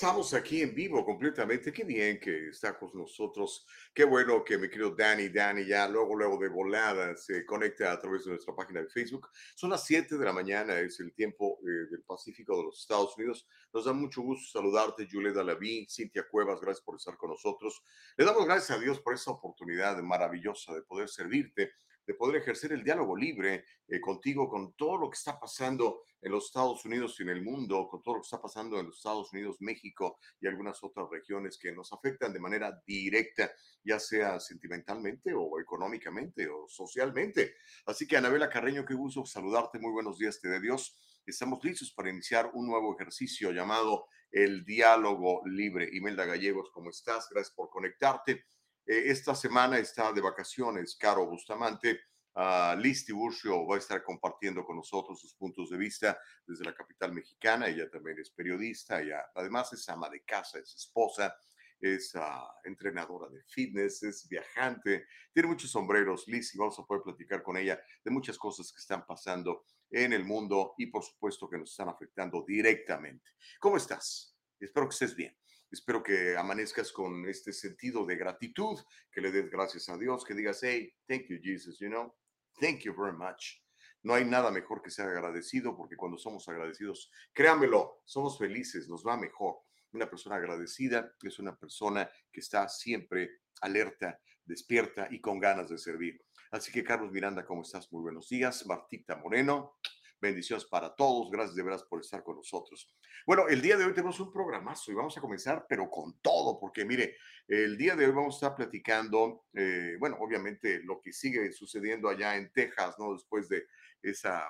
Estamos aquí en vivo completamente. Qué bien que está con nosotros. Qué bueno que mi querido Danny, Danny ya luego, luego de volada se conecta a través de nuestra página de Facebook. Son las 7 de la mañana, es el tiempo eh, del Pacífico de los Estados Unidos. Nos da mucho gusto saludarte, Julieta Laví, Cintia Cuevas, gracias por estar con nosotros. Le damos gracias a Dios por esta oportunidad maravillosa de poder servirte de poder ejercer el diálogo libre eh, contigo con todo lo que está pasando en los Estados Unidos y en el mundo, con todo lo que está pasando en los Estados Unidos, México y algunas otras regiones que nos afectan de manera directa, ya sea sentimentalmente o económicamente o socialmente. Así que Anabela Carreño, qué gusto saludarte, muy buenos días, te de Dios. Estamos listos para iniciar un nuevo ejercicio llamado el diálogo libre. Imelda Gallegos, ¿cómo estás? Gracias por conectarte. Eh, esta semana está de vacaciones Caro Bustamante. Uh, Liz Tiburcio va a estar compartiendo con nosotros sus puntos de vista desde la capital mexicana. Ella también es periodista, ella además es ama de casa, es esposa, es ah, entrenadora de fitness, es viajante, tiene muchos sombreros, Liz, y vamos a poder platicar con ella de muchas cosas que están pasando en el mundo y por supuesto que nos están afectando directamente. ¿Cómo estás? Espero que estés bien. Espero que amanezcas con este sentido de gratitud, que le des gracias a Dios, que digas, hey, thank you, Jesus, you know, thank you very much. No hay nada mejor que ser agradecido, porque cuando somos agradecidos, créanmelo, somos felices, nos va mejor. Una persona agradecida es una persona que está siempre alerta, despierta y con ganas de servir. Así que, Carlos Miranda, ¿cómo estás? Muy buenos días. Martita Moreno, Bendiciones para todos. Gracias de veras por estar con nosotros. Bueno, el día de hoy tenemos un programazo y vamos a comenzar, pero con todo, porque mire, el día de hoy vamos a estar platicando, eh, bueno, obviamente lo que sigue sucediendo allá en Texas, ¿no? Después de esa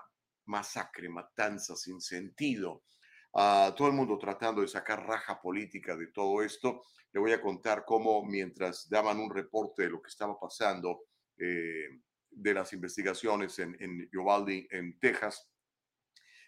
masacre, matanza sin sentido. a todo el mundo tratando de sacar raja política de todo esto. Le voy a contar cómo mientras daban un reporte de lo que estaba pasando eh, de las investigaciones en, en Uvalde, en Texas,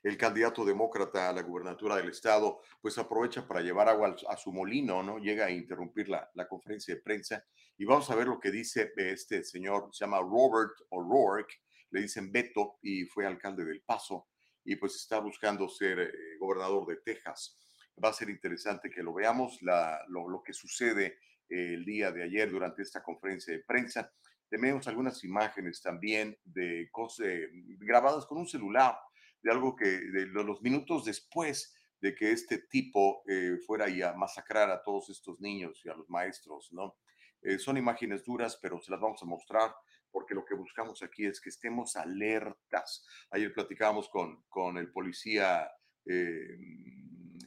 el candidato demócrata a la gubernatura del estado, pues aprovecha para llevar agua a su molino, ¿no? Llega a interrumpir la, conferencia de prensa y vamos a ver lo que dice este señor, se llama Robert O'Rourke, le dicen Beto y fue alcalde del Paso y pues está buscando ser eh, gobernador de Texas. Va a ser interesante que lo veamos, la, lo, que sucede el día de ayer durante esta conferencia de prensa. Tenemos algunas imágenes también de cosas eh, grabadas con un celular de algo que de los minutos después de que este tipo eh, fuera y a masacrar a todos estos niños y a los maestros, ¿no? Eh, son imágenes duras, pero se las vamos a mostrar porque lo que buscamos aquí es que estemos alertas. Ayer platicábamos con, con el policía eh,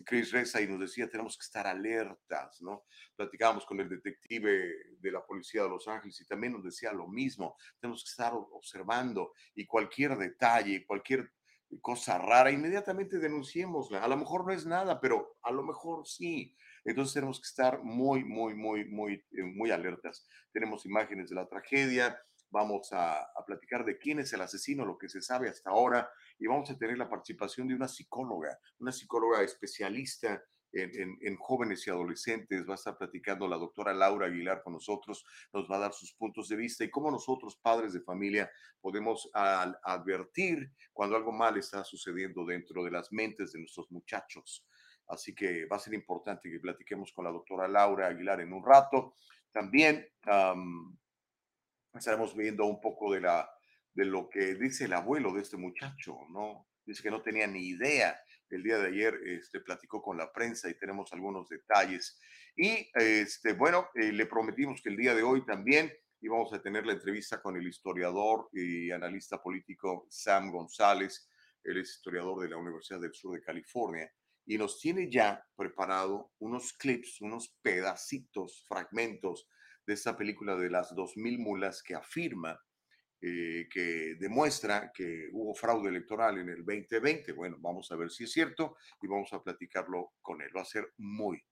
Chris Reza y nos decía, tenemos que estar alertas, ¿no? Platicábamos con el detective de la policía de Los Ángeles y también nos decía lo mismo, tenemos que estar observando y cualquier detalle, cualquier cosa rara, inmediatamente denunciémosla. A lo mejor no es nada, pero a lo mejor sí. Entonces tenemos que estar muy, muy, muy, muy, eh, muy alertas. Tenemos imágenes de la tragedia, vamos a, a, platicar de quién es el asesino, lo que se sabe hasta ahora, y vamos a tener la participación de una psicóloga, una psicóloga especialista en, en, jóvenes y adolescentes. Va a estar platicando la doctora Laura Aguilar con nosotros, nos va a dar sus puntos de vista y cómo nosotros, padres de familia, podemos advertir cuando algo mal está sucediendo dentro de las mentes de nuestros muchachos. Así que va a ser importante que platiquemos con la doctora Laura Aguilar en un rato. También um, estaremos viendo un poco de, la, de lo que dice el abuelo de este muchacho, ¿no? Dice que no tenía ni idea el día de ayer este, platicó con la prensa y tenemos algunos detalles. Y este, bueno, eh, le prometimos que el día de hoy también íbamos a tener la entrevista con el historiador y analista político Sam González. Él es historiador de la Universidad del Sur de California y nos tiene ya preparado unos clips, unos pedacitos, fragmentos de esta película de las 2000 mulas que afirma eh, que demuestra que hubo fraude electoral en el 2020. Bueno, vamos a ver si es cierto y vamos a platicarlo con él. Va a ser muy,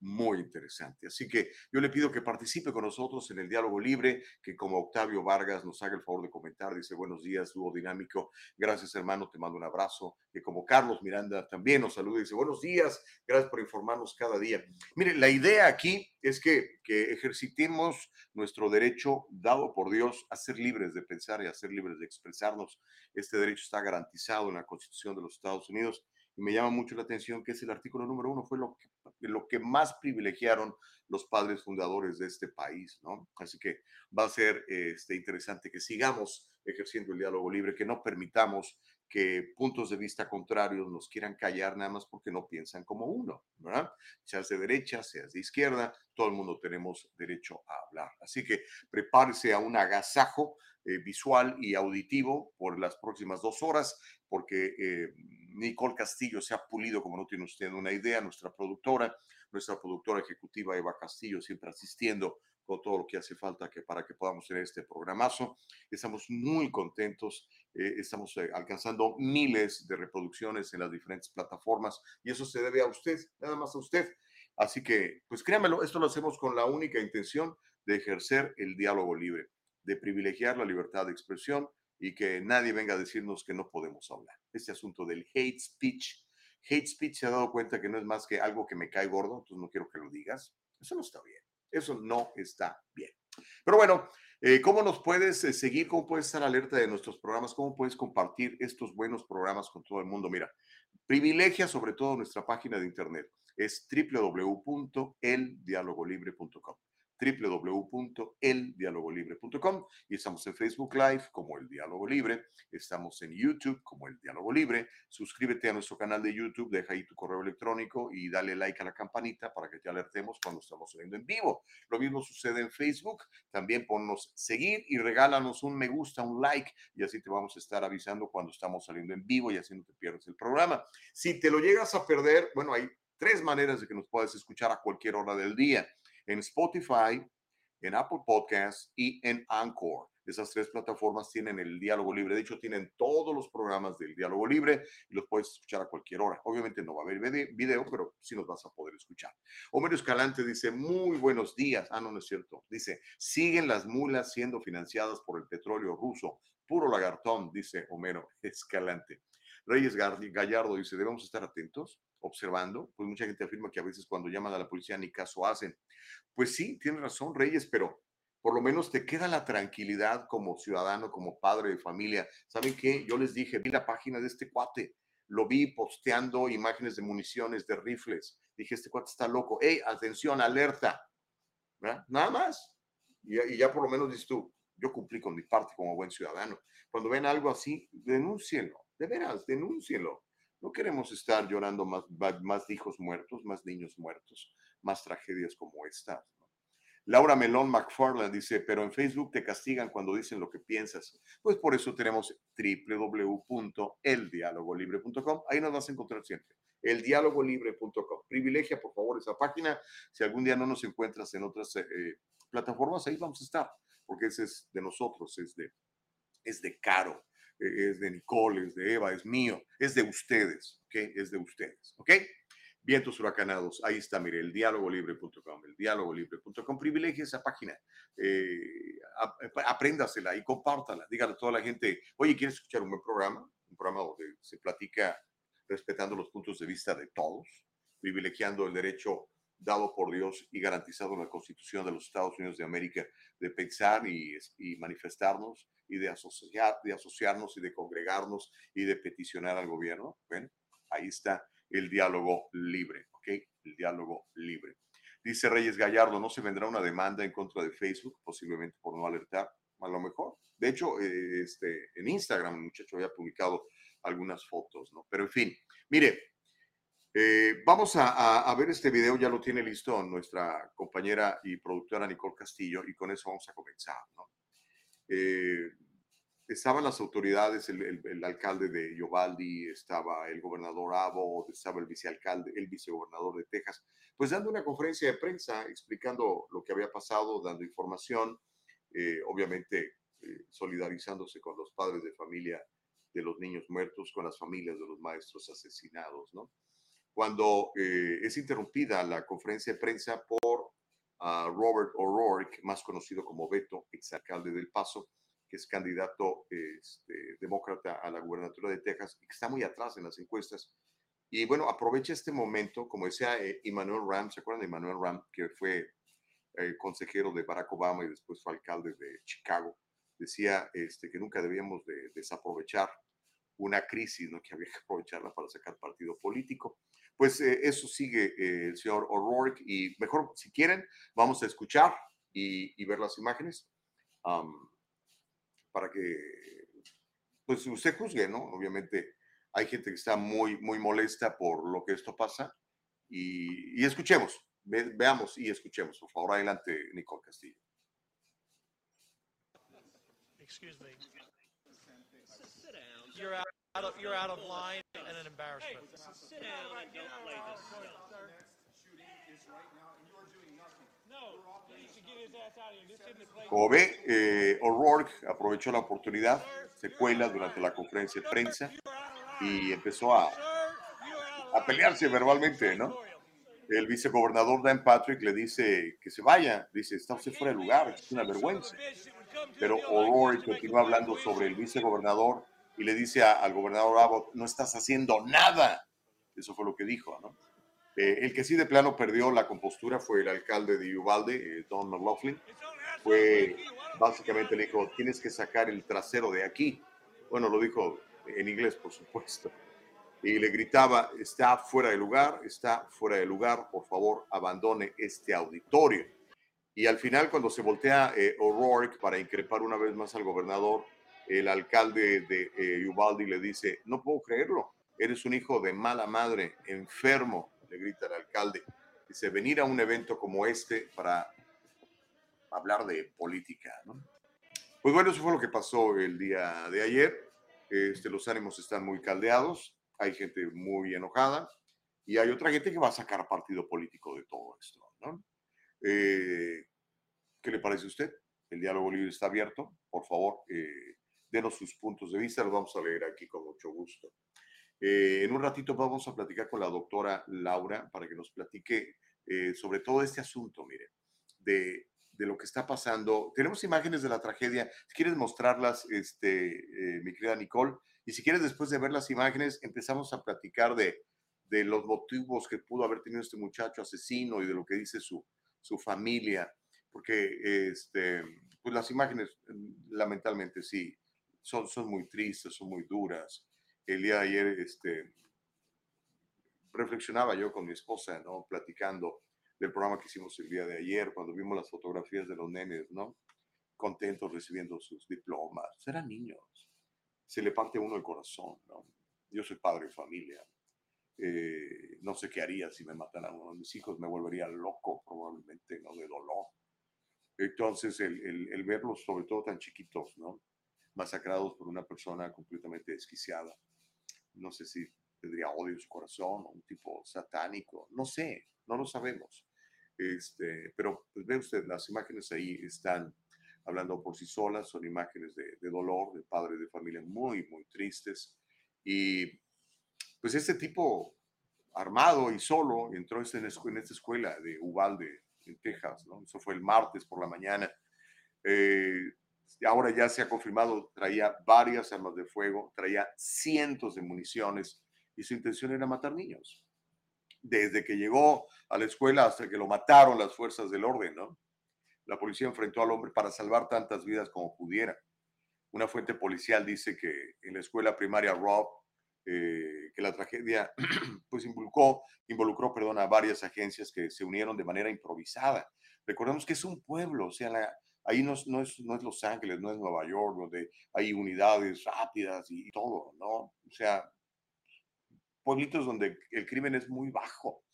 muy interesante. Así que yo le pido que participe con nosotros en el diálogo libre, que como Octavio Vargas nos haga el favor de comentar, dice buenos días, dúo dinámico, gracias hermano, te mando un abrazo, que como Carlos Miranda también nos saluda, dice buenos días, gracias por informarnos cada día. Mire, la idea aquí es que, que ejercitemos nuestro derecho dado por Dios a ser libres de pensar y a ser libres de expresarnos. Este derecho está garantizado en la Constitución de los Estados Unidos me llama mucho la atención que es el artículo número uno, fue lo que, lo que más privilegiaron los padres fundadores de este país, ¿no? Así que va a ser este, interesante que sigamos ejerciendo el diálogo libre, que no permitamos que puntos de vista contrarios nos quieran callar nada más porque no piensan como uno, ¿verdad? Seas de derecha, seas de izquierda, todo el mundo tenemos derecho a hablar. Así que prepárese a un agasajo eh, visual y auditivo por las próximas dos horas, porque eh, Nicole Castillo se ha pulido, como no tiene usted una idea, nuestra productora, nuestra productora ejecutiva Eva Castillo, siempre asistiendo con todo lo que hace falta que, para que podamos tener este programazo. Estamos muy contentos, eh, estamos alcanzando miles de reproducciones en las diferentes plataformas y eso se debe a usted, nada más a usted. Así que, pues créanmelo, esto lo hacemos con la única intención de ejercer el diálogo libre de privilegiar la libertad de expresión y que nadie venga a decirnos que no podemos hablar. Este asunto del hate speech, hate speech se ha dado cuenta que no es más que algo que me cae gordo, entonces no quiero que lo digas. Eso no está bien. Eso no está bien. Pero bueno, eh, ¿cómo nos puedes eh, seguir? ¿Cómo puedes estar alerta de nuestros programas? ¿Cómo puedes compartir estos buenos programas con todo el mundo? Mira, privilegia sobre todo nuestra página de internet. Es www.eldialogolibre.com www.eldialogolibre.com y estamos en Facebook Live como El Diálogo Libre, estamos en YouTube como El Diálogo Libre. Suscríbete a nuestro canal de YouTube, deja ahí tu correo electrónico y dale like a la campanita para que te alertemos cuando estamos saliendo en vivo. Lo mismo sucede en Facebook, también ponnos seguir y regálanos un me gusta, un like y así te vamos a estar avisando cuando estamos saliendo en vivo y así no te pierdes el programa. Si te lo llegas a perder, bueno, hay tres maneras de que nos puedas escuchar a cualquier hora del día en Spotify, en Apple Podcasts y en Anchor. Esas tres plataformas tienen el diálogo libre. De hecho, tienen todos los programas del diálogo libre y los puedes escuchar a cualquier hora. Obviamente no va a haber video, pero sí nos vas a poder escuchar. Homero Escalante dice, muy buenos días. Ah, no, no es cierto. Dice, siguen las mulas siendo financiadas por el petróleo ruso. Puro lagartón, dice Homero Escalante. Reyes Gallardo dice, debemos estar atentos, observando, pues mucha gente afirma que a veces cuando llaman a la policía ni caso hacen. Pues sí, tiene razón Reyes, pero por lo menos te queda la tranquilidad como ciudadano, como padre de familia. ¿Saben qué? Yo les dije, vi la página de este cuate, lo vi posteando imágenes de municiones, de rifles. Dije, este cuate está loco. ¡Ey, atención, alerta! Nada más. Y, y, ya por lo menos dices tú, yo cumplí con mi parte como buen ciudadano. Cuando ven algo así, denúncienlo. De veras, denúncienlo. No queremos estar llorando más, más hijos muertos, más niños muertos, más tragedias como esta. Laura Melón McFarland dice, pero en Facebook te castigan cuando dicen lo que piensas. Pues por eso tenemos www.eldialogolibre.com. Ahí nos vas a encontrar siempre. Eldialogolibre.com. Privilegia, por favor, esa página. Si algún día no nos encuentras en otras eh, plataformas, ahí vamos a estar, porque ese es de nosotros, es de, es de caro es de Nicole, es de Eva, es mío, es de ustedes, ¿ok? Es de ustedes, ¿ok? Vientos huracanados, ahí está, mire, el dialogolibre.com, el dialogolibre.com, privilegie esa página, eh, apréndasela y compártala, dígale a toda la gente, oye, ¿quieres escuchar un buen programa? Un programa donde se platica respetando los puntos de vista de todos, privilegiando el derecho dado por Dios y garantizado en la Constitución de los Estados Unidos de América de pensar y, y manifestarnos y de, asociar, de asociarnos y de congregarnos y de peticionar al gobierno. ¿Ven? Ahí está el diálogo libre, ¿ok? El diálogo libre. Dice Reyes Gallardo, ¿no se vendrá una demanda en contra de Facebook, posiblemente por no alertar? A lo mejor. De hecho, eh, este, en Instagram el muchacho había publicado algunas fotos, ¿no? Pero en fin, mire, eh, vamos a, a, ver este video, ya lo tiene listo nuestra compañera y productora Nicole Castillo y con eso vamos a comenzar, ¿no? Eh, estaban las autoridades, el, alcalde de Yovaldi, estaba el gobernador Abbott, estaba el vicealcalde, el vicegobernador de Texas, pues dando una conferencia de prensa explicando lo que había pasado, dando información, eh, obviamente eh, solidarizándose con los padres de familia de los niños muertos, con las familias de los maestros asesinados, ¿no? cuando eh, es interrumpida la conferencia de prensa por Robert O'Rourke, más conocido como Beto, exalcalde del Paso, que es candidato este, demócrata a la gubernatura de Texas y que está muy atrás en las encuestas. Y bueno, aprovecha este momento, como decía eh, Emmanuel Ram, ¿se acuerdan de Emmanuel Ram, que fue eh, consejero de Barack Obama y después fue alcalde de Chicago? Decía este, que nunca debíamos de desaprovechar una crisis, ¿no? que había que aprovecharla para sacar partido político. Pues eh, eso sigue el señor O'Rourke y mejor, si quieren, vamos a escuchar y, ver las imágenes para que, pues usted juzgue, ¿no? Obviamente hay gente que está muy, muy molesta por lo que esto pasa y, escuchemos, veamos y escuchemos. Por favor, adelante, Nicole Castillo. Excuse me. You're out, of, you're out of line and an embarrassment. Hey, sit down and don't play this Shooting is right now, and you are doing nothing. Como ve, eh, O'Rourke aprovechó la oportunidad, se cuela durante la conferencia de prensa y empezó a, a pelearse verbalmente, ¿no? El vicegobernador Dan Patrick le dice que se vaya, dice, está usted fuera de lugar, es una vergüenza. Pero O'Rourke continúa hablando sobre el vicegobernador y le dice al gobernador Abbott, no estás haciendo nada. Eso fue lo que dijo, ¿no? Eh, el que sí de plano perdió la compostura fue el alcalde de Uvalde, eh, Don McLaughlin. Fue básicamente le dijo, tienes que sacar el trasero de aquí. Bueno, lo dijo en inglés, por supuesto. Y le gritaba, está fuera de lugar, está fuera de lugar, por favor, abandone este auditorio. Y al final, cuando se voltea eh, O'Rourke para increpar una vez más al gobernador, el alcalde de Uvalde le dice, no puedo creerlo, eres un hijo de mala madre, enfermo, le grita el alcalde. Dice, venir a un evento como este para hablar de política, ¿no? Pues bueno, eso fue lo que pasó el día de ayer. Este, los ánimos están muy caldeados, hay gente muy enojada y hay otra gente que va a sacar partido político de todo esto, ¿no? Eh, ¿Qué le parece a usted? El diálogo libre está abierto. Por favor, eh, denos sus puntos de vista, los vamos a leer aquí con mucho gusto. Eh, en un ratito vamos a platicar con la doctora Laura para que nos platique eh, sobre todo este asunto, mire, de, de, lo que está pasando. Tenemos imágenes de la tragedia. Si quieres mostrarlas, este, eh, mi querida Nicole, y si quieres después de ver las imágenes, empezamos a platicar de, de los motivos que pudo haber tenido este muchacho asesino y de lo que dice su, su familia, porque este, pues las imágenes, lamentablemente, sí, son, son muy tristes, son muy duras el día de ayer este, reflexionaba yo con mi esposa, ¿no? Platicando del programa que hicimos el día de ayer, cuando vimos las fotografías de los nenes, ¿no? Contentos recibiendo sus diplomas. Eran niños. Se le parte uno el corazón, ¿no? Yo soy padre de familia. Eh, no sé qué haría si me matan a uno de mis hijos. Me volvería loco, probablemente, ¿no? De dolor. Entonces, el, el, el verlos, sobre todo tan chiquitos, ¿no? Masacrados por una persona completamente desquiciada no sé si tendría odio en su corazón o un tipo satánico, no sé, no lo sabemos. Este, pero pues, ve usted, las imágenes ahí están hablando por sí solas, son imágenes de, dolor, de padres de familia muy, muy tristes. Y pues este tipo armado y solo entró en, en esta escuela de Uvalde, en Texas, ¿no? Eso fue el martes por la mañana. Eh, ahora ya se ha confirmado, traía varias armas de fuego, traía cientos de municiones y su intención era matar niños. Desde que llegó a la escuela hasta que lo mataron las fuerzas del orden. La policía enfrentó al hombre para salvar tantas vidas como pudiera. Una fuente policial dice que en la escuela primaria Rob, eh, que la tragedia pues involucró, involucró perdón, a varias agencias que se unieron de manera improvisada. Recordemos que es un pueblo, o sea, la, Ahí no es, no, es, no es Los Ángeles, no es Nueva York, donde hay unidades rápidas y todo, ¿no? O sea, pueblitos donde el crimen es muy bajo.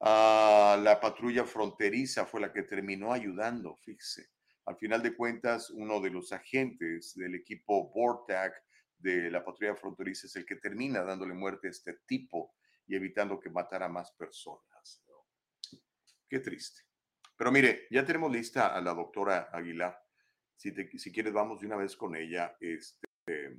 Ah, la patrulla fronteriza fue la que terminó ayudando, fíjese. Al final de cuentas, uno de los agentes del equipo BORTAC de la patrulla fronteriza es el que termina dándole muerte a este tipo y evitando que matara más personas. Qué triste. Pero mire, ya tenemos lista a la doctora Aguilar. Si, si quieres, vamos de una vez con ella. Este,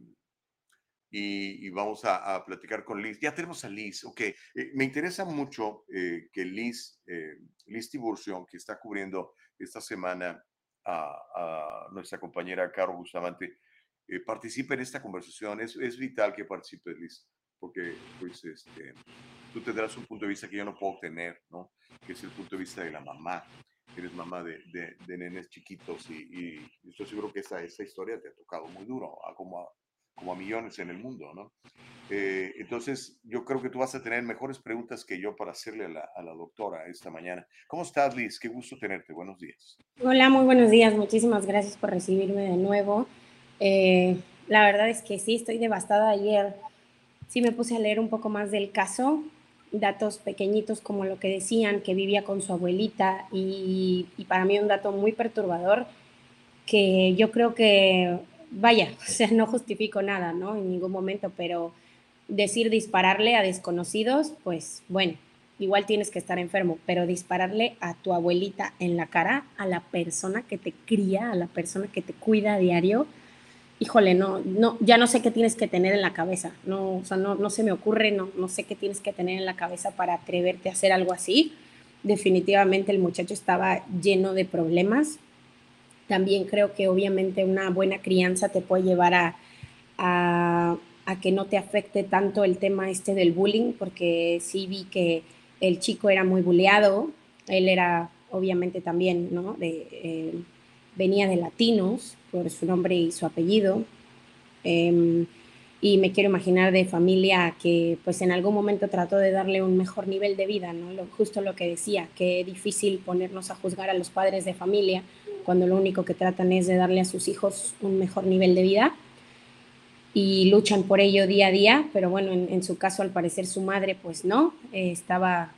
y, vamos a, platicar con Liz. Ya tenemos a Liz, ok. Eh, me interesa mucho eh, que Liz, eh, Liz Tiburcio, que está cubriendo esta semana a, nuestra compañera Caro Bustamante, participe en esta conversación. Es, es vital que participe, Liz, porque pues, este, tú tendrás un punto de vista que yo no puedo tener, ¿no? Que es el punto de vista de la mamá. Eres mamá de, de, nenes chiquitos y, estoy seguro que esa, esa historia te ha tocado muy duro, como a, como a millones en el mundo, ¿no? Eh, entonces, yo creo que tú vas a tener mejores preguntas que yo para hacerle a la, a la, doctora esta mañana. ¿Cómo estás, Liz? Qué gusto tenerte. Buenos días. Hola, muy buenos días. Muchísimas gracias por recibirme de nuevo. Eh, la verdad es que sí, estoy devastada. Ayer sí me puse a leer un poco más del caso, datos pequeñitos como lo que decían, que vivía con su abuelita y, para mí un dato muy perturbador que yo creo que vaya, o sea, no justifico nada, ¿no? En ningún momento, pero decir dispararle a desconocidos, pues bueno, igual tienes que estar enfermo, pero dispararle a tu abuelita en la cara, a la persona que te cría, a la persona que te cuida a diario, híjole, no, no, ya no sé qué tienes que tener en la cabeza, no, o sea, no, no se me ocurre, no, no sé qué tienes que tener en la cabeza para atreverte a hacer algo así. Definitivamente el muchacho estaba lleno de problemas, también creo que obviamente una buena crianza te puede llevar a, a, que no te afecte tanto el tema este del bullying, porque sí vi que el chico era muy bulleado, él era obviamente también, ¿no? De, eh, venía de latinos por su nombre y su apellido. Em, y me quiero imaginar de familia que pues en algún momento trató de darle un mejor nivel de vida, ¿no? Lo, justo lo que decía, que es difícil ponernos a juzgar a los padres de familia cuando lo único que tratan es de darle a sus hijos un mejor nivel de vida y luchan por ello día a día, pero bueno, en, su caso al parecer su madre pues no, eh, estaba,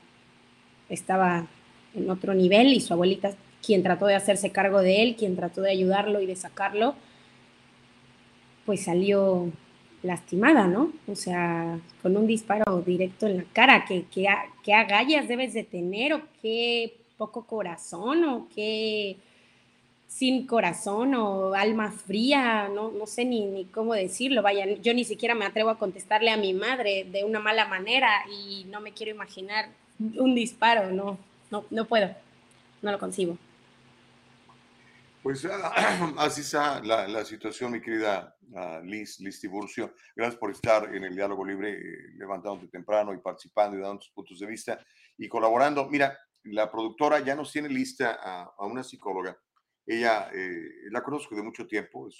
estaba en otro nivel y su abuelita quien trató de hacerse cargo de él, quien trató de ayudarlo y de sacarlo, pues salió lastimada, ¿no? O sea, con un disparo directo en la cara, que, que, que agallas debes de tener o qué poco corazón o qué sin corazón o alma fría, no, no sé ni, ni, cómo decirlo, vaya, yo ni siquiera me atrevo a contestarle a mi madre de una mala manera y no me quiero imaginar un disparo, no, no, no puedo, no lo concibo. Pues ah, así está la, la, situación, mi querida uh, Liz, Liz Tiburcio. Gracias por estar en el diálogo libre, eh, levantándote temprano y participando y dando tus puntos de vista y colaborando. Mira, la productora ya nos tiene lista a, a una psicóloga ella, eh, la conozco de mucho tiempo, es,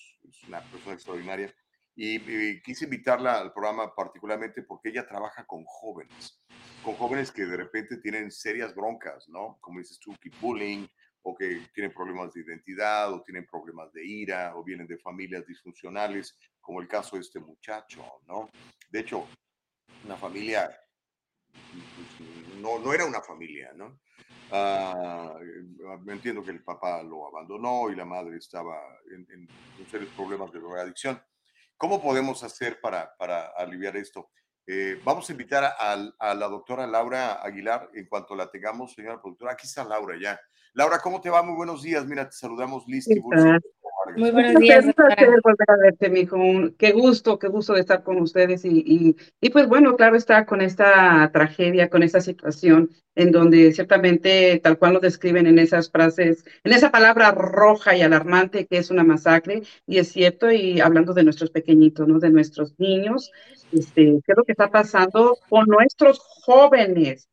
una persona extraordinaria y, quise invitarla al programa particularmente porque ella trabaja con jóvenes, con jóvenes que de repente tienen serias broncas, ¿no? Como dices tú, bullying o que tienen problemas de identidad o tienen problemas de ira o vienen de familias disfuncionales, como el caso de este muchacho, ¿no? De hecho, una familia, no, no era una familia, ¿no? Uh, entiendo que el papá lo abandonó y la madre estaba en, en, serios problemas de drogadicción. ¿Cómo podemos hacer para, para aliviar esto? Eh, vamos a invitar a, a, la doctora Laura Aguilar en cuanto la tengamos, señora productora. Aquí está Laura ya. Laura, ¿cómo te va? Muy buenos días. Mira, te saludamos, Liz. Muy buenos días. Un placer volver a verte, mijo. Qué gusto, qué gusto de estar con ustedes. Y, y, y, pues bueno, claro está con esta tragedia, con esta situación, en donde ciertamente, tal cual lo describen en esas frases, en esa palabra roja y alarmante que es una masacre, y es cierto, y hablando de nuestros pequeñitos, ¿no? De nuestros niños, este, ¿qué es lo que está pasando con nuestros jóvenes?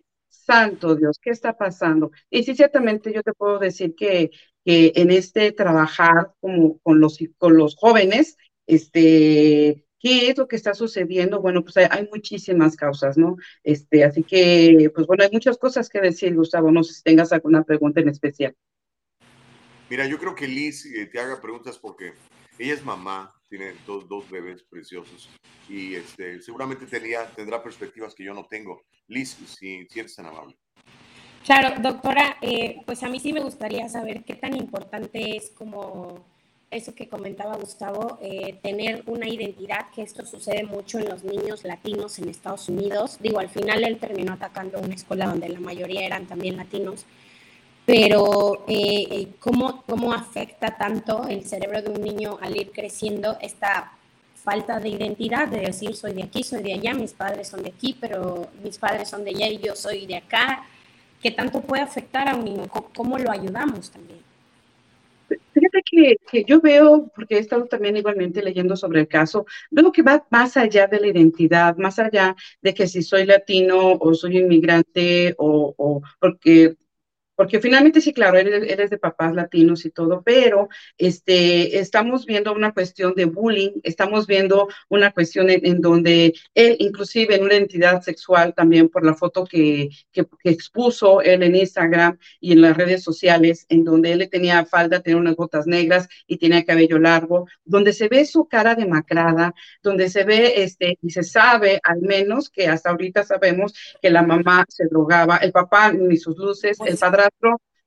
Santo Dios, ¿qué está pasando? Y sí, ciertamente yo te puedo decir que que en este trabajar como con los, con los jóvenes, este, ¿qué es lo que está sucediendo? Bueno, pues hay, muchísimas causas, ¿no? Este, así que, pues bueno, hay muchas cosas que decir, Gustavo, no sé si tengas alguna pregunta en especial. Mira, yo creo que Liz eh, te haga preguntas porque ella es mamá, tiene dos, dos bebés preciosos y este, seguramente tenía, tendrá perspectivas que yo no tengo. Liz, si, si eres tan amable. Claro, doctora, eh, pues a mí sí me gustaría saber qué tan importante es como eso que comentaba Gustavo, eh, tener una identidad, que esto sucede mucho en los niños latinos en Estados Unidos. Digo, al final él terminó atacando una escuela donde la mayoría eran también latinos, pero eh, ¿cómo, ¿cómo afecta tanto el cerebro de un niño al ir creciendo esta falta de identidad, de decir soy de aquí, soy de allá, mis padres son de aquí, pero mis padres son de allá y yo soy de acá, ¿qué tanto puede afectar a un niño? ¿Cómo lo ayudamos también? Fíjate que, que, yo veo, porque he estado también igualmente leyendo sobre el caso, veo que va más allá de la identidad, más allá de que si soy latino o soy inmigrante o, o porque porque finalmente sí, claro, eres, eres, de papás latinos y todo, pero este, estamos viendo una cuestión de bullying, estamos viendo una cuestión en, donde él, inclusive en una identidad sexual, también por la foto que, que, que, expuso él en Instagram y en las redes sociales, en donde él tenía falda, tenía unas botas negras y tenía cabello largo, donde se ve su cara demacrada, donde se ve, este, y se sabe al menos que hasta ahorita sabemos que la mamá se drogaba, el papá ni sus luces, el padre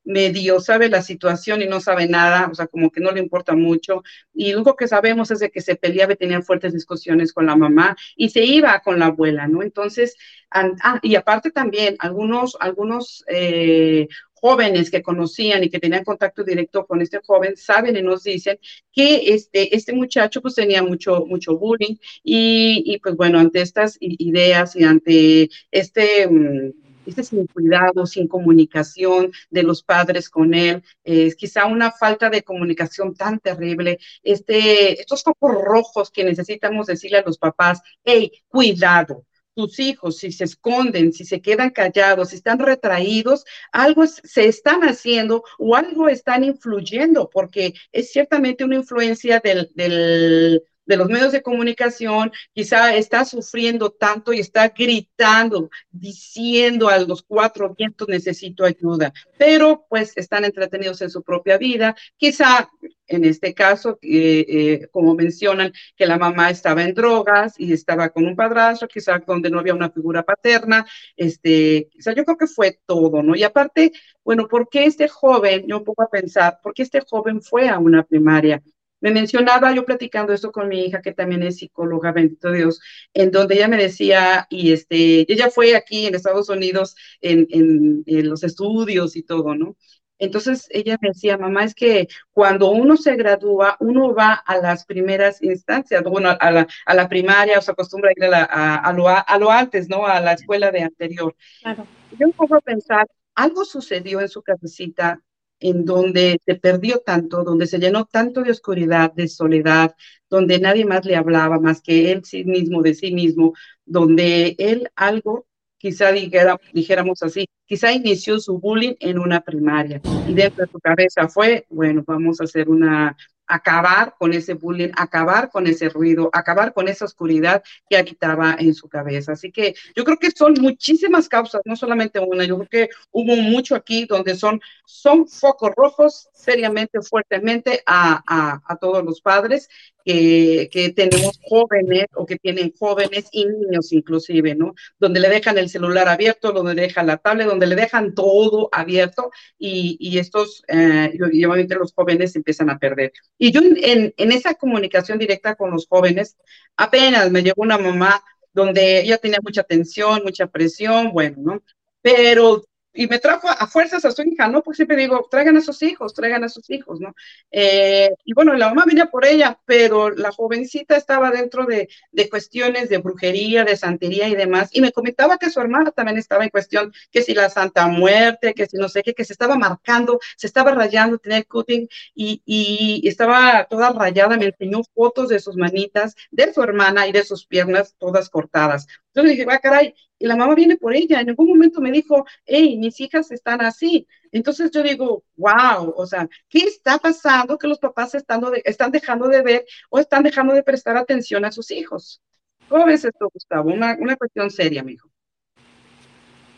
medio sabe la situación y no sabe nada, o sea, como que no le importa mucho. Y lo único que sabemos es de que se peleaba y tenía fuertes discusiones con la mamá y se iba con la abuela, ¿no? Entonces, ah, y aparte también, algunos, algunos eh, jóvenes que conocían y que tenían contacto directo con este joven saben y nos dicen que este, este muchacho pues tenía mucho, mucho bullying y, y pues bueno, ante estas ideas y ante este... Mm, este sin cuidado, sin comunicación de los padres con él, es quizá una falta de comunicación tan terrible, este, estos focos rojos que necesitamos decirle a los papás, hey, cuidado, tus hijos, si se esconden, si se quedan callados, si están retraídos, algo se están haciendo o algo están influyendo, porque es ciertamente una influencia del, del de los medios de comunicación, quizá está sufriendo tanto y está gritando, diciendo a los cuatro vientos necesito ayuda, pero pues están entretenidos en su propia vida, quizá en este caso, eh, eh, como mencionan, que la mamá estaba en drogas y estaba con un padrastro, quizá donde no había una figura paterna, este, quizá yo creo que fue todo, ¿no? Y aparte, bueno, ¿por qué este joven, yo pongo a pensar, por qué este joven fue a una primaria? Me mencionaba yo platicando esto con mi hija, que también es psicóloga, bendito Dios, en donde ella me decía, y este, ella fue aquí en Estados Unidos en, en, los estudios y todo, ¿no? Entonces ella me decía, mamá, es que cuando uno se gradúa, uno va a las primeras instancias, bueno, a la, a la primaria, o se acostumbra a ir a, la, a, lo, a, lo, antes, ¿no? A la escuela de anterior. Claro. Yo pongo a pensar, algo sucedió en su cabecita en donde se perdió tanto, donde se llenó tanto de oscuridad, de soledad, donde nadie más le hablaba más que él sí mismo, de sí mismo, donde él algo, quizá dijera, dijéramos así, quizá inició su bullying en una primaria. Y dentro de su cabeza fue, bueno, vamos a hacer una acabar con ese bullying, acabar con ese ruido, acabar con esa oscuridad que habitaba en su cabeza. Así que yo creo que son muchísimas causas, no solamente una, yo creo que hubo mucho aquí donde son, son focos rojos seriamente, fuertemente a, a, a todos los padres que, que, tenemos jóvenes o que tienen jóvenes y niños inclusive, ¿no? Donde le dejan el celular abierto, donde dejan la tablet, donde le dejan todo abierto y, y estos, eh, y obviamente los jóvenes empiezan a perder. Y yo en, en esa comunicación directa con los jóvenes, apenas me llegó una mamá donde ella tenía mucha tensión, mucha presión, bueno, ¿no? Pero y me trajo a fuerzas a su hija, ¿no? Porque siempre digo, traigan a sus hijos, traigan a sus hijos, ¿no? Eh, y bueno, la mamá venía por ella, pero la jovencita estaba dentro de, de, cuestiones de brujería, de santería y demás, y me comentaba que su hermana también estaba en cuestión, que si la Santa Muerte, que si no sé qué, que se estaba marcando, se estaba rayando, tenía el cutting, y, y estaba toda rayada, me enseñó fotos de sus manitas, de su hermana y de sus piernas todas cortadas. Entonces dije, va, ah, caray, y la mamá viene por ella. En algún momento me dijo, hey, mis hijas están así. Entonces yo digo, wow, o sea, ¿qué está pasando que los papás están, de, están dejando de ver o están dejando de prestar atención a sus hijos? ¿Cómo ves esto, Gustavo? Una, una cuestión seria.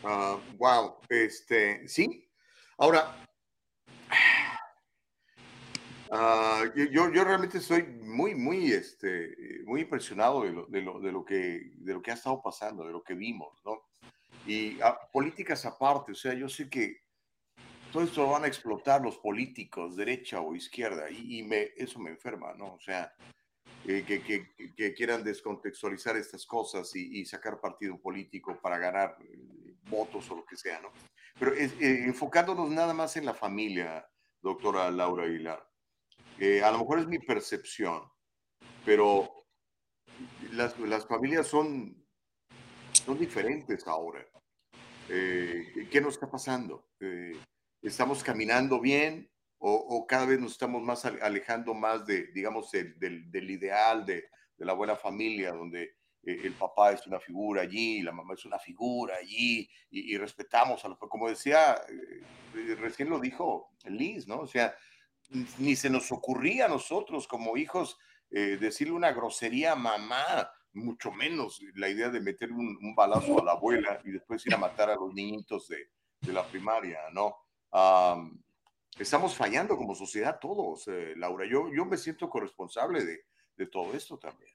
Uh, wow, este, sí. Ahora, Uh, yo, yo realmente estoy muy, muy, este, muy impresionado de lo, de, lo, de, lo que, de lo que ha estado pasando, de lo que vimos, ¿no? Y a, ah, políticas aparte, o sea, yo sé que todo esto lo van a explotar los políticos, derecha o izquierda, y, y me, eso me enferma, ¿no? O sea, eh, que, que, que, quieran descontextualizar estas cosas y, y, sacar partido político para ganar eh, votos o lo que sea, ¿no? Pero eh, enfocándonos nada más en la familia, doctora Laura Aguilar a lo mejor es mi percepción, pero las, las familias son, son diferentes ahora. Eh, ¿Qué nos está pasando? Eh, ¿Estamos caminando bien o, cada vez nos estamos más alejando más de, digamos, del, del, ideal de, de, la buena familia, donde eh, el papá es una figura allí, la mamá es una figura allí, y, respetamos a los, como decía, recién lo dijo Liz, ¿no? O sea, ni se nos ocurría a nosotros como hijos decirle una grosería a mamá, mucho menos la idea de meter un, balazo a la abuela y después ir a matar a los niñitos de, de la primaria, ¿no? estamos fallando como sociedad todos, eh, Laura. Yo, yo me siento corresponsable de, de todo esto también.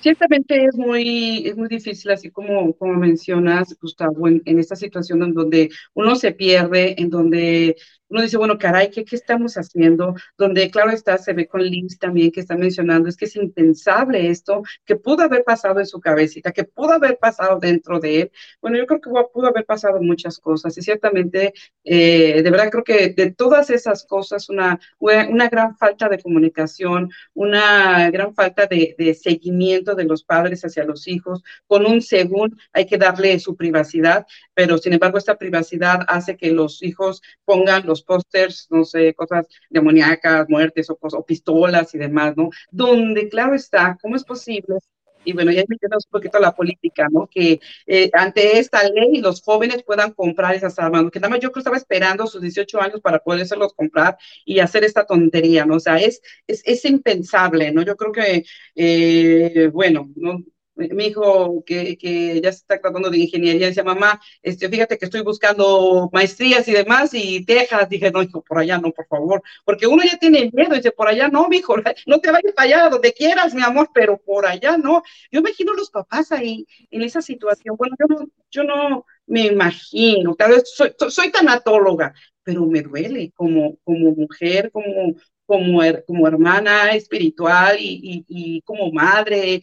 Ciertamente es muy, es muy difícil, así como, como mencionas, Gustavo, en, en esta situación en donde uno se pierde, en donde uno dice, bueno, caray, ¿qué, ¿qué, estamos haciendo? Donde, claro está, se ve con Liz también que está mencionando, es que es impensable esto, que pudo haber pasado en su cabecita, que pudo haber pasado dentro de él. Bueno, yo creo que pudo haber pasado muchas cosas y ciertamente, eh, de verdad creo que de todas esas cosas, una, una gran falta de comunicación, una gran falta de, de seguimiento de los padres hacia los hijos, con un según hay que darle su privacidad, pero sin embargo esta privacidad hace que los hijos pongan los pósters, no sé, cosas demoníacas, muertes o, o pistolas y demás, ¿no? Donde, claro está, ¿cómo es posible y bueno, ya metemos un poquito a la política, ¿no? Que eh, ante esta ley los jóvenes puedan comprar esas armas, que nada más yo creo estaba esperando sus 18 años para los comprar y hacer esta tontería, ¿no? O sea, es, es, es impensable, ¿no? Yo creo que, eh, bueno, no, mi hijo que, que, ya se está tratando de ingeniería, dice, mamá, este, fíjate que estoy buscando maestrías y demás, y Texas, dije, no, hijo, por allá no, por favor, porque uno ya tiene miedo, dice, por allá no, hijo, no te vayas para allá, donde quieras, mi amor, pero por allá no. Yo imagino los papás ahí, en esa situación, bueno, yo no, yo no me imagino, tal vez soy, tanatóloga, pero me duele como, como mujer, como, como, como hermana espiritual y, y, como madre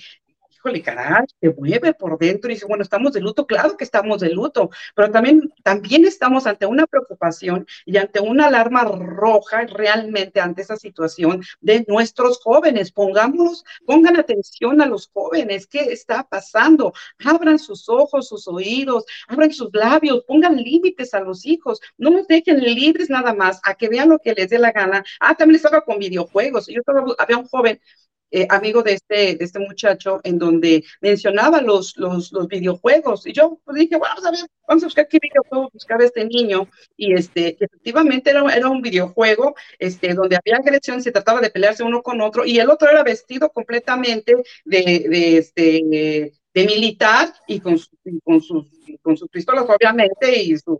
híjole, caray, se mueve por dentro y dice, bueno, estamos de luto, claro que estamos de luto, pero también, también estamos ante una preocupación y ante una alarma roja realmente ante esa situación de nuestros jóvenes. Pongámonos, pongan atención a los jóvenes, ¿qué está pasando? Abran sus ojos, sus oídos, abran sus labios, pongan límites a los hijos, no los dejen libres nada más a que vean lo que les dé la gana. Ah, también estaba con videojuegos. Yo estaba, había un joven eh, amigo de este, de este muchacho, en donde mencionaba los, los, los videojuegos. Y yo dije, bueno, vamos a ver, vamos a buscar qué videojuego buscaba este niño. Y este, efectivamente era, era un videojuego este, donde había agresión, se trataba de pelearse uno con otro, y el otro era vestido completamente de, de, este, de militar y con, con, sus, con sus pistolas, obviamente, y sus,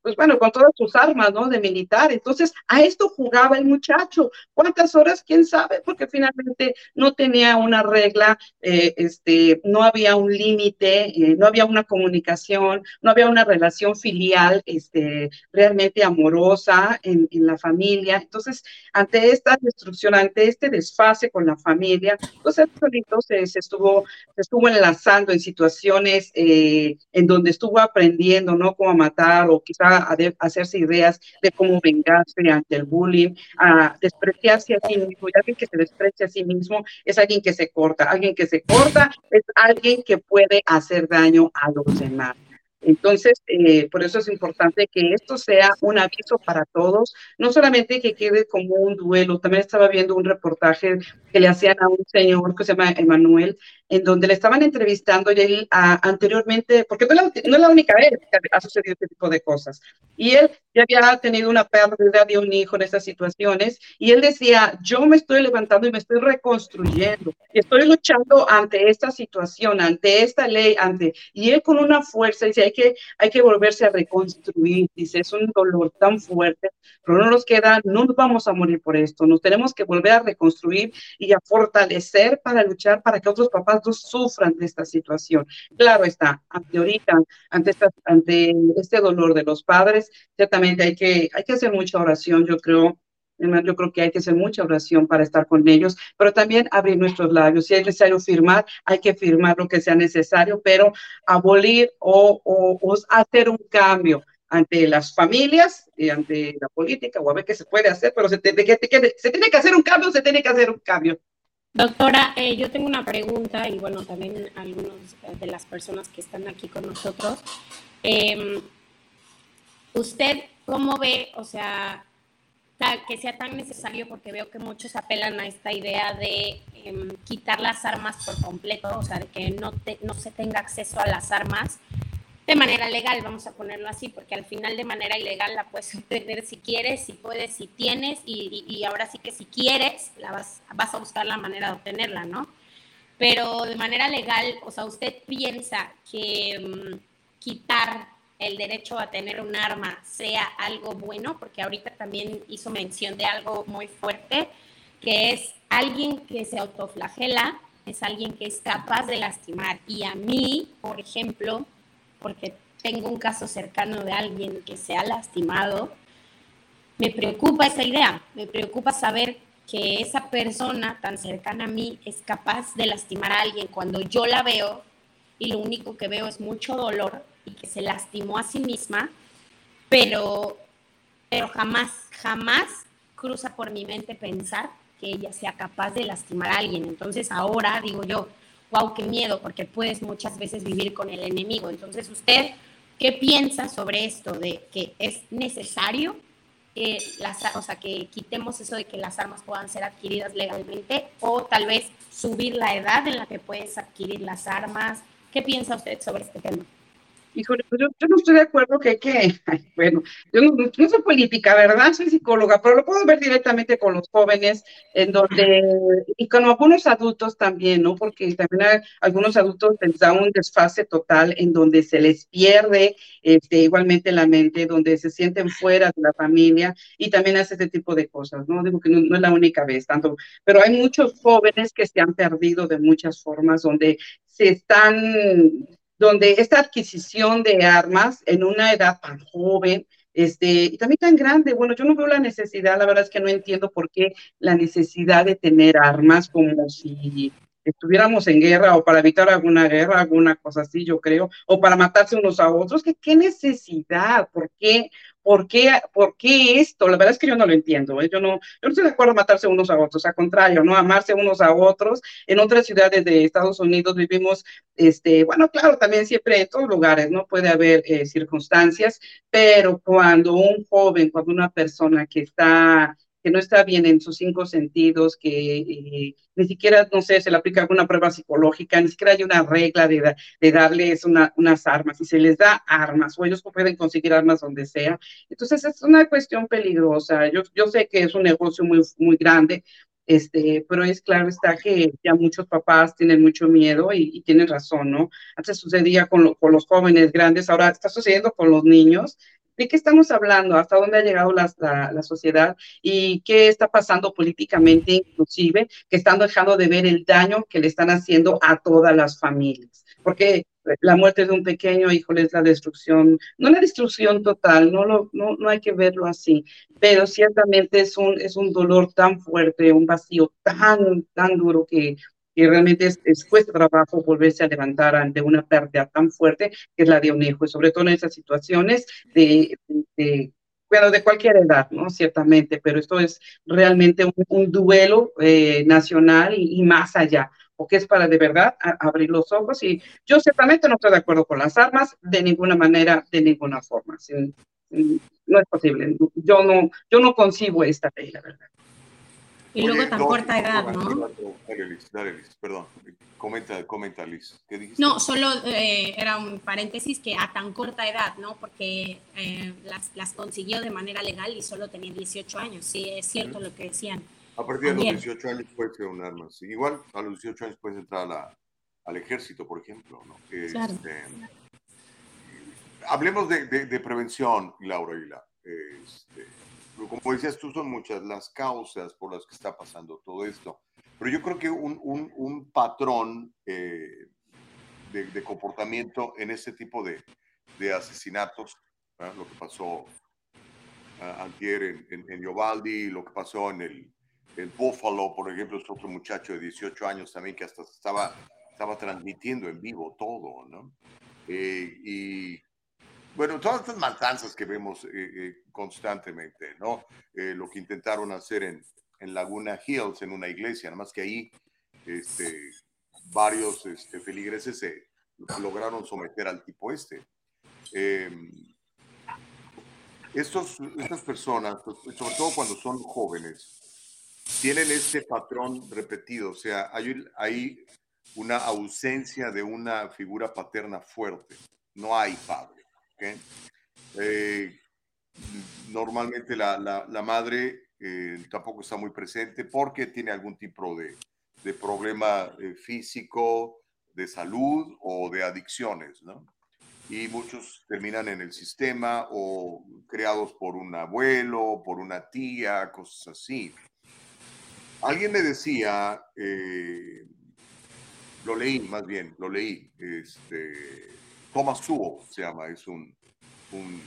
pues bueno, con todas sus armas, ¿no? De militar. Entonces, a esto jugaba el muchacho. ¿Cuántas horas? ¿Quién sabe? Porque finalmente no tenía una regla, eh, este, no había un límite, eh, no había una comunicación, no había una relación filial, este, realmente amorosa en, en la familia. Entonces, ante esta destrucción, ante este desfase con la familia, pues el solito se, se estuvo, se estuvo enlazando en situaciones eh, en donde estuvo aprendiendo, ¿no? Cómo matar o quizá a hacerse ideas de cómo vengarse ante el bullying, a despreciarse a sí mismo. Y alguien que se desprecia a sí mismo es alguien que se corta. Alguien que se corta es alguien que puede hacer daño a los demás. Entonces, eh, por eso es importante que esto sea un aviso para todos, no solamente que quede como un duelo. También estaba viendo un reportaje que le hacían a un señor que se llama Emanuel, en donde le estaban entrevistando y él anteriormente, porque no es, la, única vez que ha sucedido este tipo de cosas, y él ya había tenido una pérdida de un hijo en esas situaciones, y él decía, yo me estoy levantando y me estoy reconstruyendo, y estoy luchando ante esta situación, ante esta ley, ante, y él con una fuerza dice, hay que, hay que volverse a reconstruir, dice, es un dolor tan fuerte, pero no nos queda, no nos vamos a morir por esto, nos tenemos que volver a reconstruir y a fortalecer para luchar para que otros papás sufran de esta situación. Claro está, ante ahorita, ante, ante este dolor de los padres, ciertamente hay que, hay que hacer mucha oración, yo creo, yo creo que hay que hacer mucha oración para estar con ellos, pero también abrir nuestros labios. Si es necesario firmar, hay que firmar lo que sea necesario, pero abolir o, o, hacer un cambio ante las familias y ante la política, o a ver qué se puede hacer, pero se, se tiene que hacer un cambio, se tiene que hacer un cambio. Doctora, eh, yo tengo una pregunta y bueno, también algunos de las personas que están aquí con nosotros. Em, ¿Usted cómo ve, o sea, que sea tan necesario porque veo que muchos apelan a esta idea de em, quitar las armas por completo, o sea, de que no, no se tenga acceso a las armas de manera legal, vamos a ponerlo así, porque al final de manera ilegal la puedes obtener si quieres, si puedes, si tienes, y, ahora sí que si quieres, la vas, vas a buscar la manera de obtenerla, ¿no? Pero de manera legal, o sea, usted piensa que em, quitar el derecho a tener un arma sea algo bueno, porque ahorita también hizo mención de algo muy fuerte, que es alguien que se autoflagela, es alguien que es capaz de lastimar. Y a mí, por ejemplo, porque tengo un caso cercano de alguien que se ha lastimado, me preocupa esa idea, me preocupa saber que esa persona tan cercana a mí es capaz de lastimar a alguien cuando yo la veo y lo único que veo es mucho dolor y que se lastimó a sí misma, pero, pero jamás, jamás cruza por mi mente pensar que ella sea capaz de lastimar a alguien. Entonces ahora digo yo, wow, qué miedo, porque puedes muchas veces vivir con el enemigo. Entonces usted, ¿qué piensa sobre esto de que es necesario que las, o sea, que quitemos eso de que las armas puedan ser adquiridas legalmente o tal vez subir la edad en la que puedes adquirir las armas? ¿Qué piensa usted sobre este tema? Híjole, pues yo, no estoy de acuerdo que, que bueno, yo no, soy política, ¿verdad? Soy psicóloga, pero lo puedo ver directamente con los jóvenes, en donde, y con algunos adultos también, ¿no? Porque también hay, algunos adultos les da un desfase total en donde se les pierde este, igualmente la mente, donde se sienten fuera de la familia y también hace este tipo de cosas, ¿no? Digo que no es la única vez, tanto, pero hay muchos jóvenes que se han perdido de muchas formas, donde se están donde esta adquisición de armas en una edad tan joven, este, y también tan grande, bueno, yo no veo la necesidad, la verdad es que no entiendo por qué la necesidad de tener armas como si estuviéramos en guerra o para evitar alguna guerra, alguna cosa así, yo creo, o para matarse unos a otros, que qué necesidad, por qué, ¿Por qué, ¿Por qué esto? La verdad es que yo no lo entiendo. ¿eh? Yo, no, yo no estoy de acuerdo en matarse unos a otros, al contrario, ¿no? Amarse unos a otros. En otras ciudades de Estados Unidos vivimos, este, bueno, claro, también siempre en todos lugares, ¿no? Puede haber eh, circunstancias, pero cuando un joven, cuando una persona que está que no está bien en sus cinco sentidos, que eh, ni siquiera, no sé, se le aplica alguna prueba psicológica, ni siquiera hay una regla de, de darles unas armas, y se les da armas, o ellos pueden conseguir armas donde sea. Entonces es una cuestión peligrosa. Yo, yo sé que es un negocio muy, muy grande, este, pero es claro está que ya muchos papás tienen mucho miedo y, tienen razón, ¿no? Antes sucedía con, con, los jóvenes grandes, ahora está sucediendo con los niños ¿De qué estamos hablando? ¿Hasta dónde ha llegado la, la, sociedad? ¿Y qué está pasando políticamente, inclusive, que están dejando de ver el daño que le están haciendo a todas las familias? Porque la muerte de un pequeño, hijo es la destrucción, no la destrucción total, no, lo, no, no hay que verlo así, pero ciertamente es un, es un dolor tan fuerte, un vacío tan, tan duro que y realmente es, cuesta trabajo volverse a levantar ante una pérdida tan fuerte que es la de un hijo, y sobre todo en esas situaciones de, bueno, de cualquier edad, ¿no? Ciertamente, pero esto es realmente un, duelo eh, nacional y, más allá, porque es para de verdad abrir los ojos y yo ciertamente no estoy de acuerdo con las armas de ninguna manera, de ninguna forma. no es posible. Yo no, yo no concibo esta ley, la verdad. Y luego tan corta edad, ¿no? Dale, Liz, dale, Liz, perdón. Comenta, comenta, Liz. ¿Qué dijiste? No, solo eh, era un paréntesis que a tan corta edad, ¿no? Porque eh, las, las, consiguió de manera legal y solo tenía 18 años. Sí, es cierto lo que decían. A partir de los 18 años puede ser un arma. Sí. Igual a los 18 años puedes entrar a la, al ejército, por ejemplo, ¿no? claro. Este, hablemos de, de, de, prevención, Laura Aguilar. Este, como decías tú, son muchas las causas por las que está pasando todo esto. Pero yo creo que un, un, un patrón eh, de, de, comportamiento en este tipo de, de asesinatos, lo que pasó uh, antier en, en, en, lo que pasó en el, el Buffalo, por ejemplo, es otro muchacho de 18 años también que hasta estaba, estaba transmitiendo en vivo todo, ¿no? Eh, y bueno, todas estas matanzas que vemos eh, eh, constantemente, ¿no? Eh, lo que intentaron hacer en, en, Laguna Hills, en una iglesia, nada más que ahí este, varios este, feligreses se lograron someter al tipo este. Em, estos, estas personas, sobre todo cuando son jóvenes, tienen este patrón repetido, o sea, hay, hay una ausencia de una figura paterna fuerte, no hay padre. Eh, normalmente la, la, madre eh, tampoco está muy presente porque tiene algún tipo de, de problema eh, físico, de salud o de adicciones, ¿no? Y muchos terminan en el sistema o creados por un abuelo, por una tía, cosas así. Alguien me decía, eh, lo leí más bien, lo leí, este, Thomas Sowell se llama, es un, un,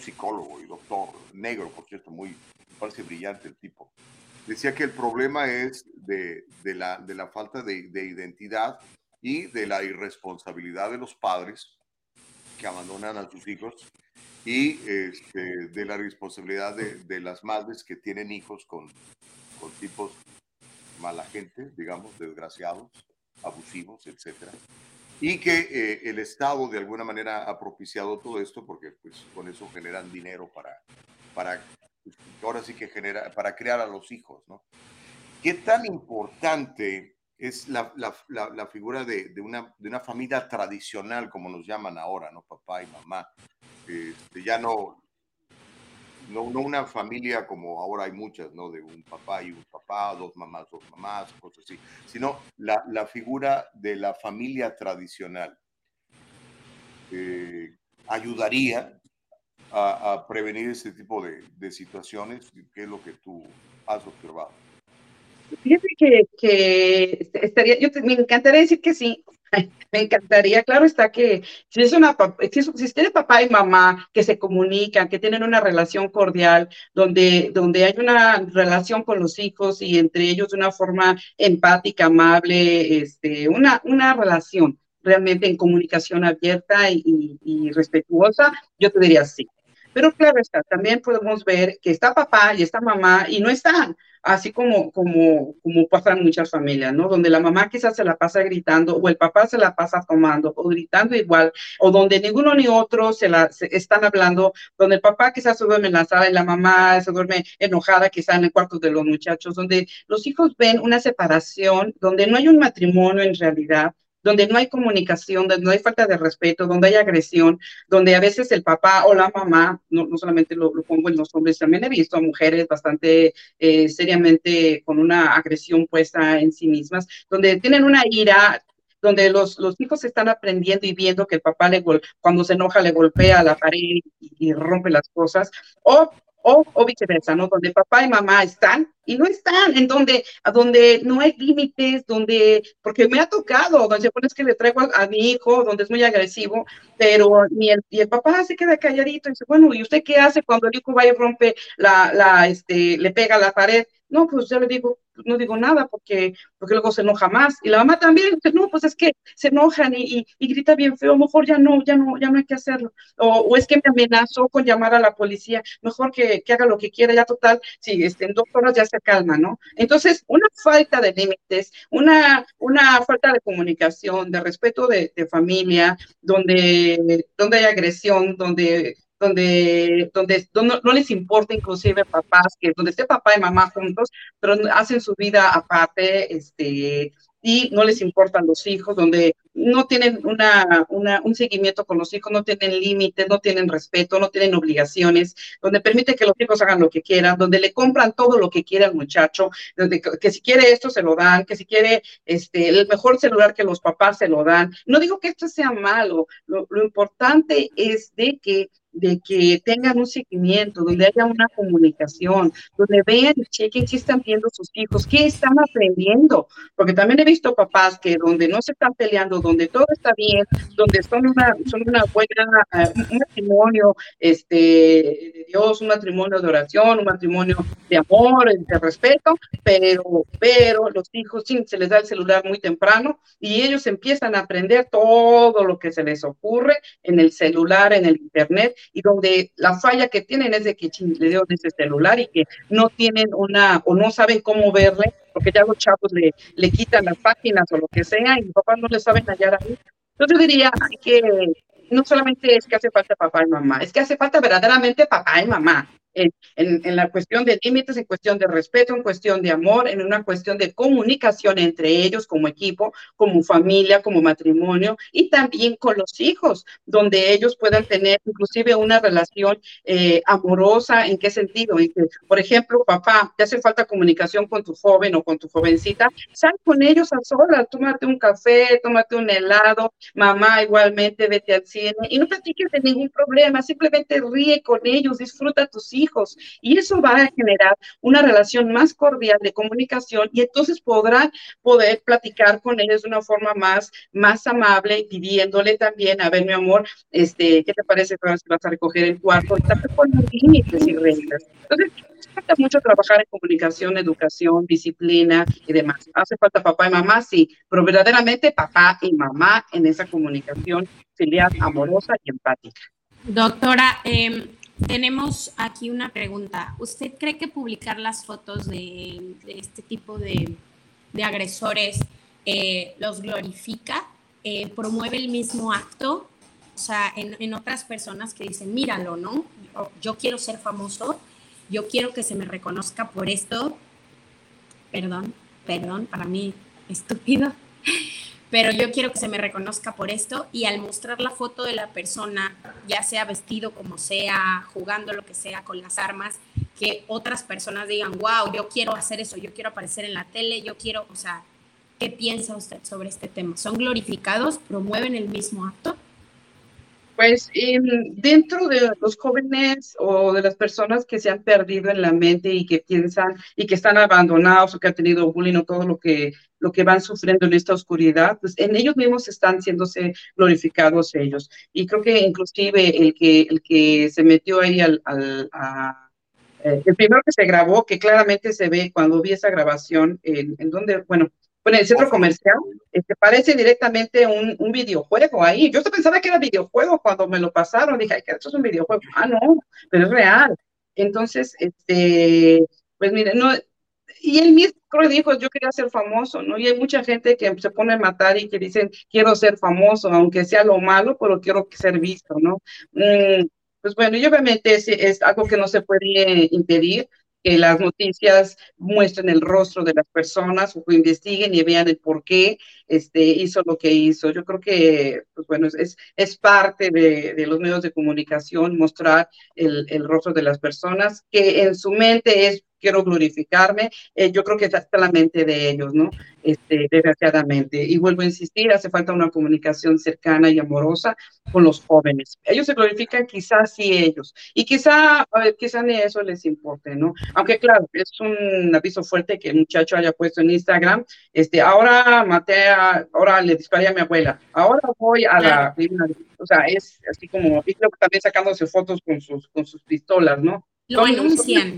psicólogo y doctor negro, por cierto, muy, parece brillante el tipo. Decía que el problema es de, de, la, de la, falta de, de, identidad y de la irresponsabilidad de los padres que abandonan a sus hijos y este, de la responsabilidad de, las madres que tienen hijos con, con tipos mala gente, digamos, desgraciados, abusivos, etcétera. Y que eh, el Estado de alguna manera ha propiciado todo esto porque pues, con eso generan dinero para, para pues, ahora sí que genera, para crear a los hijos, ¿no? ¿Qué tan importante es la, la, la, figura de, de, una, de una familia tradicional, como nos llaman ahora, ¿no? Papá y mamá. Este, ya no, no, no, una familia como ahora hay muchas, ¿no? De un papá y un papá, dos mamás, dos mamás, cosas así, sino la, la figura de la familia tradicional. Eh, ayudaría a, prevenir este tipo de, de, situaciones? ¿Qué es lo que tú has observado? Fíjate que, que estaría, yo me encantaría decir que sí, me encantaría, claro está que si es una si, si tiene papá y mamá que se comunican, que tienen una relación cordial, donde, donde hay una relación con los hijos y entre ellos de una forma empática, amable, este, una, una relación realmente en comunicación abierta y, y respetuosa, yo te diría sí. Pero claro está, también podemos ver que está papá y está mamá y no están, así como, como, como pasan muchas familias, ¿no? Donde la mamá quizás se la pasa gritando o el papá se la pasa tomando o gritando igual, o donde ninguno ni otro se la están hablando, donde el papá quizás se duerme en la sala y la mamá se duerme enojada quizás en el cuarto de los muchachos, donde los hijos ven una separación, donde no hay un matrimonio en realidad, donde no hay comunicación, donde no hay falta de respeto, donde hay agresión, donde a veces el papá o la mamá, no, no solamente lo, pongo en los hombres, también he visto a mujeres bastante eh, seriamente con una agresión puesta en sí mismas, donde tienen una ira donde los, los hijos están aprendiendo y viendo que el papá le cuando se enoja le golpea la pared y, y rompe las cosas, o o, o viceversa, ¿no? Donde papá y mamá están y no están, en donde, donde no hay límites, donde, porque me ha tocado, donde pones que le traigo a, mi hijo, donde es muy agresivo, pero ni el, y el papá se queda calladito y dice, bueno, ¿y usted qué hace cuando el hijo va y rompe la, la, este, le pega la pared? No, pues yo le digo, no digo nada porque, porque luego se enoja más. Y la mamá también, dice, no, pues es que se enojan y, y, grita bien feo, mejor ya no, ya no, ya no hay que hacerlo. O, o es que me amenazó con llamar a la policía, mejor que, que haga lo que quiera, ya total, si este, en dos horas ya se calma, ¿no? Entonces, una falta de límites, una, una falta de comunicación, de respeto de, de familia, donde, donde hay agresión, donde donde, donde, no les importa inclusive papás, que donde esté papá y mamá juntos, pero hacen su vida aparte, este, y no les importan los hijos, donde no tienen una, una, un seguimiento con los hijos, no tienen límites, no tienen respeto, no tienen obligaciones, donde permite que los hijos hagan lo que quieran, donde le compran todo lo que quiera al muchacho, donde que, si quiere esto se lo dan, que si quiere este, el mejor celular que los papás se lo dan. No digo que esto sea malo, lo, lo importante es de que de que tengan un seguimiento, donde haya una comunicación, donde vean y chequen qué están viendo sus hijos, qué están aprendiendo, porque también he visto papás que donde no se están peleando, donde todo está bien, donde son una, son una buena, un matrimonio este, de Dios, un matrimonio de oración, un matrimonio de amor, de respeto, pero, pero los hijos sí, se les da el celular muy temprano y ellos empiezan a aprender todo lo que se les ocurre en el celular, en el internet, y donde la falla que tienen es de que le dio ese celular y que no tienen una o no saben cómo verle, porque ya los chavos le, le quitan las páginas o lo que sea y los papás no le saben hallar ahí. Entonces yo diría que no solamente es que hace falta papá y mamá, es que hace falta verdaderamente papá y mamá en, en, la cuestión de límites, en cuestión de respeto, en cuestión de amor, en una cuestión de comunicación entre ellos como equipo, como familia, como matrimonio y también con los hijos, donde ellos puedan tener inclusive una relación eh, amorosa. ¿En qué sentido? En que, por ejemplo, papá, te hace falta comunicación con tu joven o con tu jovencita, sal con ellos a solas, tómate un café, tómate un helado, mamá igualmente, vete al cine y no platiques de ningún problema, simplemente ríe con ellos, disfruta a tus hijos hijos. Y eso va a generar una relación más cordial de comunicación y entonces podrán poder platicar con ellos de una forma más, más amable, pidiéndole también, a ver, mi amor, este, ¿qué te parece que vas a recoger el cuarto? Y también poner límites y reglas. Entonces, falta mucho trabajar en comunicación, educación, disciplina y demás. Hace falta papá y mamá, sí, pero verdaderamente papá y mamá en esa comunicación filial, amorosa y empática. Doctora, eh, tenemos aquí una pregunta. ¿Usted cree que publicar las fotos de, este tipo de, agresores eh, los glorifica? Eh, ¿Promueve el mismo acto? O sea, en, otras personas que dicen, míralo, ¿no? Yo quiero ser famoso, yo quiero que se me reconozca por esto. Perdón, perdón, para mí estúpido pero yo quiero que se me reconozca por esto y al mostrar la foto de la persona, ya sea vestido como sea, jugando lo que sea con las armas, que otras personas digan, wow, yo quiero hacer eso, yo quiero aparecer en la tele, yo quiero, o sea, ¿qué piensa usted sobre este tema? ¿Son glorificados? ¿Promueven el mismo acto? Pues dentro de los jóvenes o de las personas que se han perdido en la mente y que piensan y que están abandonados o que han tenido bullying o todo lo que, lo que van sufriendo en esta oscuridad, pues en ellos mismos están siéndose glorificados ellos. Y creo que inclusive el que, el que se metió ahí al, al eh, el primero que se grabó, que claramente se ve cuando vi esa grabación, en, en donde, bueno, bueno, el centro comercial, este, parece directamente un, un, videojuego ahí. Yo pensaba que era videojuego cuando me lo pasaron. Dije, que esto es un videojuego. Ah, no, pero es real. Entonces, este, pues mire, no, y él mismo dijo, yo quería ser famoso, ¿no? Y hay mucha gente que se pone a matar y que dicen, quiero ser famoso, aunque sea lo malo, pero quiero ser visto, ¿no? Mm, pues bueno, y obviamente es, es algo que no se puede impedir, que las noticias muestren el rostro de las personas o que investiguen y vean el por qué este, hizo lo que hizo. Yo creo que, pues bueno, es, es parte de, de los medios de comunicación mostrar el, el, rostro de las personas, que en su mente es quiero glorificarme, eh, yo creo que está la mente de ellos, ¿no? Este, desgraciadamente. Y vuelvo a insistir, hace falta una comunicación cercana y amorosa con los jóvenes. Ellos se glorifican quizás sí ellos, y quizá, quizá ni eso les importe, ¿no? Aunque claro, es un aviso fuerte que el muchacho haya puesto en Instagram, este, ahora maté a, ahora le disparé a mi abuela, ahora voy a la, o sea, es así como, y creo que también sacándose fotos con sus, con sus pistolas, ¿no? Lo anuncian.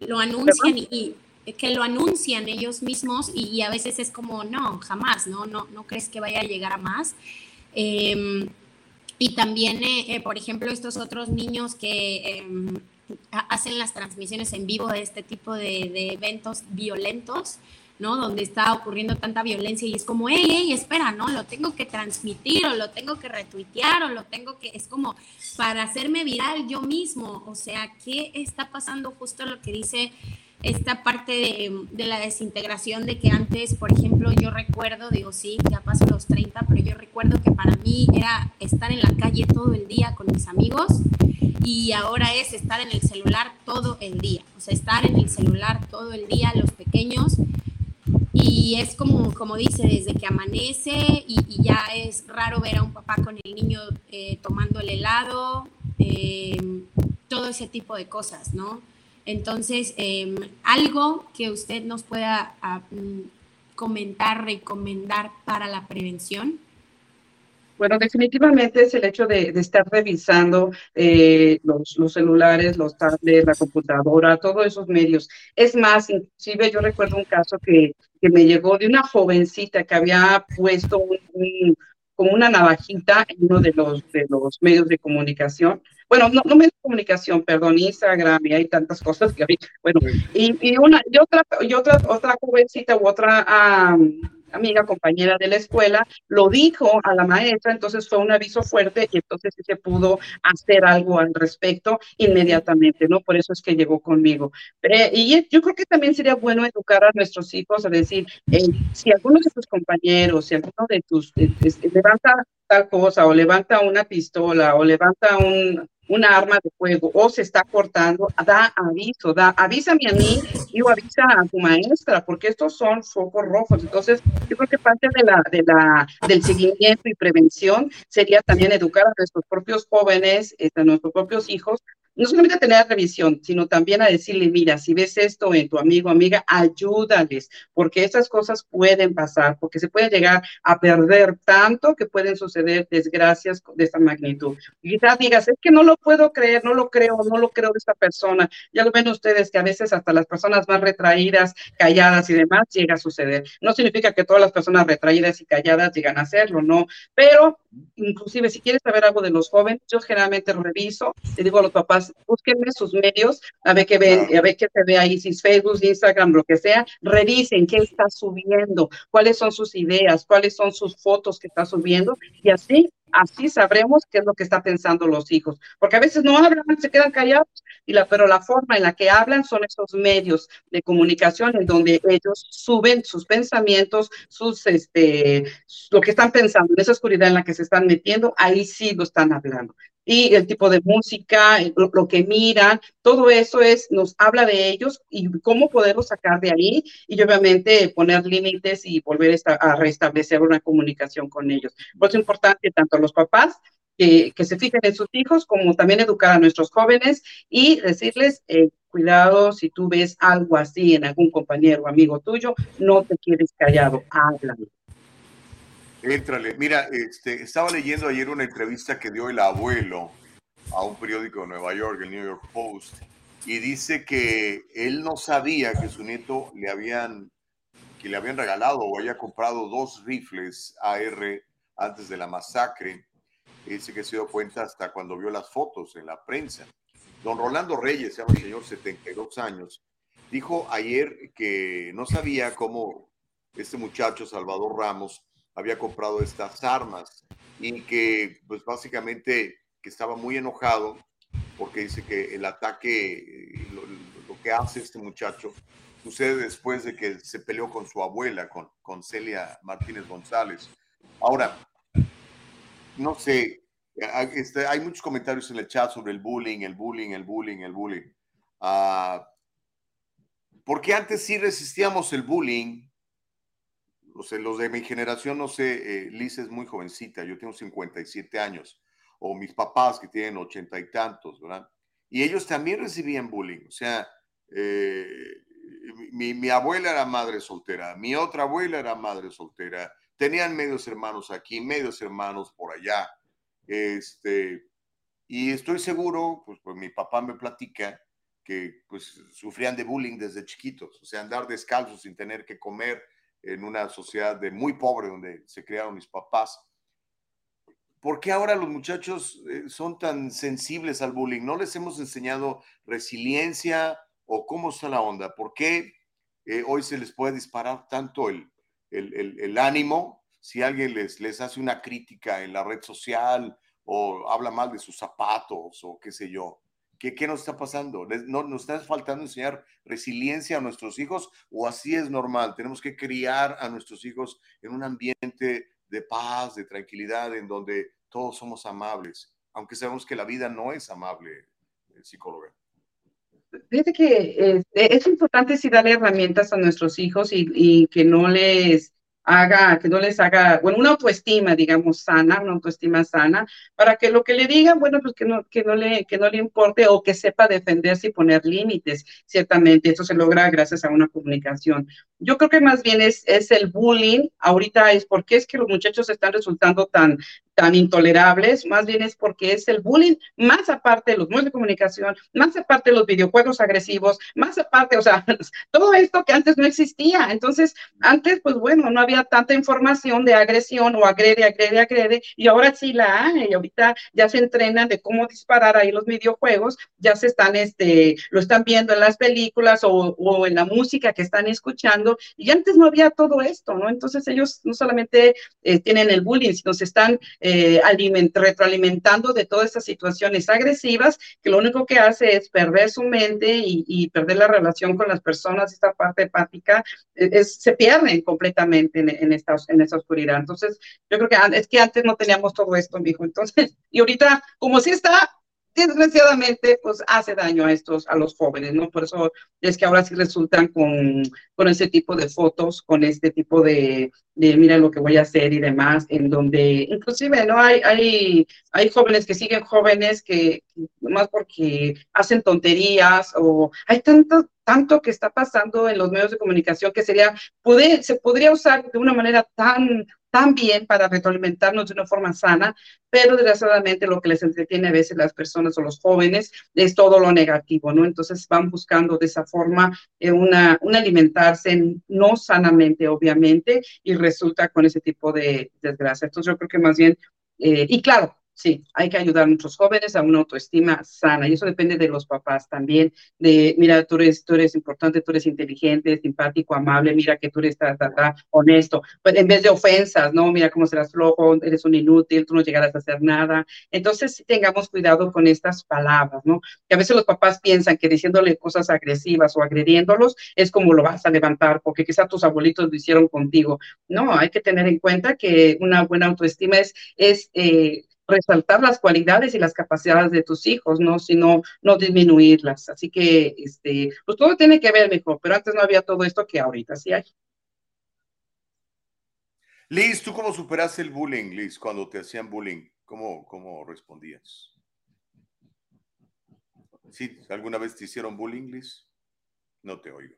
Lo anuncian y, que lo anuncian ellos mismos y, a veces es como, no, jamás, ¿no? No, no crees que vaya a llegar a más. Em, y también, eh, eh, por ejemplo, estos otros niños que em, hacen las transmisiones en vivo de este tipo de, de eventos violentos, ¿no? Donde está ocurriendo tanta violencia y es como, hey, hey, espera, ¿no? Lo tengo que transmitir o lo tengo que retuitear o lo tengo que, es como para hacerme viral yo mismo. O sea, ¿qué está pasando? Justo lo que dice esta parte de, de, la desintegración de que antes, por ejemplo, yo recuerdo, digo, sí, ya paso los 30, pero yo recuerdo que para mí era estar en la calle todo el día con mis amigos y ahora es estar en el celular todo el día, o sea, estar en el celular todo el día, los pequeños y es como, como dice, desde que amanece y, ya es raro ver a un papá con el niño eh, tomando el helado, em, todo ese tipo de cosas, ¿no? Entonces, em, algo que usted nos pueda ah, mm, comentar, recomendar para la prevención. Bueno, definitivamente es el hecho de, estar revisando eh, los, los, celulares, los tablets, la computadora, todos esos medios. Es más, inclusive yo recuerdo un caso que, que me llegó de una jovencita que había puesto un, como una navajita en uno de los, de los medios de comunicación. Bueno, no, no medios de comunicación, perdón, Instagram, y hay tantas cosas que. Bueno, y, y una, y otra, y otra, otra jovencita u otra amiga, compañera de la escuela, lo dijo a la maestra, entonces fue un aviso fuerte y entonces se pudo hacer algo al respecto inmediatamente, ¿no? Por eso es que llegó conmigo. y yo creo que también sería bueno educar a nuestros hijos a decir, si alguno de tus compañeros, si alguno de tus, levanta tal cosa o levanta una pistola o levanta un, una arma de fuego o se está cortando, da aviso, da, avísame a mí y avisa a tu maestra, porque estos son focos rojos. Entonces, yo creo que parte de la, de la, del seguimiento y prevención sería también educar a nuestros propios jóvenes, este, a nuestros propios hijos, no solamente a tener revisión, sino también a decirle, mira, si ves esto en tu amigo, amiga, ayúdales, porque estas cosas pueden pasar, porque se puede llegar a perder tanto que pueden suceder desgracias de esta magnitud. Y quizás digas, es que no lo puedo creer, no lo creo, no lo creo de esta persona. Ya lo ven ustedes que a veces hasta las personas más retraídas, calladas y demás llega a suceder. No significa que todas las personas retraídas y calladas llegan a hacerlo, no, pero inclusive si quieres saber algo de los jóvenes, yo generalmente reviso, le digo a los papás, búsquenme sus medios, a ver qué ven, a ver qué se ve ahí, si es Facebook, Instagram, lo que sea, revisen qué está subiendo, cuáles son sus ideas, cuáles son sus fotos que está subiendo, y así así sabremos qué es lo que están pensando los hijos, porque a veces no hablan, se quedan callados, y la, pero la forma en la que hablan son esos medios de comunicación en donde ellos suben sus pensamientos, sus, este, lo que están pensando, en esa oscuridad en la que se están metiendo, ahí sí lo están hablando y el tipo de música, lo, que miran, todo eso es, nos habla de ellos y cómo podemos sacar de ahí y obviamente poner límites y volver a restablecer una comunicación con ellos. Por eso es importante tanto los papás que, que se fijen en sus hijos como también educar a nuestros jóvenes y decirles, eh, cuidado, si tú ves algo así en algún compañero o amigo tuyo, no te quedes callado, háblalo. Éntrale. Mira, este, estaba leyendo ayer una entrevista que dio el abuelo a un periódico de Nueva York, el New York Post, y dice que él no sabía que su nieto le habían, que le habían regalado o había comprado dos rifles AR antes de la masacre. Dice que se dio cuenta hasta cuando vio las fotos en la prensa. Don Rolando Reyes, se llama el señor 72 años, dijo ayer que no sabía cómo este muchacho, Salvador Ramos, había comprado estas armas y que pues básicamente que estaba muy enojado porque dice que el ataque, lo, que hace este muchacho, sucede después de que se peleó con su abuela, con, con Celia Martínez González. Ahora, no sé, este, hay muchos comentarios en el chat sobre el bullying, el bullying, el bullying, el bullying. Uh, porque antes sí resistíamos el bullying los de mi generación, no sé, eh, Liz es muy jovencita, yo tengo 57 años, o mis papás que tienen ochenta y tantos, ¿verdad? Y ellos también recibían bullying, o sea, eh, mi, mi, abuela era madre soltera, mi otra abuela era madre soltera, tenían medios hermanos aquí, medios hermanos por allá, este, y estoy seguro, pues, pues mi papá me platica que pues sufrían de bullying desde chiquitos, o sea, andar descalzos sin tener que comer, en una sociedad de muy pobre donde se criaron mis papás. ¿Por qué ahora los muchachos eh, son tan sensibles al bullying? ¿No les hemos enseñado resiliencia o cómo está la onda? ¿Por qué eh, hoy se les puede disparar tanto el, el, el, ánimo si alguien les, les hace una crítica en la red social o habla mal de sus zapatos o qué sé yo? ¿Qué, nos está pasando? ¿No, ¿Nos está faltando enseñar resiliencia a nuestros hijos o así es normal? Tenemos que criar a nuestros hijos en un ambiente de paz, de tranquilidad, en donde todos somos amables, aunque sabemos que la vida no es amable, eh, psicóloga. Fíjate que eh, es importante sí darle herramientas a nuestros hijos y que no les haga, que no les haga, bueno, una autoestima, digamos, sana, una autoestima sana, para que lo que le digan, bueno, pues que no, que no, le, que no le importe o que sepa defenderse y poner límites. Ciertamente, eso se logra gracias a una comunicación. Yo creo que más bien es, es el bullying, ahorita es porque es que los muchachos están resultando tan, tan intolerables, más bien es porque es el bullying, más aparte de los medios de comunicación, más aparte de los videojuegos agresivos, más aparte, o sea, todo esto que antes no existía. Entonces, antes, pues bueno, no había tanta información de agresión o agrede, agrede, agrede, y ahora sí la hay, y ahorita ya se entrenan de cómo disparar ahí los videojuegos, ya se están, este, lo están viendo en las películas o, o en la música que están escuchando, y antes no había todo esto, ¿no? Entonces ellos no solamente eh, tienen el bullying, sino se están eh, retroalimentando de todas estas situaciones agresivas, que lo único que hace es perder su mente y, perder la relación con las personas, esta parte empática, eh, es, se pierden completamente en, esta, en esta oscuridad. Entonces, yo creo que es que antes no teníamos todo esto, hijo. Entonces, y ahorita, como si está, desgraciadamente, pues hace daño a estos, a los jóvenes, ¿no? Por eso es que ahora sí resultan con, con ese tipo de fotos, con este tipo de, de, mira lo que voy a hacer y demás, en donde inclusive, ¿no? Hay, hay, hay jóvenes que siguen jóvenes que, más porque hacen tonterías o hay tanto, tanto que está pasando en los medios de comunicación que sería, puede, se podría usar de una manera tan también para retroalimentarnos de una forma sana, pero desgraciadamente lo que les entretiene a veces las personas o los jóvenes es todo lo negativo, ¿no? Entonces van buscando de esa forma eh, una, un alimentarse no sanamente, obviamente, y resulta con ese tipo de desgracia. Entonces yo creo que más bien, eh, y claro, Sí, hay que ayudar a nuestros jóvenes a una autoestima sana y eso depende de los papás también, de, mira, tú eres, tú eres importante, tú eres inteligente, simpático, amable, mira que tú eres honesto, pues en vez de ofensas, ¿no? Mira cómo serás flojo, eres un inútil, tú no llegarás a hacer nada. Entonces, tengamos cuidado con estas palabras, ¿no? Que a veces los papás piensan que diciéndole cosas agresivas o agrediéndolos es como lo vas a levantar, porque quizá tus abuelitos lo hicieron contigo. No, hay que tener en cuenta que una buena autoestima es, es eh, resaltar las cualidades y las capacidades de tus hijos, ¿no? Sino no disminuirlas. Así que, este, pues todo tiene que ver, mejor, pero antes no había todo esto que ahorita sí hay. Liz, ¿tú cómo superaste el bullying, Liz, cuando te hacían bullying? ¿Cómo, cómo respondías? ¿Sí? ¿Alguna vez te hicieron bullying, Liz? No te oigo.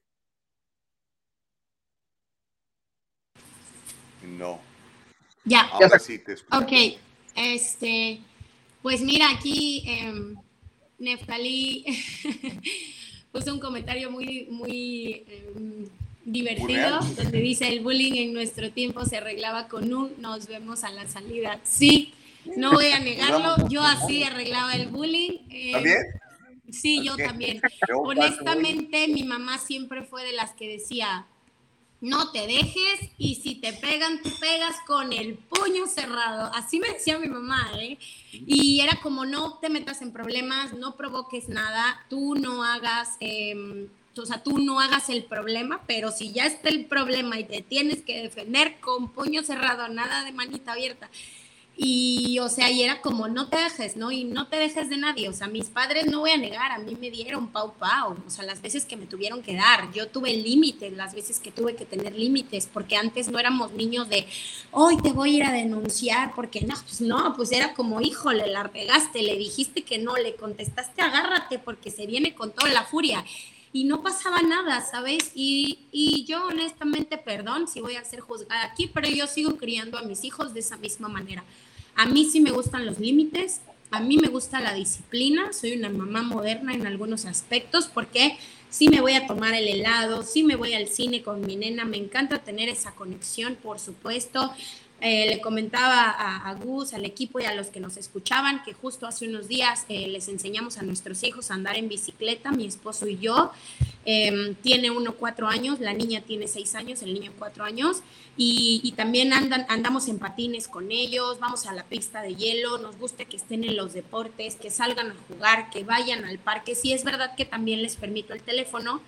No. Ya. Ahora sí te escucho. Ok. Este, pues mira, aquí eh, Neftalí puso un comentario muy, muy em, divertido, donde dice, el bullying en nuestro tiempo se arreglaba con un nos vemos a la salida. Sí, no voy a negarlo, yo así arreglaba el bullying. Eh, ¿También? Sí, yo también. Honestamente, mi mamá siempre fue de las que decía, no te dejes y si te pegan, tú pegas con el puño cerrado. Así me decía mi mamá, ¿eh? Y era como no te metas en problemas, no provoques nada, tú no hagas, em, o sea, tú no hagas el problema, pero si ya está el problema y te tienes que defender con puño cerrado, nada de manita abierta. Y, o sea, y era como, no te dejes, ¿no? Y no te dejes de nadie. O sea, mis padres, no voy a negar, a mí me dieron pau pau. O sea, las veces que me tuvieron que dar. Yo tuve límites, las veces que tuve que tener límites, porque antes no éramos niños de, hoy te voy a ir a denunciar, porque no, pues no, pues era como, híjole, la regaste, le dijiste que no, le contestaste, agárrate, porque se viene con toda la furia y no pasaba nada, ¿sabes? Y, y, yo honestamente, perdón si voy a ser juzgada aquí, pero yo sigo criando a mis hijos de esa misma manera. A mí sí me gustan los límites, a mí me gusta la disciplina, soy una mamá moderna en algunos aspectos porque sí me voy a tomar el helado, sí me voy al cine con mi nena, me encanta tener esa conexión, por supuesto. Eh, le comentaba a, Gus, al equipo y a los que nos escuchaban que justo hace unos días eh, les enseñamos a nuestros hijos a andar en bicicleta, mi esposo y yo. Em, tiene uno cuatro años, la niña tiene seis años, el niño cuatro años. Y, también andan, andamos en patines con ellos, vamos a la pista de hielo, nos gusta que estén en los deportes, que salgan a jugar, que vayan al parque. Sí es verdad que también les permito el teléfono,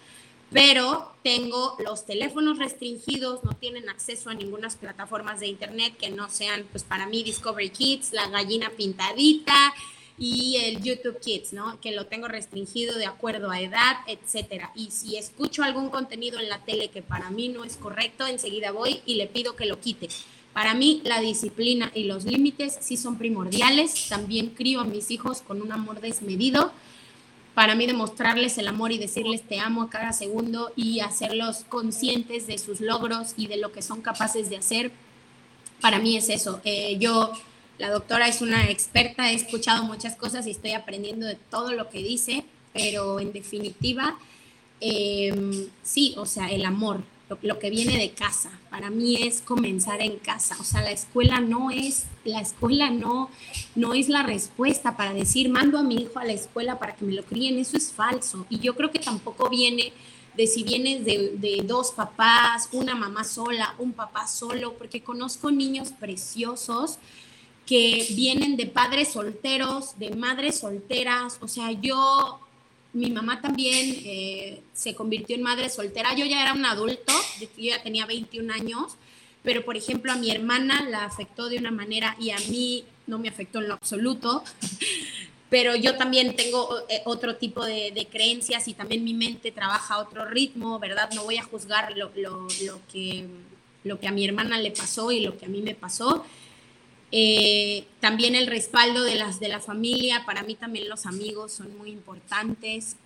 pero tengo los teléfonos restringidos, no tienen acceso a ninguna plataformas de internet que no sean, pues para mí, Discovery Kids, la gallina pintadita y el YouTube Kids, ¿no? Que lo tengo restringido de acuerdo a edad, etcétera. Y si escucho algún contenido en la tele que para mí no es correcto, enseguida voy y le pido que lo quite. Para mí la disciplina y los límites sí son primordiales. También crío a mis hijos con un amor desmedido para mí demostrarles el amor y decirles te amo a cada segundo y hacerlos conscientes de sus logros y de lo que son capaces de hacer, para mí es eso. Eh, yo, la doctora es una experta, he escuchado muchas cosas y estoy aprendiendo de todo lo que dice, pero en definitiva, em, sí, o sea, el amor, lo, que viene de casa. Para mí es comenzar en casa. O sea, la escuela no es, la escuela no, no es la respuesta para decir, mando a mi hijo a la escuela para que me lo críen. Eso es falso. Y yo creo que tampoco viene de si vienes de, de dos papás, una mamá sola, un papá solo, porque conozco niños preciosos que vienen de padres solteros, de madres solteras. O sea, yo mi mamá también eh, se convirtió en madre soltera. Yo ya era un adulto, yo ya tenía 21 años, pero por ejemplo a mi hermana la afectó de una manera y a mí no me afectó en lo absoluto. Pero yo también tengo eh, otro tipo de, creencias y también mi mente trabaja a otro ritmo, ¿verdad? No voy a juzgar lo, lo, que, lo que a mi hermana le pasó y lo que a mí me pasó eh, también el respaldo de, las, de la familia, para mí también los amigos son muy importantes,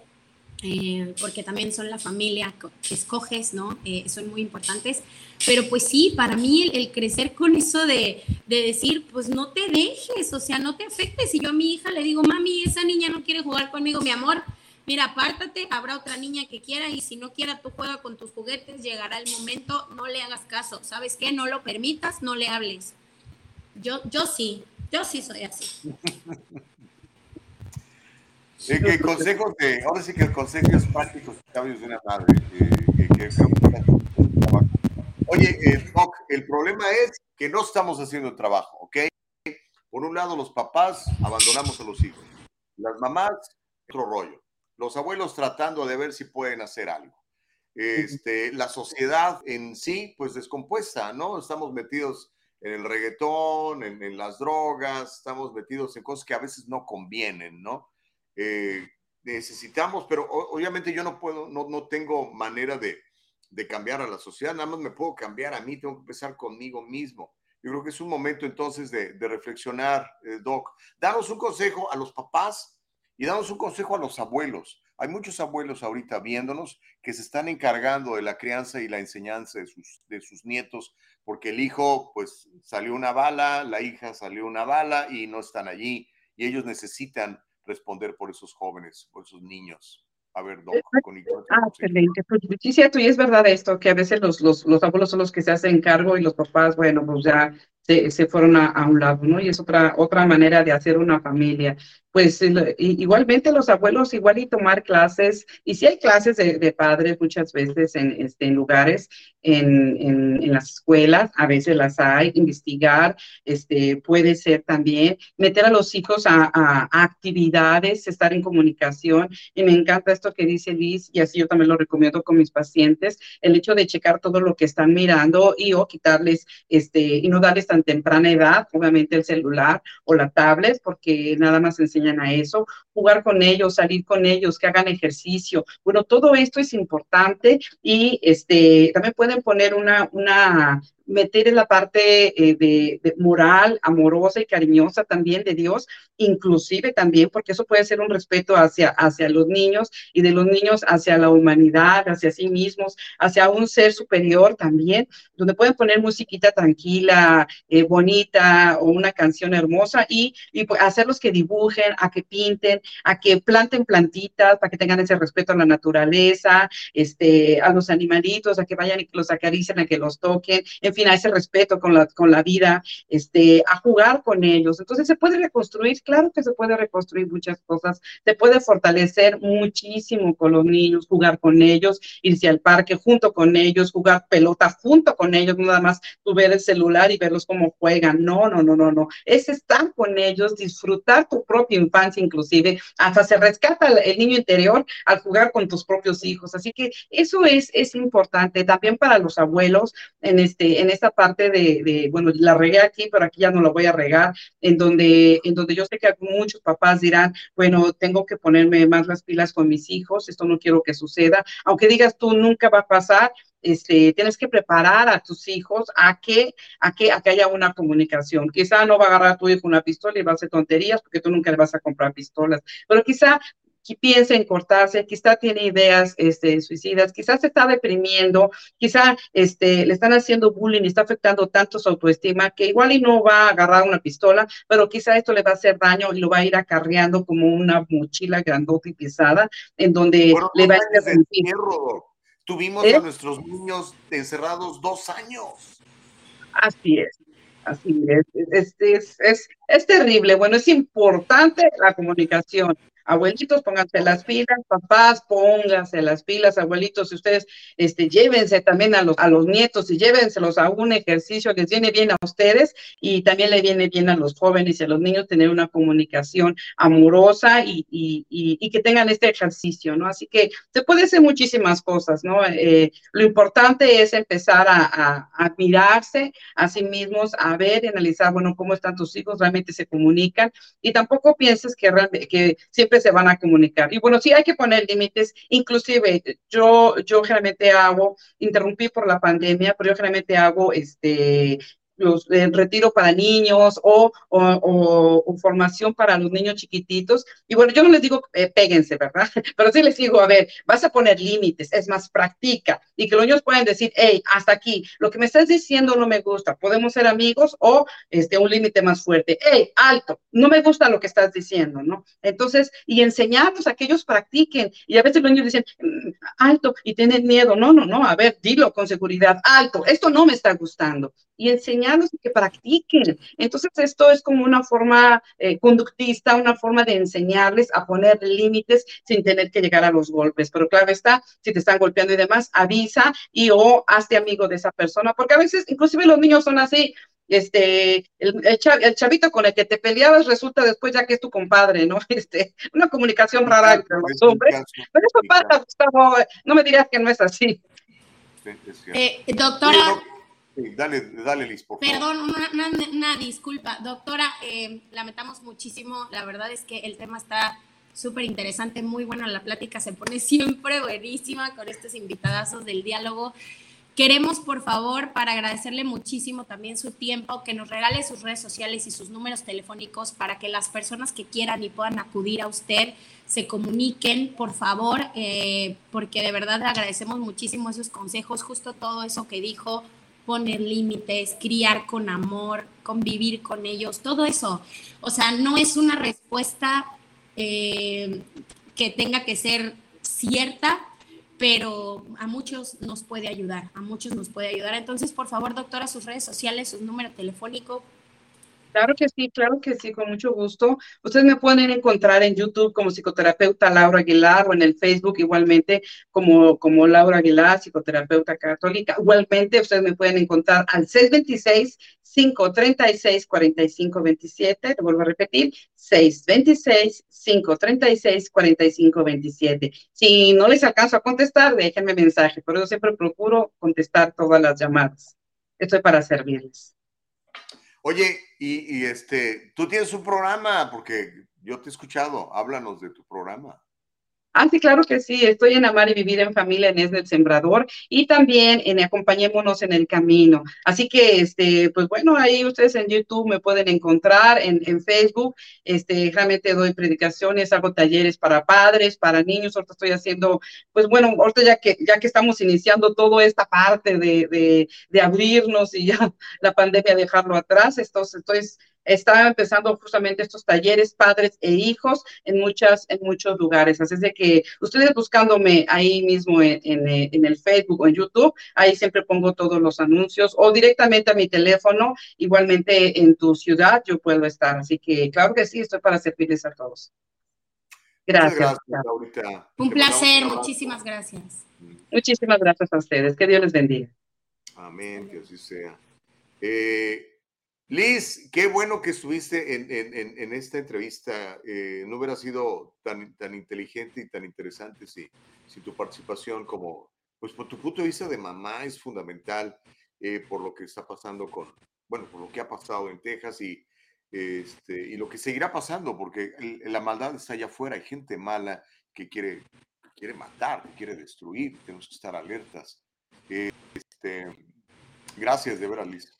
eh, porque también son la familia que escoges, ¿no? Eh, son muy importantes. Pero pues sí, para mí el, crecer con eso de, de, decir, pues no te dejes, o sea, no te afectes. Si yo a mi hija le digo, mami, esa niña no quiere jugar conmigo, mi amor, mira, apártate, habrá otra niña que quiera y si no quiera, tú juega con tus juguetes, llegará el momento, no le hagas caso, ¿sabes qué? No lo permitas, no le hables. Yo, yo sí, yo sí soy así. Sí, que consejos de, ahora sí que el consejo es prácticos de una madre. Oye, eh, el problema es que no estamos haciendo el trabajo, ¿ok? Por un lado, los papás abandonamos a los hijos. Las mamás, otro rollo. Los abuelos tratando de ver si pueden hacer algo. Este, la sociedad en sí, pues descompuesta, ¿no? Estamos metidos en el reggaetón, en, las drogas, estamos metidos en cosas que a veces no convienen, ¿no? Eh, necesitamos, pero obviamente yo no puedo, no, no tengo manera de, de, cambiar a la sociedad, nada más me puedo cambiar a mí, tengo que empezar conmigo mismo. Yo creo que es un momento entonces de, de reflexionar, eh, Doc. Danos un consejo a los papás y damos un consejo a los abuelos. Hay muchos abuelos ahorita viéndonos que se están encargando de la crianza y la enseñanza de sus, de sus nietos, porque el hijo, pues, salió una bala, la hija salió una bala y no están allí. Y ellos necesitan responder por esos jóvenes, por esos niños. A ver, Doc, con Ah, excelente. Pues, sí, cierto, y es verdad esto, que a veces los, los, los abuelos son los que se hacen cargo y los papás, bueno, pues ya se, fueron a, a, un lado, ¿no? Y es otra, otra manera de hacer una familia pues igualmente los abuelos igual y tomar clases, y si hay clases de, padres muchas veces en, este, en lugares, en, en, las escuelas, a veces las hay, investigar, este, puede ser también, meter a los hijos a, actividades, estar en comunicación, y me encanta esto que dice Liz, y así yo también lo recomiendo con mis pacientes, el hecho de checar todo lo que están mirando y o quitarles, este, y no darles tan temprana edad, obviamente el celular o la tablet, porque nada más a eso, jugar con ellos, salir con ellos, que hagan ejercicio. Bueno, todo esto es importante y este, también pueden poner una, una meter en la parte eh, de, moral, amorosa y cariñosa también de Dios, inclusive también, porque eso puede ser un respeto hacia, hacia los niños y de los niños hacia la humanidad, hacia sí mismos, hacia un ser superior también, donde pueden poner musiquita tranquila, eh, bonita o una canción hermosa y, y pues, hacerlos que dibujen, a que pinten, a que planten plantitas para que tengan ese respeto a la naturaleza, este, a los animalitos, a que vayan y los acaricien, a que los toquen, en fin a ese respeto con la, con la vida, este, a jugar con ellos. Entonces se puede reconstruir, claro que se puede reconstruir muchas cosas, se puede fortalecer muchísimo con los niños, jugar con ellos, irse al parque junto con ellos, jugar pelota junto con ellos, nada más tú ver el celular y verlos cómo juegan. No, no, no, no, no. Es estar con ellos, disfrutar tu propia infancia inclusive, hasta se rescata el niño interior al jugar con tus propios hijos. Así que eso es, es importante también para los abuelos en este, esta parte de, bueno, la regué aquí, pero aquí ya no la voy a regar, en donde, en donde yo sé que muchos papás dirán, bueno, tengo que ponerme más las pilas con mis hijos, esto no quiero que suceda, aunque digas tú nunca va a pasar, este, tienes que preparar a tus hijos a que, a que, a que haya una comunicación. Quizá no va a agarrar a tu hijo una pistola y va a hacer tonterías porque tú nunca le vas a comprar pistolas, pero quizá piensa en cortarse, quizá tiene ideas este, suicidas, quizás se está deprimiendo, quizá este, le están haciendo bullying y está afectando tanto su autoestima que igual y no va a agarrar una pistola, pero quizá esto le va a hacer daño y lo va a ir acarreando como una mochila grandota y pesada en donde le va a ir Tuvimos ¿Eh? a nuestros niños encerrados dos años. Así es. Así es, es, es, es, terrible. Bueno, es importante la comunicación. Abuelitos, pónganse las pilas, papás, pónganse las pilas, abuelitos, si ustedes este, llévense también a los, a los nietos y llévenselos a un ejercicio, les viene bien a ustedes y también le viene bien a los jóvenes y a los niños tener una comunicación amorosa y, y, y, que tengan este ejercicio, ¿no? Así que se puede hacer muchísimas cosas, ¿no? Eh, lo importante es empezar a, a, mirarse a sí mismos, a ver y analizar, bueno, cómo están tus hijos, realmente se comunican y tampoco pienses que, que siempre se van a comunicar. Y bueno, sí hay que poner límites, inclusive yo, yo generalmente hago, interrumpí por la pandemia, pero yo generalmente hago este, los retiro para niños o, o, formación para los niños chiquititos. Y bueno, yo no les digo eh, péguense, ¿verdad? Pero sí les digo, a ver, vas a poner límites, es más, practica y que los niños puedan decir, hey, hasta aquí, lo que me estás diciendo no me gusta, podemos ser amigos o este, un límite más fuerte. Hey, alto, no me gusta lo que estás diciendo, ¿no? Entonces, y enseñarlos a que ellos practiquen. Y a veces los niños dicen, mm, alto, y tienen miedo. No, no, no, a ver, dilo con seguridad, alto, esto no me está gustando y enseñarlos que practiquen. Entonces, esto es como una forma eh, conductista, una forma de enseñarles a poner límites sin tener que llegar a los golpes. Pero claro está, si te están golpeando y demás, avisa y o hazte amigo de esa persona, porque a veces, inclusive los niños son así, este, el, el, chavito con el que te peleabas resulta después ya que es tu compadre, ¿no? Este, una comunicación rara entre los hombres. Pero eso pasa, Gustavo, no me dirías que no es así. Eh, doctora, dale, dale, Liz. Perdón, una, disculpa. Doctora, eh, lamentamos muchísimo. La verdad es que el tema está súper interesante, muy buena la plática. Se pone siempre buenísima con estos invitadazos del diálogo. Queremos, por favor, para agradecerle muchísimo también su tiempo, que nos regale sus redes sociales y sus números telefónicos para que las personas que quieran y puedan acudir a usted se comuniquen, por favor, eh, porque de verdad le agradecemos muchísimo esos consejos, justo todo eso que dijo, poner límites, criar con amor, convivir con ellos, todo eso. O sea, no es una respuesta eh, que tenga que ser cierta, pero a muchos nos puede ayudar, a muchos nos puede ayudar. Entonces, por favor, doctora, sus redes sociales, su número telefónico, Claro que sí, claro que sí, con mucho gusto. Ustedes me pueden encontrar en YouTube como psicoterapeuta Laura Aguilar o en el Facebook igualmente como, como Laura Aguilar, psicoterapeuta católica. Igualmente, ustedes me pueden encontrar al 626-536-4527. Te vuelvo a repetir, 626-536-4527. Si no les alcanzo a contestar, déjenme mensaje. Por eso siempre procuro contestar todas las llamadas. Estoy para servirles. Oye, y, este, tú tienes un programa, porque yo te he escuchado, háblanos de tu programa. Ah, sí, claro que sí. Estoy en Amar y Vivir en Familia en Es del Sembrador y también en Acompañémonos en el Camino. Así que, este, pues bueno, ahí ustedes en YouTube me pueden encontrar, en, en Facebook. Este, realmente doy predicaciones, hago talleres para padres, para niños. Ahorita estoy haciendo, pues bueno, ahorita ya que, ya que estamos iniciando toda esta parte de, de, de abrirnos y ya la pandemia dejarlo atrás, entonces estoy está empezando justamente estos talleres padres e hijos en muchas, en muchos lugares. Así es de que ustedes buscándome ahí mismo en, en, el Facebook o en YouTube, ahí siempre pongo todos los anuncios o directamente a mi teléfono, igualmente en tu ciudad yo puedo estar. Así que claro que sí, estoy para servirles a todos. Gracias. gracias Un placer, muchísimas gracias. Muchísimas gracias a ustedes. Que Dios les bendiga. Amén, que así sea. Eh, Liz, qué bueno que estuviste en, esta entrevista. Eh, no hubiera sido tan, tan inteligente y tan interesante si, si tu participación como, pues por tu punto de vista de mamá es fundamental eh, por lo que está pasando con, bueno, por lo que ha pasado en Texas y, este, y lo que seguirá pasando, porque la maldad está allá afuera, hay gente mala que quiere, quiere matar, que quiere destruir, tenemos que estar alertas. este, gracias de veras, Liz.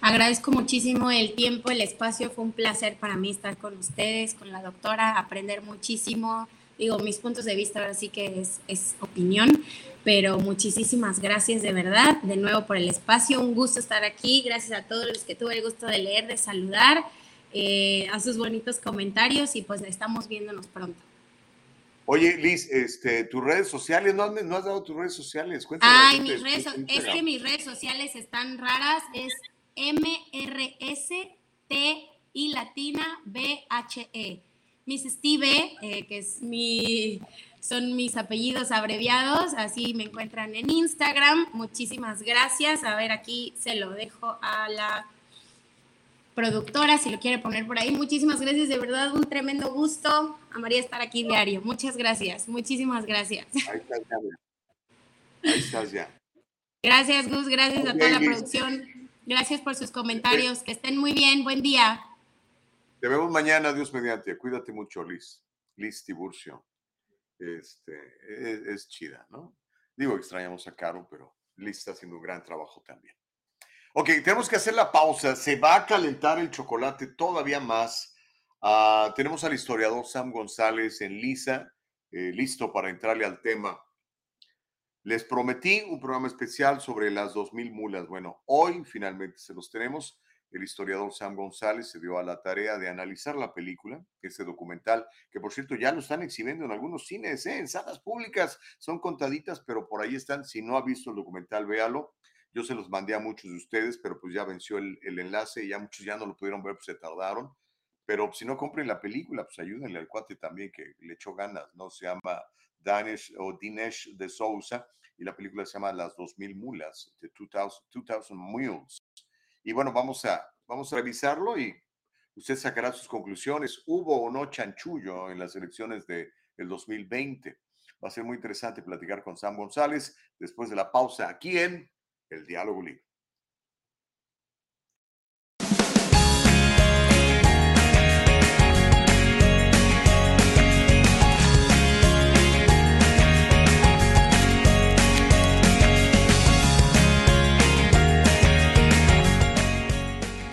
Agradezco muchísimo el tiempo, el espacio. Fue un placer para mí estar con ustedes, con la doctora, aprender muchísimo. Digo, mis puntos de vista ahora sí que es, es opinión, pero muchísimas gracias de verdad, de nuevo por el espacio. Un gusto estar aquí. Gracias a todos los que tuve el gusto de leer, de saludar, eh, a sus bonitos comentarios y pues estamos viéndonos pronto. Oye, Liz, este, tus redes sociales, ¿no, has dado tus redes sociales? Cuéntame Ay, mis redes, es que mis redes sociales están raras, es M-R-S-T y latina B-H-E. Miss Steve, eh, que es mi, son mis apellidos abreviados, así me encuentran en Instagram. Muchísimas gracias. A ver, aquí se lo dejo a la productora, si lo quiere poner por ahí. Muchísimas gracias, de verdad, un tremendo gusto. A María estar aquí diario. Muchas gracias, muchísimas gracias. Ahí estás ya. Ahí estás ya. Gracias, Gus, gracias a toda la producción. Gracias por sus comentarios. Que estén muy bien. Buen día. Te vemos mañana, Dios mediante. Cuídate mucho, Liz. Liz Tiburcio. Este, es, es, chida, ¿no? Digo, extrañamos a Caro, pero Liz está haciendo un gran trabajo también. Ok, tenemos que hacer la pausa. Se va a calentar el chocolate todavía más. Uh, tenemos al historiador Sam González en Lisa, eh, listo para entrarle al tema. Les prometí un programa especial sobre las 2.000 mulas. Bueno, hoy finalmente se los tenemos. El historiador Sam González se dio a la tarea de analizar la película, ese documental, que por cierto ya lo están exhibiendo en algunos cines, ¿eh? en salas públicas. Son contaditas, pero por ahí están. Si no ha visto el documental, véalo. Yo se los mandé a muchos de ustedes, pero pues ya venció el, el enlace y ya muchos ya no lo pudieron ver, pues se tardaron. Pero si no compren la película, pues ayúdenle al cuate también que le echó ganas, ¿no? Se llama Danish o Dinesh de Sousa y la película se llama Las 2000 Mulas, de 2000, Mules. Y bueno, vamos a, vamos a revisarlo y usted sacará sus conclusiones. ¿Hubo o no chanchullo en las elecciones del de 2020? Va a ser muy interesante platicar con Sam González después de la pausa aquí en El Diálogo Libre.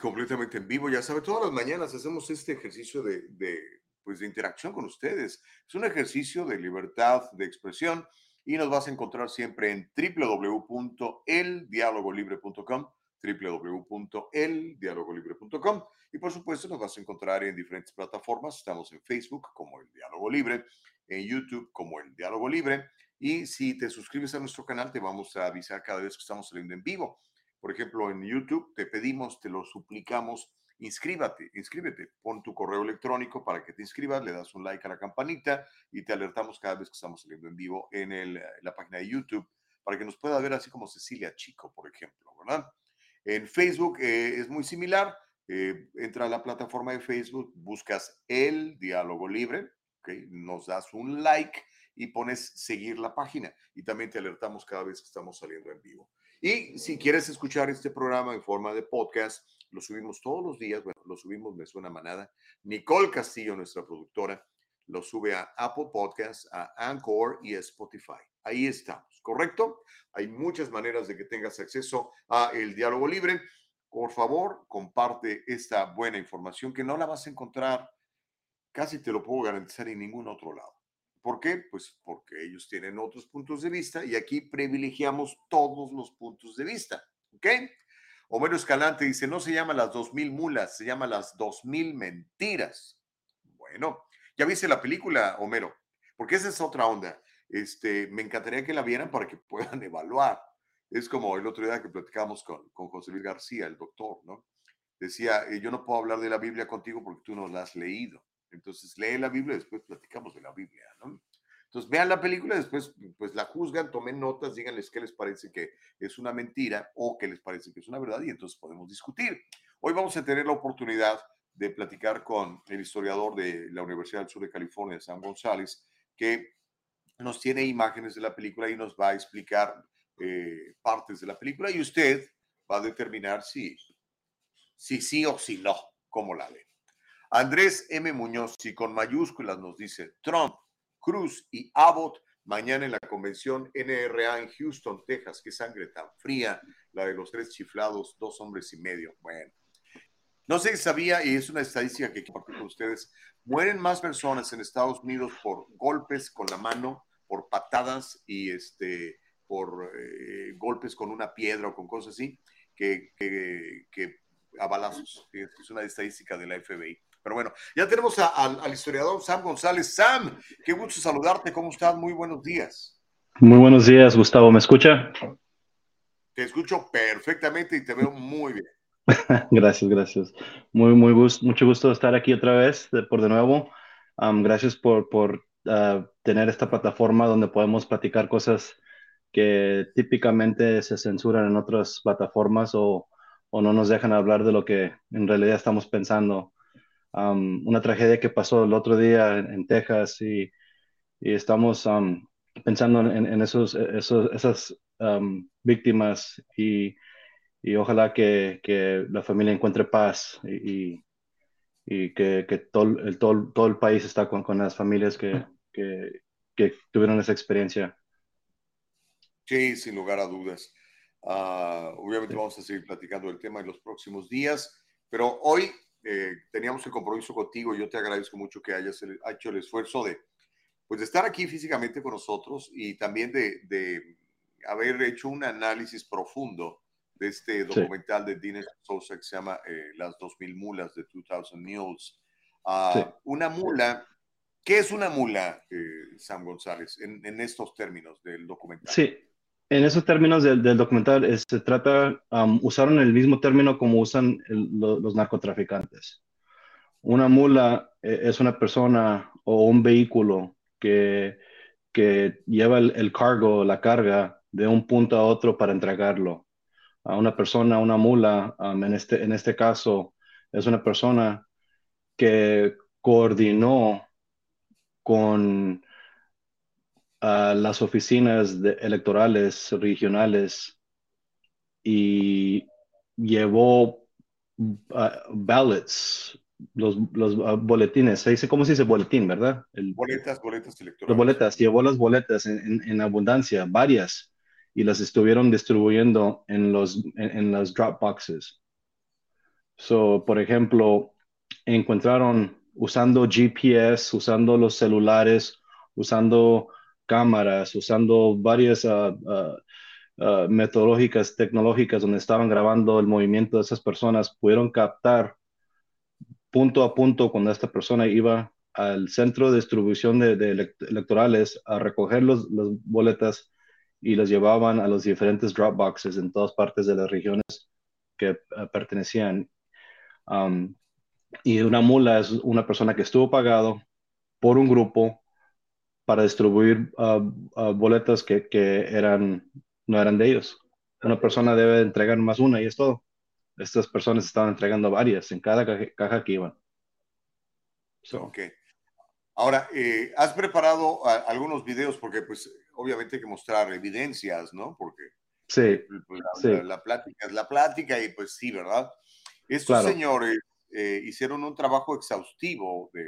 Completamente en vivo. Ya sabe, todas las mañanas hacemos este ejercicio de, de, pues, de interacción con ustedes. Es un ejercicio de libertad de expresión y nos vas a encontrar siempre en www.eldialogolibre.com www.eldialogolibre.com y por supuesto nos vas a encontrar en diferentes plataformas. Estamos en Facebook como El Diálogo Libre, en YouTube como El Diálogo Libre y si te suscribes a nuestro canal te vamos a avisar cada vez que estamos saliendo en vivo. Por ejemplo, en YouTube te pedimos, te lo suplicamos, inscríbete, inscríbete, pon tu correo electrónico para que te inscribas, le das un like a la campanita y te alertamos cada vez que estamos saliendo en vivo en el, la página de YouTube para que nos pueda ver así como Cecilia Chico, por ejemplo, ¿verdad? En Facebook eh, es muy similar. Eh, entra a la plataforma de Facebook, buscas el diálogo libre, nos das un like y pones seguir la página y también te alertamos cada vez que estamos saliendo en vivo. Y si quieres escuchar este programa en forma de podcast, lo subimos todos los días. Bueno, lo subimos, me suena manada. Nicole Castillo, nuestra productora, lo sube a Apple Podcasts, a Anchor y a Spotify. Ahí estamos, ¿correcto? Hay muchas maneras de que tengas acceso a el diálogo libre. Por favor, comparte esta buena información que no la vas a encontrar, casi te lo puedo garantizar, en ningún otro lado. ¿Por qué? Pues porque ellos tienen otros puntos de vista y aquí privilegiamos todos los puntos de vista. ¿Ok? Homero Escalante dice, no se llama las dos mil mulas, se llama las dos mil mentiras. Bueno, ¿ya viste la película, Homero? porque esa es otra onda. Este, me encantaría que la vieran para que puedan evaluar. Es como el otro día que platicamos con, con José Luis García, el doctor, ¿no? Decía, eh, yo no puedo hablar de la Biblia contigo porque tú no la has leído. Entonces lee la Biblia y después platicamos de la Biblia, ¿no? Entonces vean la película, después pues la juzgan, tomen notas, díganles qué les parece que es una mentira o qué les parece que es una verdad y entonces podemos discutir. Hoy vamos a tener la oportunidad de platicar con el historiador de la Universidad del Sur de California, Sam González, que nos tiene imágenes de la película y nos va a explicar eh, partes de la película y usted va a determinar si, si sí o si no, cómo la ve. Andrés M. Muñoz, y con mayúsculas nos dice Trump Cruz y Abbott mañana en la convención NRA en Houston, Texas. Qué sangre tan fría, la de los tres chiflados, dos hombres y medio. Bueno, no sé si sabía, y es una estadística que compartir con ustedes, mueren más personas en Estados Unidos por golpes con la mano, por patadas y este, por eh, golpes con una piedra o con cosas así, que, que a balazos. Es una estadística de la FBI. Pero bueno, ya tenemos al historiador Sam González. Sam, qué gusto saludarte. ¿Cómo estás? Muy buenos días. Muy buenos días, Gustavo. ¿Me escucha? Te escucho perfectamente y te veo muy bien. gracias, gracias. Muy, muy gusto, mucho gusto estar aquí otra vez, por de nuevo. gracias por, por ah, tener esta plataforma donde podemos platicar cosas que típicamente se censuran en otras plataformas o, o no nos dejan hablar de lo que en realidad estamos pensando una tragedia que pasó el otro día en, Texas y, estamos pensando en, esos, esos, esas víctimas y, y ojalá que, que, la familia encuentre paz y, y que, que, todo, el, todo, todo el país está con, con las familias que, que, tuvieron esa experiencia. Sí, sin lugar a dudas. Ah, obviamente vamos a seguir platicando el tema en los próximos días, pero hoy eh, teníamos el compromiso contigo. Yo te agradezco mucho que hayas hecho el esfuerzo de, pues, de estar aquí físicamente con nosotros y también de, de haber hecho un análisis profundo de este documental de Dines Sosa que se llama eh, Las 2000 mulas de 2000 Mules. Ah, una mula, ¿qué es una mula, eh, Sam González, en, en, estos términos del documental? Sí, en esos términos del, documental se trata, usaron el mismo término como usan los narcotraficantes. Una mula eh, es una persona o un vehículo que, que lleva el, cargo, la carga de un punto a otro para entregarlo. A una persona, una mula, en, este, en este caso, es una persona que coordinó con a las oficinas electorales regionales y llevó ah, ballots, los, los ah, boletines, se dice, ¿cómo se dice boletín, verdad? boletas, boletas electorales. Las boletas, llevó las boletas en, en, abundancia, varias, y las estuvieron distribuyendo en los, en, las drop boxes. So, por ejemplo, encontraron usando GPS, usando los celulares, usando cámaras, usando varias uh, uh, metodológicas tecnológicas donde estaban grabando el movimiento de esas personas, pudieron captar punto a punto cuando esta persona iba al centro de distribución de, electorales a recoger las boletas y las llevaban a los diferentes drop boxes en todas partes de las regiones que pertenecían. Um, y una mula es una persona que estuvo pagado por un grupo para distribuir uh, uh, boletas que, que, eran, no eran de ellos. Una persona debe entregar más una y es todo. Estas personas estaban entregando varias en cada caja, que iban. Ok. Ahora, eh, has preparado algunos videos porque pues obviamente hay que mostrar evidencias, ¿no? Porque sí, pues, la, plática es la plática y pues sí, ¿verdad? Estos señores eh, hicieron un trabajo exhaustivo de,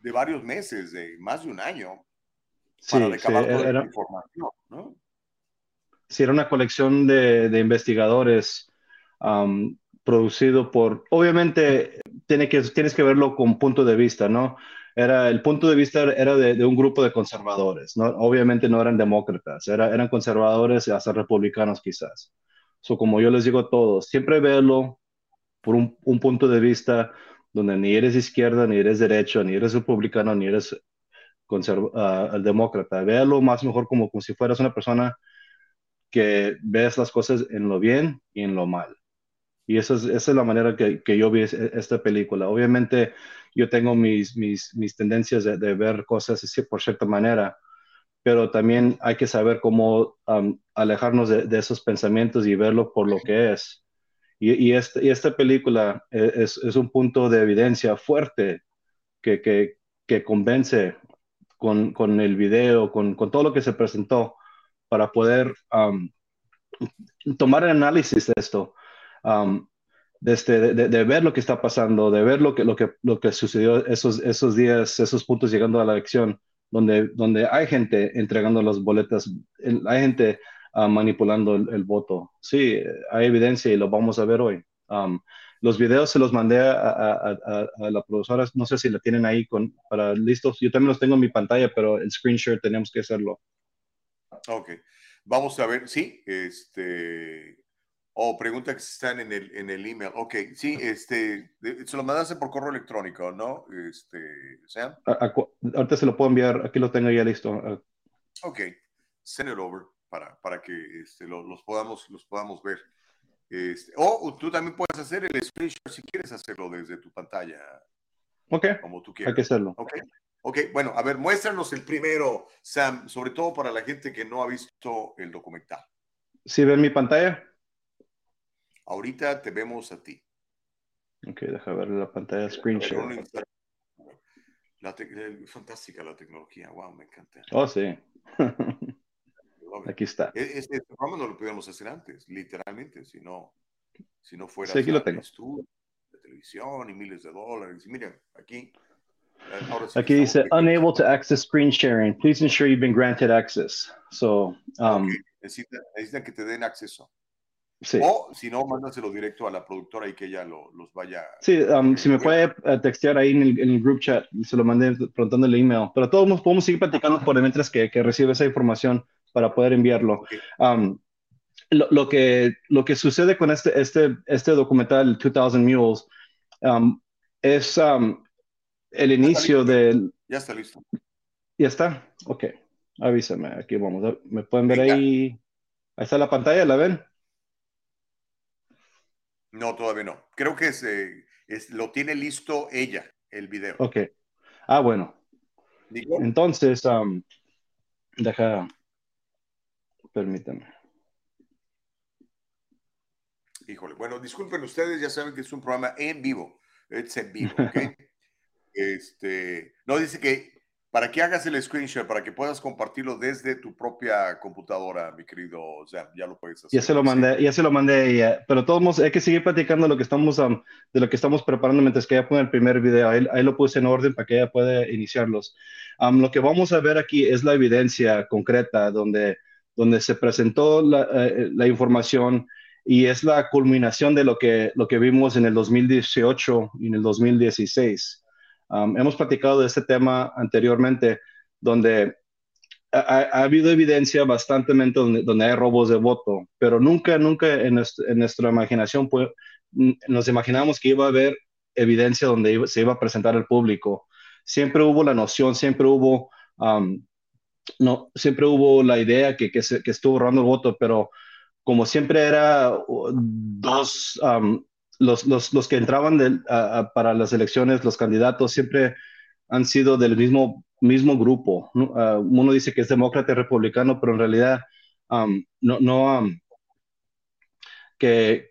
de varios meses, de más de un año, para recabar toda era, información, ¿no? Sí, era una colección de, investigadores um, producido por, obviamente, tiene que, tienes que verlo con punto de vista, ¿no? Era, el punto de vista era de, un grupo de conservadores, ¿no? Obviamente no eran demócratas, era, eran conservadores y hasta republicanos quizás. So, como yo les digo a todos, siempre verlo por un, un punto de vista donde ni eres izquierda, ni eres derecho, ni eres republicano, ni eres al demócrata. Véalo más mejor como, como si fueras una persona que ves las cosas en lo bien y en lo mal. Y esa es, esa es la manera que, que, yo vi esta película. Obviamente yo tengo mis, mis, mis tendencias de, ver cosas así por cierta manera, pero también hay que saber cómo alejarnos de, esos pensamientos y verlo por lo que es. Y, y, este, y esta película es, es, un punto de evidencia fuerte que, que, que convence con, con, el video, con, con, todo lo que se presentó, para poder tomar el análisis de esto, de, este, de, ver lo que está pasando, de ver lo que, lo que, lo que sucedió esos, esos días, esos puntos llegando a la elección, donde, donde hay gente entregando las boletas, hay gente uh, manipulando el, el, voto. Sí, hay evidencia y lo vamos a ver hoy. Um, los videos se los mandé a, a, a, a, la profesora, no sé si la tienen ahí con, para listos. Yo también los tengo en mi pantalla, pero el screenshot tenemos que hacerlo. Ok. Vamos a ver, sí, este. O oh, pregunta que están en el, en el email. Ok, sí, este, se lo mandaste por correo electrónico, ¿no? Este, Sam. ahorita se lo puedo enviar, aquí lo tengo ya listo. Ok, send it over para, para que este, lo, los, podamos, los podamos ver. Este, o tú también puedes hacer el screenshot si quieres hacerlo desde tu pantalla. Ok. Como tú quieras. Hay que hacerlo. Ok. Ok, bueno, a ver, muéstranos el primero, Sam, sobre todo para la gente que no ha visto el documental. ¿Sí ven mi pantalla? Ahorita te vemos a ti. Ok, deja ver la pantalla screenshot. La fantástica la tecnología, wow, me encanta. Oh, sí. aquí está. E-, este programa no lo podíamos hacer antes, literalmente, si no, si no fuera sí, aquí lo tengo. de televisión y miles de dólares. Y miren, aquí Aquí dice, unable to access screen sharing. Please ensure you've been granted access. So, um, okay. necesitan, necesita que te den acceso. Sí. O si no, mándaselo directo a la productora y que ella lo, los vaya. Sí, um, si me puede uh, textear ahí en el, en el, group chat, se lo mandé preguntando el email. Pero todos podemos seguir platicando por mientras que, que recibe esa información para poder enviarlo. Um, lo, lo, que, lo que sucede con este, este, este documental, 2000 Mules, um, es um, el inicio del... Ya está listo. ¿Ya está? Ok. Avísame. Aquí vamos. ¿Me pueden ver ahí? Ahí está la pantalla, ¿la ven? No, todavía no. Creo que es, eh, es, lo tiene listo ella, el video. Ok. Ah, bueno. ¿Digo? Entonces, um, deja... Permítame. Híjole. Bueno, disculpen ustedes, ya saben que es un programa en vivo. Es en vivo, ¿ok? Este, no, dice que para que hagas el screenshot, para que puedas compartirlo desde tu propia computadora, mi querido Sam, ya lo puedes hacer. Ya se lo mandé, ya se lo mandé a ella, pero todos hay que seguir platicando lo que estamos, um, de lo que estamos preparando mientras que ella pone el primer video. Ahí, ahí lo puse en orden para que ella pueda iniciarlos. Um, lo que vamos a ver aquí es la evidencia concreta donde, donde se presentó la, uh, la información y es la culminación de lo que, lo que vimos en el 2018 y en el 2016. Um, hemos platicado de este tema anteriormente, donde ha, ha habido evidencia bastante donde, donde, hay robos de voto, pero nunca, nunca en, nuestra, imaginación pues, nos imaginamos que iba a haber evidencia donde se iba a presentar al público. Siempre hubo la noción, siempre hubo, no, siempre hubo la idea que, que, se, que estuvo robando el voto, pero como siempre era dos, um, los, los, los que entraban uh, para las elecciones, los candidatos siempre han sido del mismo, mismo grupo. Uh, uno dice que es demócrata y republicano, pero en realidad um, no, no um, que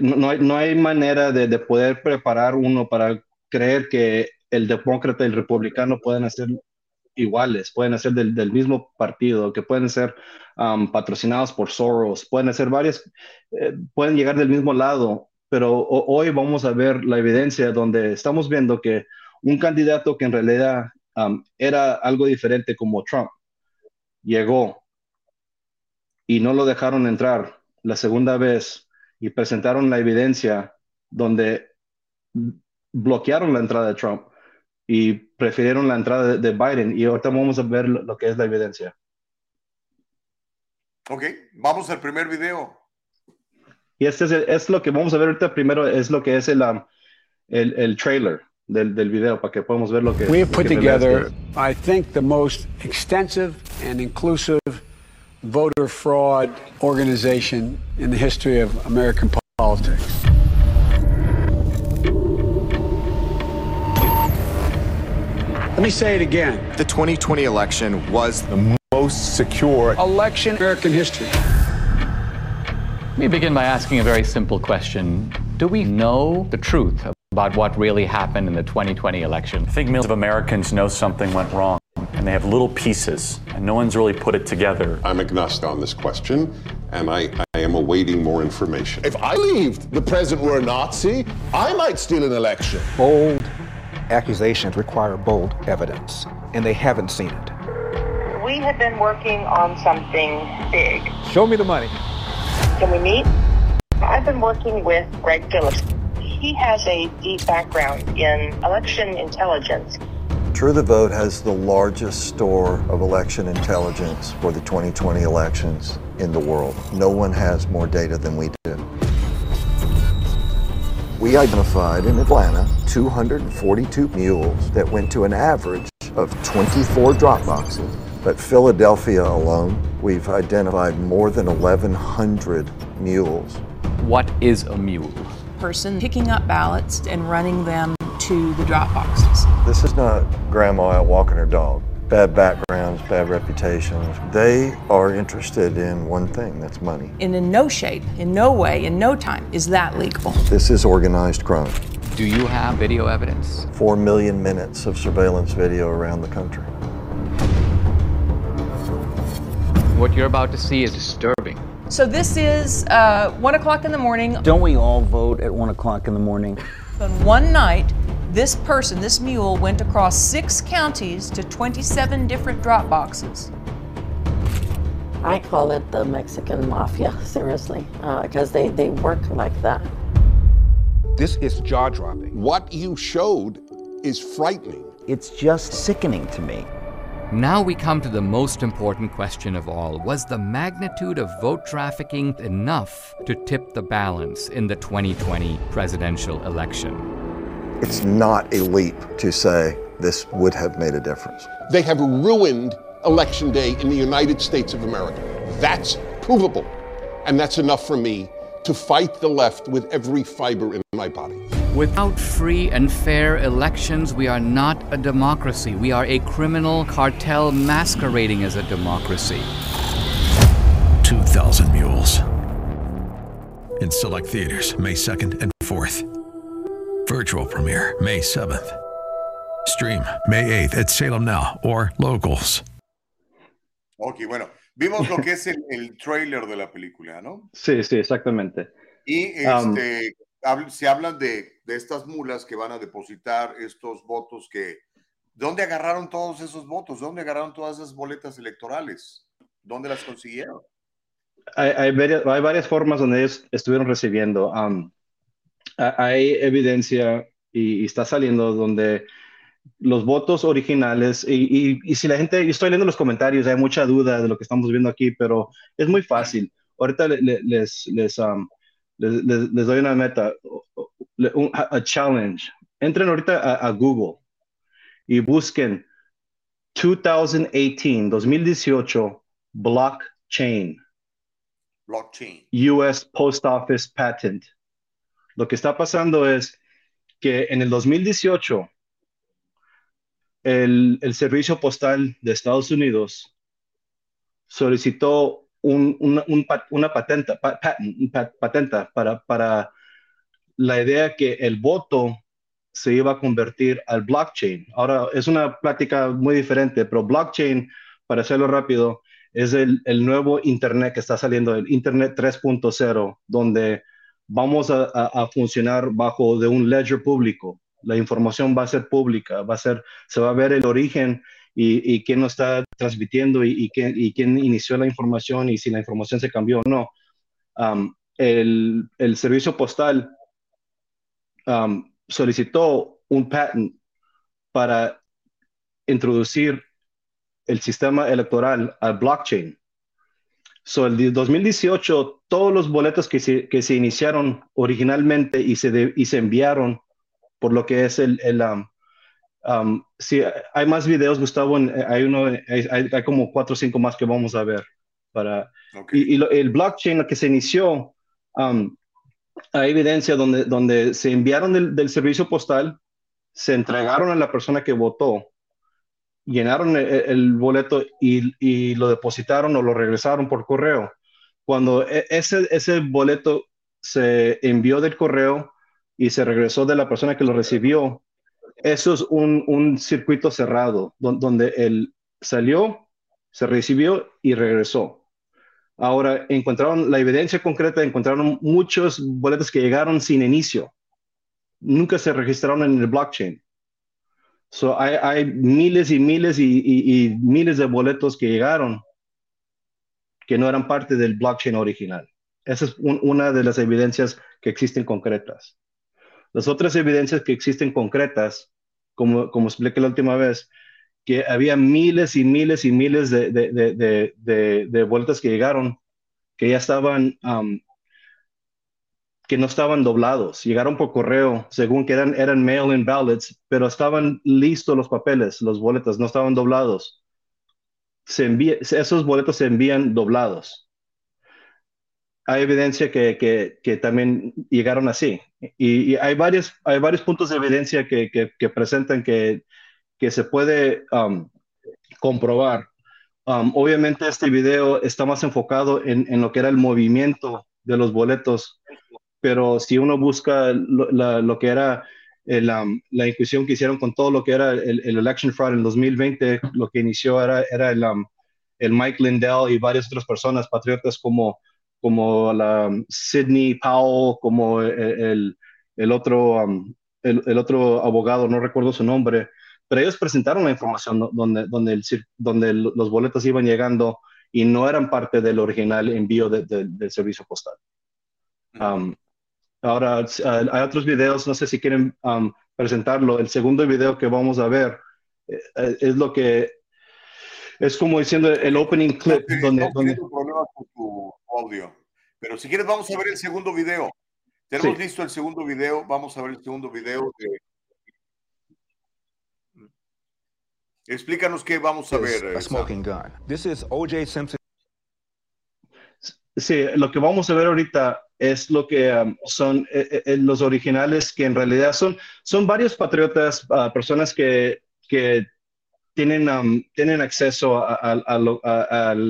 no, hay, no hay manera de, de, poder preparar uno para creer que el demócrata y el republicano pueden hacer iguales, pueden ser del, del, mismo partido, que pueden ser patrocinados por Soros, pueden ser varias, eh, pueden llegar del mismo lado, pero hoy vamos a ver la evidencia donde estamos viendo que un candidato que en realidad era algo diferente como Trump llegó y no lo dejaron entrar la segunda vez y presentaron la evidencia donde bloquearon la entrada de Trump y prefirieron la entrada de, de Biden y ahorita vamos a ver lo, lo que es la evidencia. Ok, vamos al primer video. Y este es, el, es, lo que vamos a ver ahorita primero, es lo que es el, um, el, el, trailer, del, del video para que podamos ver lo que. We have put together, I think, the most extensive and inclusive voter fraud organization in the history of American politics. Let me say it again. The 2020 election was the most secure election in American history. Let me begin by asking a very simple question. Do we know the truth about what really happened in the 2020 election? I think millions of Americans know something went wrong, and they have little pieces, and no one's really put it together. I'm agnostic on this question, and I, I am awaiting more information. If I believed the president were a Nazi, I might steal an election. Bold accusations require bold evidence, and they haven't seen it. We have been working on something big. Show me the money. Can we meet? I've been working with Greg Phillips. He has a deep background in election intelligence. True the Vote has the largest store of election intelligence for the 2020 elections in the world. No one has more data than we do. We identified in Atlanta 242 mules that went to an average of 24 drop boxes. But Philadelphia alone, we've identified more than 1,100 mules. What is a mule? Person picking up ballots and running them to the drop boxes. This is not grandma out walking her dog. Bad backgrounds, bad reputations. They are interested in one thing that's money. And in no shape, in no way, in no time is that legal. This is organized crime. Do you have video evidence? Four million minutes of surveillance video around the country. What you're about to see is disturbing. So this is uh, one o'clock in the morning. Don't we all vote at one o'clock in the morning? On one night, this person, this mule, went across six counties to 27 different drop boxes. I call it the Mexican mafia, seriously, because uh, they, they work like that. This is jaw dropping. What you showed is frightening. It's just sickening to me. Now we come to the most important question of all. Was the magnitude of vote trafficking enough to tip the balance in the 2020 presidential election? It's not a leap to say this would have made a difference. They have ruined Election Day in the United States of America. That's provable. And that's enough for me to fight the left with every fiber in my body. Without free and fair elections, we are not a democracy. We are a criminal cartel masquerading as a democracy. 2,000 Mules. In select theaters, May 2nd and 4th. Virtual premiere, May 7th. Stream, May 8th at Salem Now or Locals. Ok, bueno, vimos lo que es el, el trailer de la película, ¿no? Sí, sí, exactamente. Y este, um, se hablan de, de, estas mulas que van a depositar estos votos que... ¿Dónde agarraron todos esos votos? ¿Dónde agarraron todas esas boletas electorales? ¿Dónde las consiguieron? Hay, hay, varias, hay varias, formas donde ellos estuvieron recibiendo. Um, hay evidencia y, y, está saliendo donde los votos originales, y, y, y, si la gente, yo estoy leyendo los comentarios, hay mucha duda de lo que estamos viendo aquí, pero es muy fácil. Ahorita les, les, les, um, les, les doy una meta, un, a challenge. Entren ahorita a, a, Google y busquen 2018, 2018, blockchain. Blockchain. US Post Office Patent. Lo que está pasando es que en el 2018, el, el, Servicio Postal de Estados Unidos solicitó un, una, un, una, patenta, patent, patenta para, para la idea que el voto se iba a convertir al blockchain. Ahora, es una plática muy diferente, pero blockchain, para hacerlo rápido, es el, el nuevo Internet que está saliendo, el Internet 3.0, donde vamos a, a, funcionar bajo de un ledger público la información va a ser pública, va a ser, se va a ver el origen y, y quién lo está transmitiendo y, y, quién, y, quién, inició la información y si la información se cambió o no. Um, el, el, servicio postal um, solicitó un patent para introducir el sistema electoral al blockchain. So, el 2018, todos los boletos que se, que se iniciaron originalmente y se, de, y se enviaron por lo que es el, el um, um, sí, hay más videos, Gustavo, hay uno, hay, hay- como cuatro o cinco más que vamos a ver. Para, y y lo- el blockchain que se inició, um, hay evidencia donde, donde se enviaron del, del servicio postal, se entregaron a la persona que votó, llenaron el, el boleto y, y lo depositaron o lo regresaron por correo. Cuando e- ese, ese boleto se envió del correo y se regresó de la persona que lo recibió, eso es un, un circuito cerrado, don- donde él salió, se recibió y regresó. Ahora, encontraron la evidencia concreta, encontraron muchos boletos que llegaron sin inicio. Nunca se registraron en el blockchain. So, hay, hay miles y miles y, y- y miles de boletos que llegaron que no eran parte del blockchain original. Esa es un- una de las evidencias que existen concretas. Las otras evidencias que existen concretas, como, como expliqué la última vez, que había miles y miles y miles de, de, de, de, boletas que llegaron que ya estaban, um, que no estaban doblados, llegaron por correo, según que eran, eran mail-in ballots, pero estaban listos los papeles, los boletos, no estaban doblados. Se envía, esos boletos se envían doblados. Hay evidencia que, que, que también llegaron así. Y, y hay, varios, hay varios puntos de evidencia que, que, presentan que se puede um, comprobar. Um, obviamente este video está más enfocado en, en lo que era el movimiento de los boletos, pero si uno busca lo, la- lo que era el, um, la inquisición que hicieron con todo lo que era el, el election fraud en 2020, lo que inició era, era el, um, el Mike Lindell y varias otras personas patriotas como, como la um, Sidney Powell, como el, el- otro, um, el, el otro abogado, no recuerdo su nombre, pero ellos presentaron la información do- donde, donde, donde los boletos iban llegando y no eran parte del original envío de- de- del servicio postal. Um, ahora, ah, hay otros videos, no sé si quieren um, presentarlo. El segundo video que vamos a ver eh, eh, es lo que es como diciendo el opening clip donde, donde Tengo problemas con tu audio. Pero si quieres, vamos a ver el segundo video. Tenemos Sí. listo el segundo video. Vamos a ver el segundo video. de- Explícanos qué vamos a ver. a eh, smoking gun. This is O.J. Simpson. Sí, lo que vamos a ver ahorita es lo que um, son eh, eh, los originales, que en realidad son, son varios patriotas, ah, personas que, que tienen, um, tienen acceso a- al,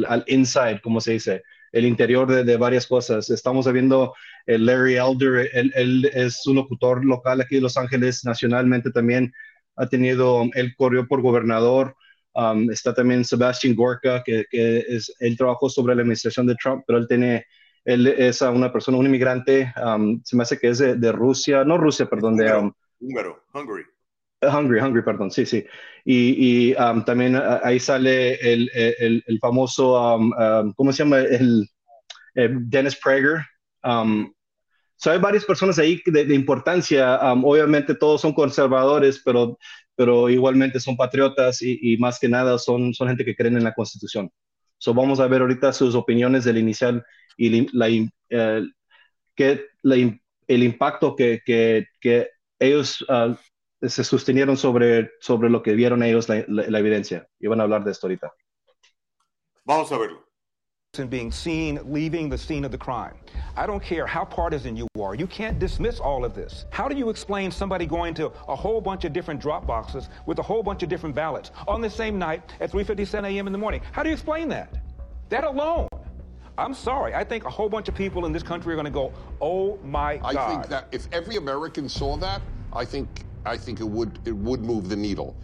al inside, como se dice, el interior de, de varias cosas. Estamos viendo el Larry Elder, él, él es un locutor local aquí de Los Ángeles, nacionalmente también ha tenido, él corrió por gobernador. Um, está también Sebastian Gorka, que, que es, él trabajó sobre la administración de Trump, pero él tiene, él es una persona, un inmigrante, um, se me hace que es de, de Rusia, no Rusia, perdón, de um, Húngaro, Hungary. Hungry, Hungry, perdón, sí, sí. Y, y, um, también ah, ahí sale el, el, el famoso, um, um, ¿cómo se llama? El, eh, Dennis Prager. So hay varias personas ahí de, de importancia. um, obviamente todos son conservadores, pero, pero igualmente son patriotas y, y más que nada son, son gente que creen en la Constitución. So vamos a ver ahorita sus opiniones del inicial y la, eh, que, la el impacto que, que, que ellos ah, se sostenieron sobre, sobre lo que vieron ellos, la, la- la evidencia. Y van a hablar de esto ahorita. Vamos a verlo. And being seen leaving the scene of the crime. I don't care how partisan you are, you can't dismiss all of this. How do you explain somebody going to a whole bunch of different drop boxes with a whole bunch of different ballots on the same night at 3:57 a.m. in the morning? How do you explain that? That alone. I'm sorry. I think a whole bunch of people in this country are going to go, "Oh my god." I think that if every American saw that, I think I think it would it would move the needle.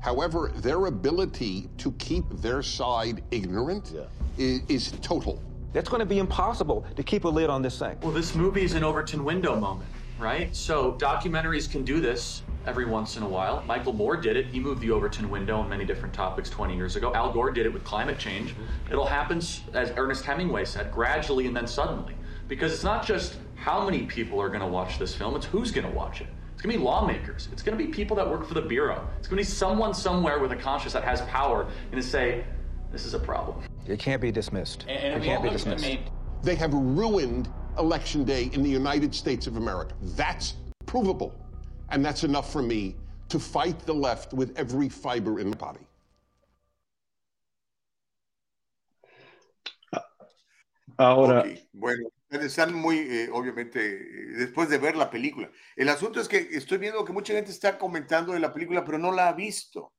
However, their ability to keep their side ignorant is, is total. That's going to be impossible to keep a lid on this thing. Well, this movie is an Overton window moment, right? So documentaries can do this every once in a while. Michael Moore did it. He moved the Overton window on many different topics 20 years ago. Al Gore did it with climate change. Mm-hmm. It'll happen, as Ernest Hemingway said, gradually and then suddenly. Because it's not just how many people are going to watch this film, it's who's going to watch it. It's going to be lawmakers. It's going to be people that work for the Bureau. It's going to be someone somewhere with a conscience that has power and to say, this is a problem. It can't be dismissed. And- and it can't be what was the dismissed. main- They have ruined election day in the United States of America. That's provable. And that's enough for me to fight the left with every fiber in my body. Uh, uh, Ahora, Ok, Bueno, están muy, eh, obviamente, eh, después de ver la película. El asunto es que estoy viendo que mucha gente está comentando de la película, pero no la ha visto.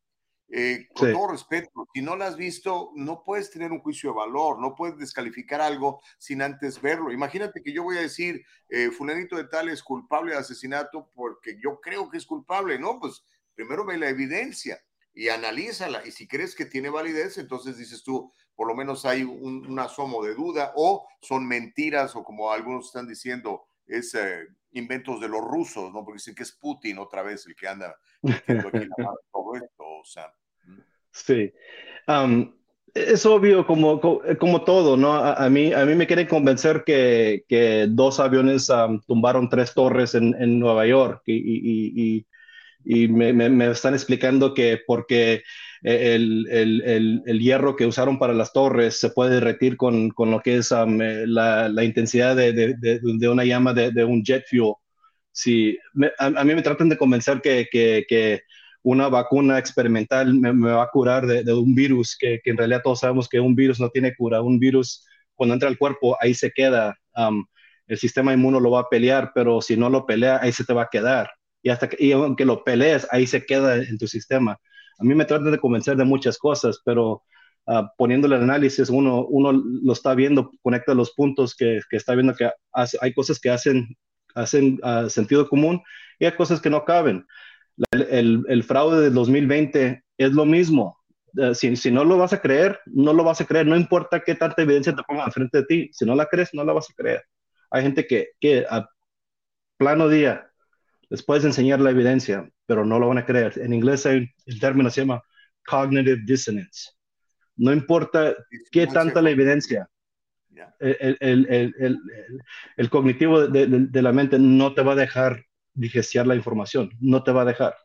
Eh, con Sí. todo respeto, si no la has visto, no puedes tener un juicio de valor, no puedes descalificar algo sin antes verlo. Imagínate que yo voy a decir, eh, fulanito de tal es culpable de asesinato porque yo creo que es culpable. No, pues primero ve la evidencia y analízala. Y si crees que tiene validez, entonces dices tú, por lo menos hay un, un asomo de duda o son mentiras o como algunos están diciendo, es eh, inventos de los rusos, ¿no? Porque dicen que es Putin otra vez el que anda todo esto. O sea, Sí. Am, es obvio como, co- como todo, ¿no? A, a mí, a mí me quieren convencer que, dos aviones am, tumbaron tres torres en, en Nueva York y- y- me, me- me están explicando que porque el, el- el- el hierro que usaron para las torres se puede derretir con, con lo que es eh, la, la intensidad de, de- de- de una llama de, un jet fuel. Sí, a, a mí me tratan de convencer que, que- que una vacuna experimental me, me va a curar de, un virus, que, que en realidad todos sabemos que un virus no tiene cura. Un virus, cuando entra al cuerpo, ahí se queda. Am, el sistema inmuno lo va a pelear, pero si no lo pelea, ahí se te va a quedar. Y, hasta que, y aunque lo pelees, ahí se queda en tu sistema. A mí me tratan de convencer de muchas cosas, pero ah, poniéndole el análisis, uno, uno lo está viendo, conecta los puntos que, que está viendo que hace- hay cosas que hacen, hacen ah, sentido común y hay cosas que no caben. La- el, el fraude del 2020 es lo mismo. Eh, si, si no lo vas a creer, no lo vas a creer. No importa qué tanta evidencia te pongan frente de ti. Si no la crees, no la vas a creer. Hay gente que, que a plano día les puedes enseñar la evidencia, pero no lo van a creer. En inglés hay el término se llama cognitive dissonance. No importa qué tanta la evidencia, el, el- el- el- cognitivo de, de- de la mente no te va a dejar digestionar la información, no te va a dejar.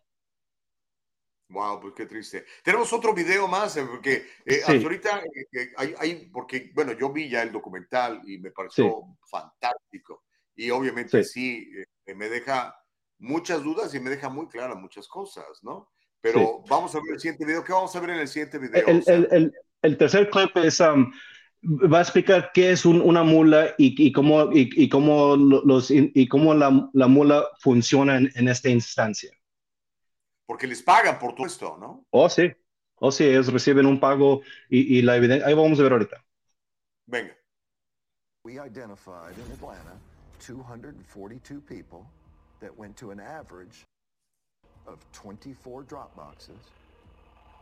Wow, pues qué triste. Tenemos otro video más, eh, porque eh, Sí. hasta ahorita eh, hay, hay- porque, bueno, yo vi ya el documental y me pareció fantástico. Y obviamente sí, eh, me deja muchas dudas y me deja muy claras muchas cosas, ¿no? Pero vamos a ver el siguiente video. ¿Qué vamos a ver en el siguiente video? El, el- el- el tercer clip es, um, va a explicar qué es un- una mula y, y cómo, y, y cómo, lo- los, y cómo la, la mula funciona en, en esta instancia. Porque les pagan por todo esto, ¿no? Oh, sí. Oh, sí, ellos reciben un pago y, y la evidencia. Ahí vamos a ver ahorita. Venga. We identified in Atlanta 242 people that went to an average of 24 drop boxes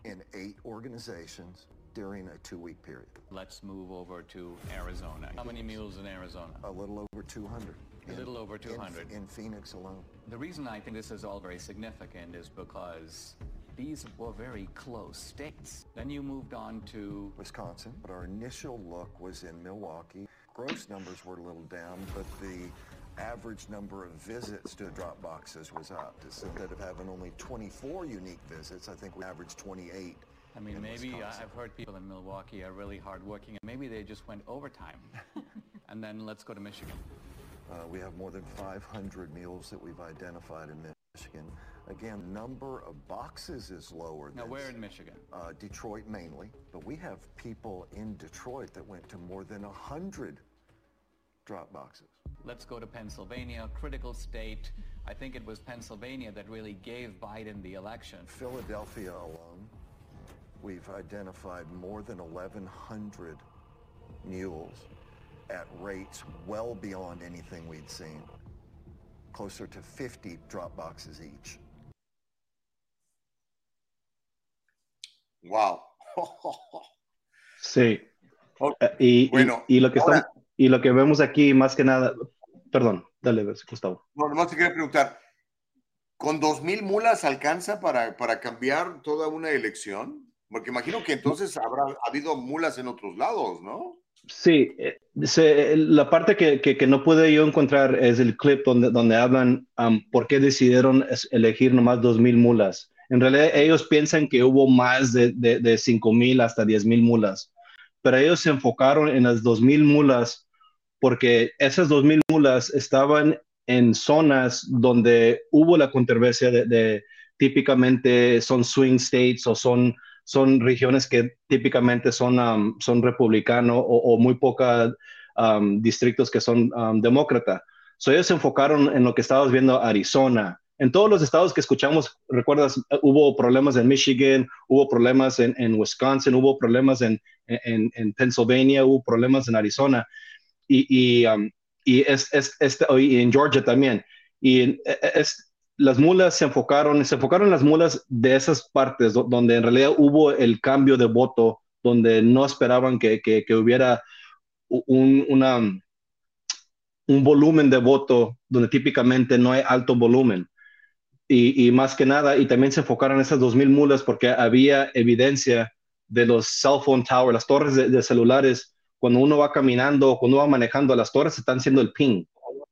in eight organizations during a two-week period. Let's move over to Arizona. How many mules in Arizona? A little over 200. A in- little over in- 200. In, Phoenix alone. The reason I think this is all very significant is because these were very close states. Then you moved on to Wisconsin, but our initial look was in Milwaukee. Gross numbers were a little down, but the average number of visits to drop boxes was up. Instead of having only 24 unique visits, I think we averaged 28. I mean, maybe Wisconsin. I've heard people in Milwaukee are really hardworking, and maybe they just went overtime. and then let's go to Michigan. Uh, we have more than 500 mules that we've identified in Michigan. Again, number of boxes is lower Now, where in Michigan? uh, Detroit mainly, but we have people in Detroit that went to more than 100 drop boxes. Let's go to Pennsylvania, critical state. I think it was Pennsylvania that really gave Biden the election. Philadelphia alone, we've identified more than 1,100 mules at rates well beyond anything we'd seen, closer to 50 drop boxes each. Wow. Sí. Eh, Y, y- Bueno, y, lo que ahora- están- y lo que vemos aquí, más que nada, perdón, dale, Gustavo. No, nomás te quería preguntar, ¿con dos mil mulas alcanza para, para cambiar toda una elección? Porque imagino que entonces habrá habido mulas en otros lados, ¿no? Sí, eh, se- la parte que, que- que no pude yo encontrar es el clip donde, donde hablan um, por qué decidieron elegir nomás 2.000 mulas. En realidad ellos piensan que hubo más de, de, de 5.000 hasta 10.000 mulas, pero ellos se enfocaron en las 2.000 mulas porque esas 2.000 mulas estaban en zonas donde hubo la controversia de, típicamente son swing states o son, son regiones que típicamente son, um, son republicanos o, o, muy pocos um, distritos que son um, demócrata. So ellos se enfocaron en lo que estabas viendo Arizona. En todos los estados que escuchamos, recuerdas, hubo problemas en Michigan, hubo problemas en, Wisconsin, hubo problemas en, en, en, Pennsylvania, hubo problemas en Arizona y, y, um, y en Georgia también. Y es, las mulas se enfocaron, se enfocaron en las mulas de esas partes donde en realidad hubo el cambio de voto, donde no esperaban que, que, hubiera un, un volumen de voto donde típicamente no hay alto volumen. Y, y, más que nada, y también se enfocaron en esas 2.000 mulas porque había evidencia de los cell phone towers, las torres de, de celulares, cuando uno va caminando, cuando uno va manejando, las torres están haciendo el ping.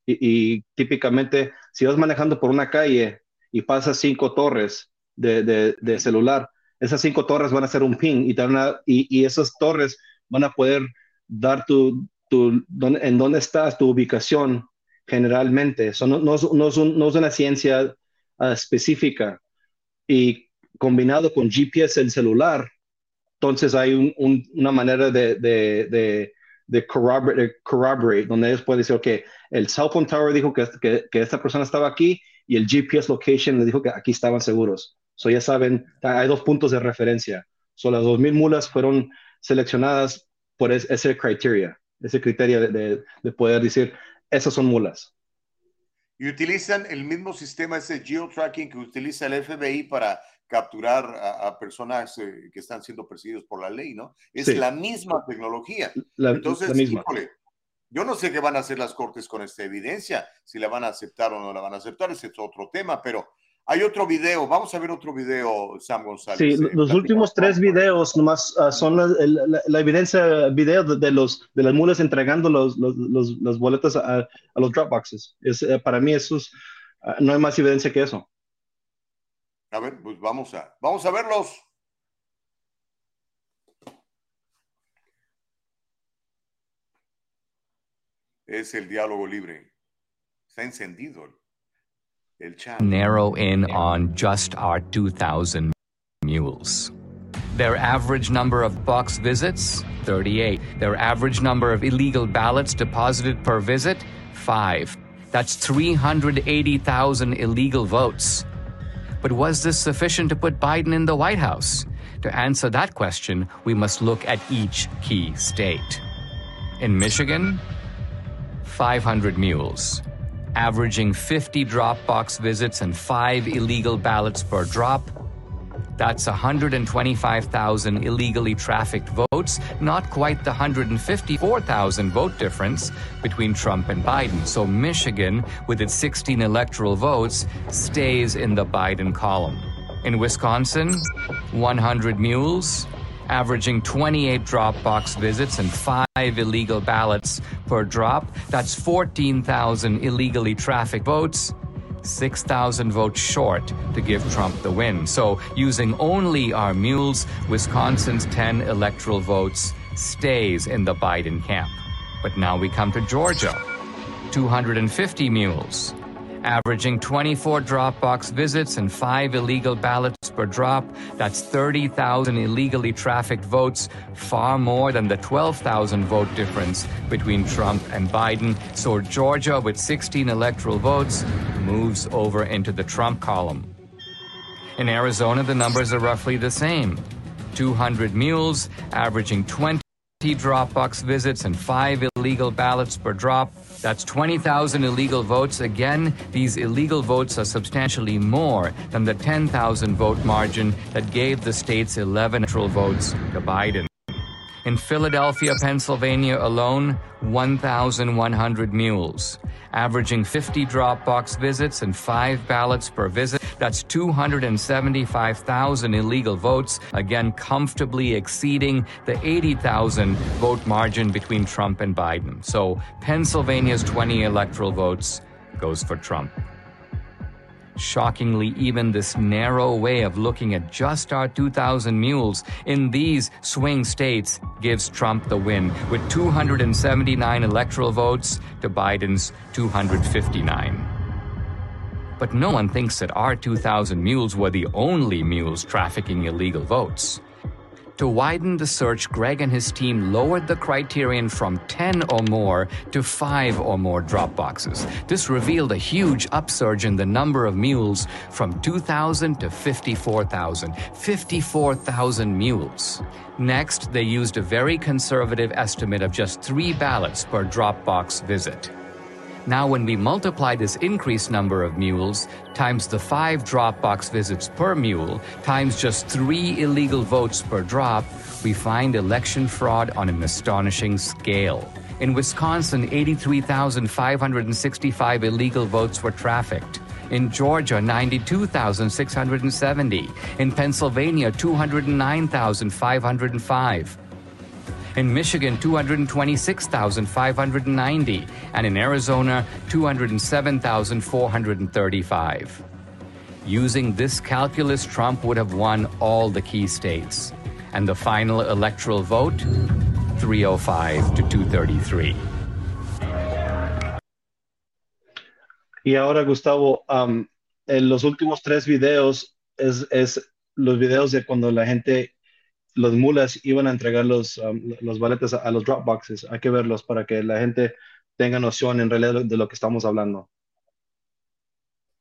Y, y, típicamente, si vas manejando por una calle y pasas cinco torres de, de, de celular, esas cinco torres van a hacer un ping y, a, y, y esas torres van a poder dar tu, tu, don, en dónde estás, tu ubicación generalmente. Eso no, no, no, es, un, no es, una ciencia uh, específica. Y combinado con GPS el celular, entonces hay un, un, una manera de, de, donde ellos pueden decir, ok, el cell phone tower dijo que, que, esta persona estaba aquí y el GPS location le dijo que aquí estaban seguros. So ya saben, hay dos puntos de referencia. So las 2.000 mulas fueron seleccionadas por es, ese criteria ese criterio de, de, poder decir, esas son mulas. Y utilizan el mismo sistema, ese geotracking que utiliza el FBI para capturar a, a personas eh, que están siendo perseguidos por la ley, ¿no? Es sí. la misma tecnología. La, Entonces, la misma. Híjole, yo no sé qué van a hacer las cortes con esta evidencia, si la van a aceptar o no la van a aceptar, ese es otro tema, pero hay otro video, vamos a ver otro video, Sam González. Sí, eh, los últimos tres videos nomás uh, son la, la, la, evidencia video de, de, los, de las mulas entregando los, los, los las boletas a, a, los Dropboxes. Es, uh, para mí eso es, uh, no hay más evidencia que eso. A ver, pues vamos a, vamos a verlos. Es el diálogo libre. Está encendido el. Narrow in on just our 2,000 mules. Their average number of box visits, 38. Their average number of illegal ballots deposited per visit, 5. That's 380,000 illegal votes. But was this sufficient to put Biden in the White House? To answer that question, we must look at each key state. In Michigan, 500 mules, averaging 50 Dropbox visits and 5 illegal ballots per drop. That's 125,000 illegally trafficked votes, not quite the 154,000 vote difference between Trump and Biden. So Michigan, with its 16 electoral votes, stays in the Biden column. In Wisconsin, 100 mules, averaging 28 Dropbox visits and 5 illegal ballots per drop. That's 14,000 illegally trafficked votes. 6,000 votes short to give Trump the win. So, using only our mules, Wisconsin's 10 electoral votes stays in the Biden camp. But now we come to Georgia 250 mules, averaging 24 Dropbox visits and 5 illegal ballots per drop. That's 30,000 illegally trafficked votes, far more than the 12,000 vote difference between Trump and Biden. So Georgia, with 16 electoral votes, moves over into the Trump column. In Arizona, the numbers are roughly the same 200 mules, averaging 20 Dropbox visits and five illegal ballots per drop. That's 20,000 illegal votes. Again, these illegal votes are substantially more than the 10,000 vote margin that gave the state's 11 electoral votes to Biden. In Philadelphia, Pennsylvania alone, 1,100 mules, averaging 50 Dropbox visits and five ballots per visit. That's 275,000 illegal votes, again, comfortably exceeding the 80,000 vote margin between Trump and Biden. So Pennsylvania's 20 electoral votes goes for Trump. Shockingly, even this narrow way of looking at just our 2,000 mules in these swing states gives Trump the win, with 279 electoral votes to Biden's 259. But no one thinks that our 2,000 mules were the only mules trafficking illegal votes. To widen the search, Greg and his team lowered the criterion from 10 or more to 5 or more drop boxes. This revealed a huge upsurge in the number of mules from 2,000 to 54,000. 54,000 mules. Next, they used a very conservative estimate of just three ballots per drop box visit. Now, when we multiply this increased number of mules times the five Dropbox visits per mule times just three illegal votes per drop, we find election fraud on an astonishing scale. In Wisconsin, 83,565 illegal votes were trafficked. In Georgia, 92,670. In Pennsylvania, 209,505 in Michigan 226,590, and in Arizona 207,435. Using this calculus, Trump would have won all the key states. And the final electoral vote 305 to 233. Y ahora, Gustavo, um, en los últimos tres videos es, es los videos de cuando la gente los mulas iban a entregar los, um, los baletes a, a, los drop boxes. Hay que verlos para que la gente tenga noción en realidad de lo que estamos hablando.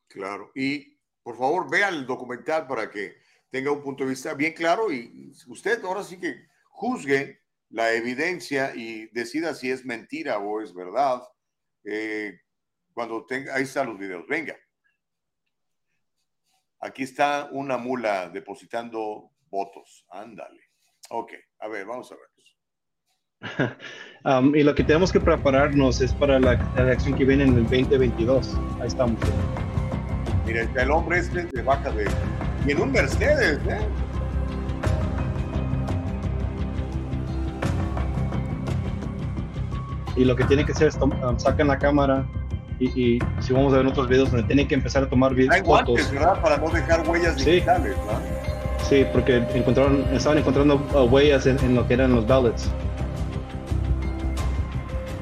Claro. Y por favor, vea el documental para que tenga un punto de vista bien claro y usted ahora sí que juzgue la evidencia y decida si es mentira o es verdad. Eh, cuando tenga, ahí están los videos. Venga. Aquí está una mula depositando votos. Ándale. Ok, a ver, vamos a ver. um, y lo que tenemos que prepararnos es para la, la, elección que viene en el 2022. Ahí estamos. Mira, el hombre este de baja de... Y en un Mercedes, ¿eh? Y lo que tiene que hacer es um, sacan la cámara y, y, si vamos a ver otros videos donde tienen que empezar a tomar videos. Hay guantes, ¿verdad? Para no dejar huellas digitales, sí. Sí, porque encontraron, estaban encontrando uh, huellas en, en, lo que eran los ballots.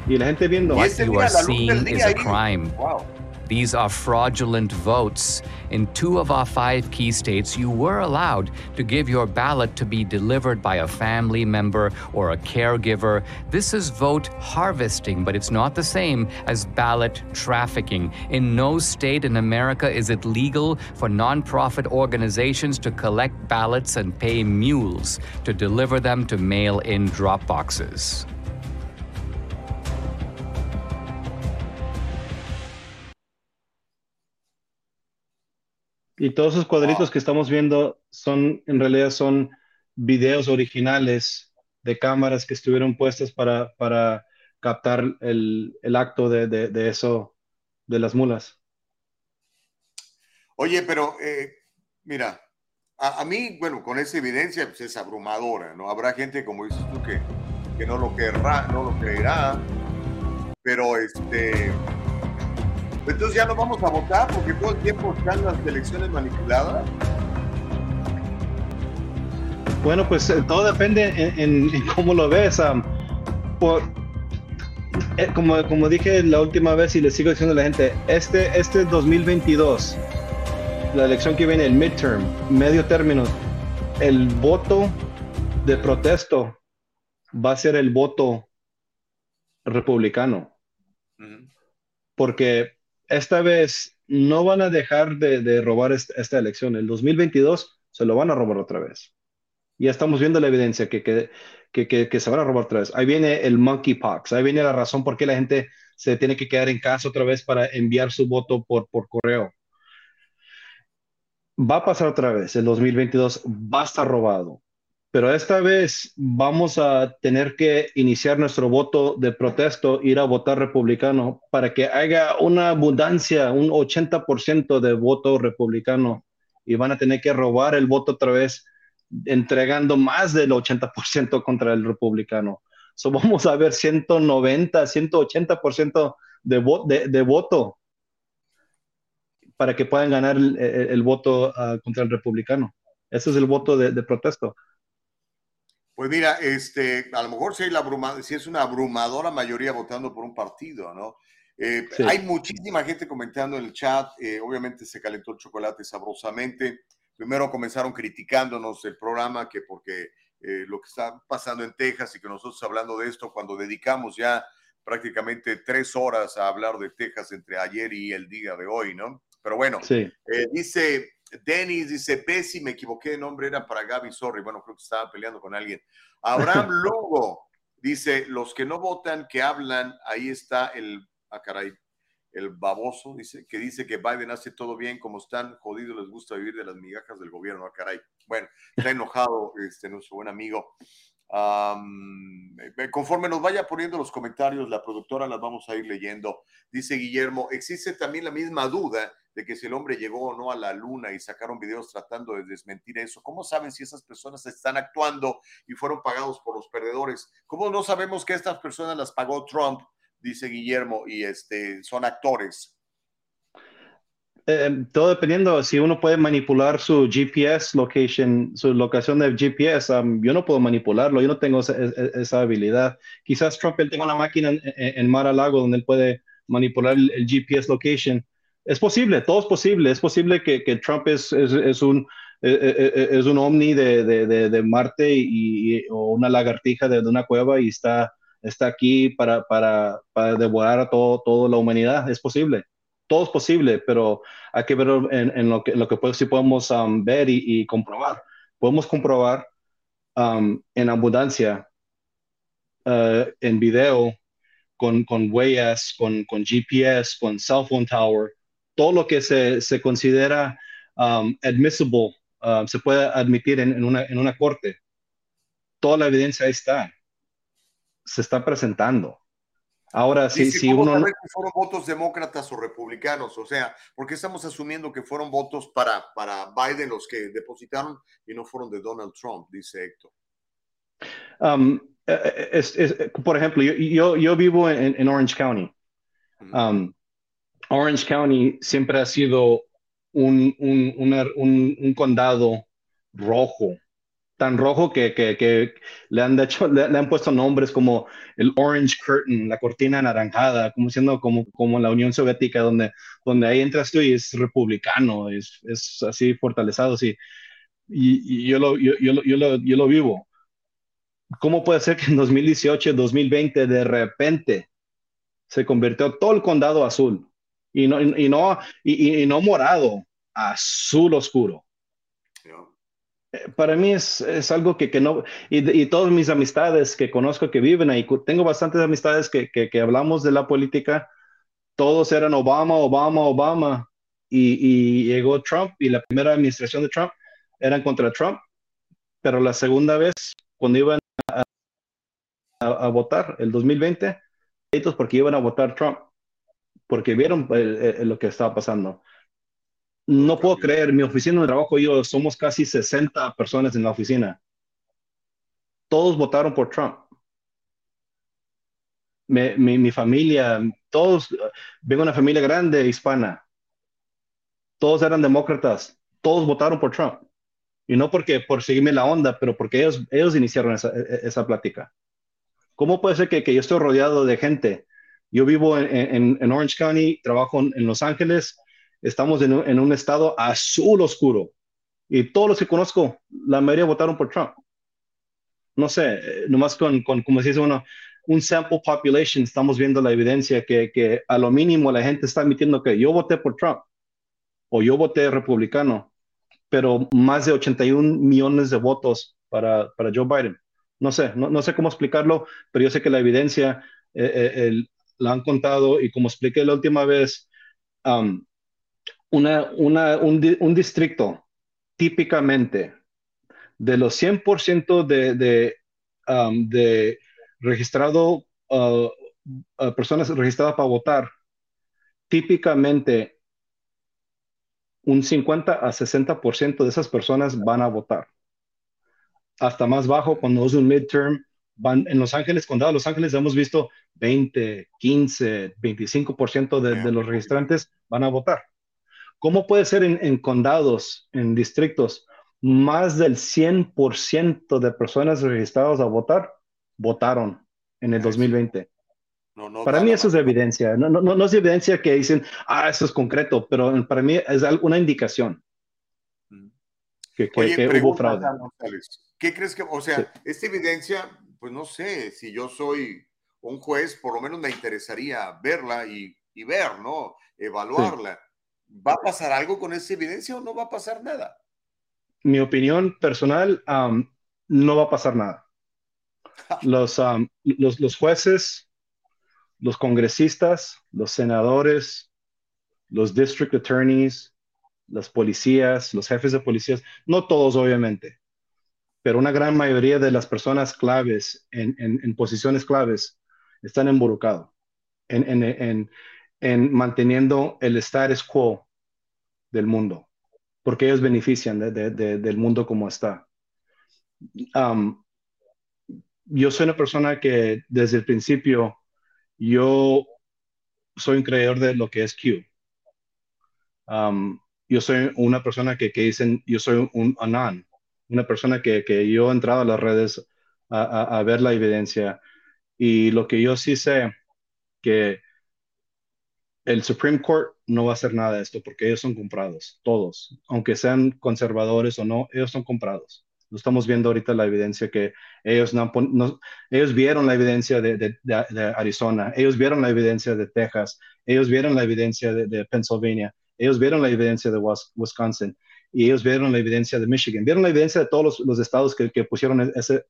Y la gente viendo. What you are seeing is a crime. Wow. These are fraudulent votes. In two of our five key states, you were allowed to give your ballot to be delivered by a family member or a caregiver. This is vote harvesting, but it's not the same as ballot trafficking. In no state in America is it legal for nonprofit organizations to collect ballots and pay mules to deliver them to mail in drop boxes. Y todos esos cuadritos que estamos viendo son, en realidad, son videos originales de cámaras que estuvieron puestas para, para captar el, el acto de, de, de, eso, de las mulas. Oye, pero eh, mira, a, a, mí, bueno, con esa evidencia pues, es abrumadora, ¿no? Habrá gente, como dices tú, que, que no lo querrá, no lo creerá, pero este entonces ya no vamos a votar porque todo el tiempo están las elecciones manipuladas. Bueno, pues eh, todo depende en, en, en cómo lo ves. Um, por, eh, como, como dije la última vez y le sigo diciendo a la gente, este, este 2022, la elección que viene, el midterm, medio término, el voto de protesto va a ser el voto republicano. Uh -huh. Porque esta vez no van a dejar de, robar esta, elección. El 2022 se lo van a robar otra vez. Ya estamos viendo la evidencia que, que, que, que, se van a robar otra vez. Ahí viene el monkeypox. Ahí viene la razón por qué la gente se tiene que quedar en casa otra vez para enviar su voto por, por correo. Va a pasar otra vez. El 2022 va a estar robado. Pero esta vez vamos a tener que iniciar nuestro voto de protesto, ir a votar republicano, para que haya una abundancia, un 80% de voto republicano. Y van a tener que robar el voto otra vez, entregando más del 80% contra el republicano. So vamos a ver 190, 180% de, vo de, de voto para que puedan ganar el, voto ah, contra el republicano. Ese es el voto de, de protesto. Pues mira, este, a lo mejor si, hay la abruma- si es una abrumadora mayoría votando por un partido, ¿no? Eh, Sí. Hay muchísima gente comentando en el chat, eh, obviamente se calentó el chocolate sabrosamente. Primero comenzaron criticándonos el programa, que porque eh, lo que está pasando en Texas y que nosotros hablando de esto cuando dedicamos ya prácticamente tres horas a hablar de Texas entre ayer y el día de hoy, ¿no? Pero bueno, Sí. dice Denis, dice Bessie, me equivoqué de nombre, era para Gaby, sorry. Bueno, creo que estaba peleando con alguien. Abraham Lugo dice: Los que no votan, que hablan, ahí está el. Ah, caray, el baboso, dice, que dice que Biden hace todo bien, como están jodidos, les gusta vivir de las migajas del gobierno. Ah, caray. Bueno, está enojado este, nuestro buen amigo. Am, eh, conforme nos vaya poniendo los comentarios, la productora las vamos a ir leyendo. Dice Guillermo, existe también la misma duda de que si el hombre llegó o no a la luna y sacaron videos tratando de desmentir eso. ¿Cómo saben si esas personas están actuando y fueron pagados por los perdedores? ¿Cómo no sabemos que estas personas las pagó Trump? Dice Guillermo, y este, son actores. Eh, todo dependiendo, si uno puede manipular su GPS location, su locación de GPS, um, yo no puedo manipularlo, yo no tengo esa, esa- esa habilidad. Quizás Trump él tenga una máquina en, en Mar a Lago donde él puede manipular el, el GPS location. Es posible, todo es posible. Es posible que, que Trump es, es, es un, eh, eh, eh, es un ovni de, de, de, de Marte y, y- o una lagartija de, de una cueva y está, está aquí para, para, para devorar a todo, toda la humanidad. Es posible todo es posible, pero hay que ver en, en lo que, lo que pues, sí podemos um, ver y, y comprobar. Podemos comprobar um, en abundancia, uh, en video, con, con huellas, con, con GPS, con cell phone tower, todo lo que se, se considera um, admissible, um, se puede admitir en, en una, en una corte. Toda la evidencia ahí está. Se está presentando. Ahora, si, Dice, si ¿cómo uno... no- saber si fueron votos demócratas o republicanos? O sea, ¿por qué estamos asumiendo que fueron votos para, para Biden los que depositaron y no fueron de Donald Trump? Dice Héctor. Um, eh, es- es- por ejemplo, yo, yo, yo vivo en, en Orange County. Um, Orange County siempre ha sido un, un, un- un condado rojo, tan rojo que, que, que le, han hecho, le, le han puesto nombres como el Orange Curtain, la cortina anaranjada, como siendo como, como la Unión Soviética, donde, donde ahí entras tú y es republicano, es, es así fortalezado. Y, y yo, lo, yo, yo, yo, lo, yo lo vivo. ¿Cómo puede ser que en 2018, 2020, de repente se convirtió todo el condado azul? Y no, y no, y, y no morado, azul oscuro. Eh, Para mí es, es algo que, que no, y, y todas mis amistades que conozco que viven ahí, tengo bastantes amistades que, que, que hablamos de la política, todos eran Obama, Obama, Obama, y, y llegó Trump y la primera administración de Trump eran contra Trump, pero la segunda vez, cuando iban a, a- a votar, el 2020, ellos porque iban a votar Trump, porque vieron lo que estaba pasando. No puedo creer, mi oficina de trabajo yo somos casi 60 personas en la oficina. Todos votaron por Trump. Me- mi, mi familia, todos, vengo de una familia grande hispana. Todos eran demócratas. Todos votaron por Trump. Y no porque por seguirme la onda, pero porque ellos, ellos iniciaron esa, e- esa plática. ¿Cómo puede ser que, que yo estoy rodeado de gente? Yo vivo en, en- Orange County, trabajo en, en Los Ángeles, estamos un, en un estado azul oscuro y todos los que conozco, la mayoría votaron por Trump. No sé, nomás con, con como se dice uno, un sample population, estamos viendo la evidencia que, que a lo mínimo la gente está admitiendo que yo voté por Trump o yo voté republicano, pero más de 81 millones de votos para, para Joe Biden. No sé, no, no sé cómo explicarlo, pero yo sé que la evidencia eh, eh, el- la han contado y como expliqué la última vez, um, una, una, un, di- un distrito típicamente de los 100% de, de, um, de registrado, uh, uh, personas registradas para votar, típicamente un 50 a 60% de esas personas van a votar. Hasta más bajo, cuando es un midterm, van en Los Ángeles, condado de Los Ángeles, hemos visto 20, 15, 25% de, de los registrantes van a votar. ¿Cómo puede ser en, en condados, en distritos, más del 100% de personas registradas a votar votaron en el 2020? No, no para mí eso es evidencia. No, no, no es evidencia que dicen, ah, eso es concreto, pero para mí es una indicación que, que- Oye, que hubo fraude. ¿Qué crees que, o sea, esta evidencia, pues no sé, si yo soy un juez, por lo menos me interesaría verla y, y ver, ¿no? Evaluarla. ¿Va a pasar algo con esa evidencia o no va a pasar nada? Mi opinión personal, no va a pasar nada. Los, am, los, los jueces, los congresistas, los senadores, los district attorneys, las policías, los jefes de policías, no todos obviamente, pero una gran mayoría de las personas claves en, en- posiciones claves están involucrados en, en- en- en manteniendo el status quo del mundo, porque ellos benefician de- de- de- del mundo como está. Am, yo soy una persona que desde el principio, yo soy un creador de lo que es Q. Um, yo soy una persona que, que dicen, yo soy un anon, una persona que, que yo he entrado a las redes a, a- ver la evidencia. Y lo que yo sí sé que el Supreme Court no va a hacer nada de esto porque ellos son comprados, todos, aunque sean conservadores o no, ellos son comprados. Lo estamos viendo ahorita la evidencia que ellos no, ellos vieron la evidencia de, de- Arizona, ellos vieron la evidencia de Texas, ellos vieron la evidencia de, Pennsylvania, ellos vieron la evidencia de Wis- Wisconsin y ellos vieron la evidencia de Michigan, vieron la evidencia de todos los, los estados que, que pusieron e-, ese,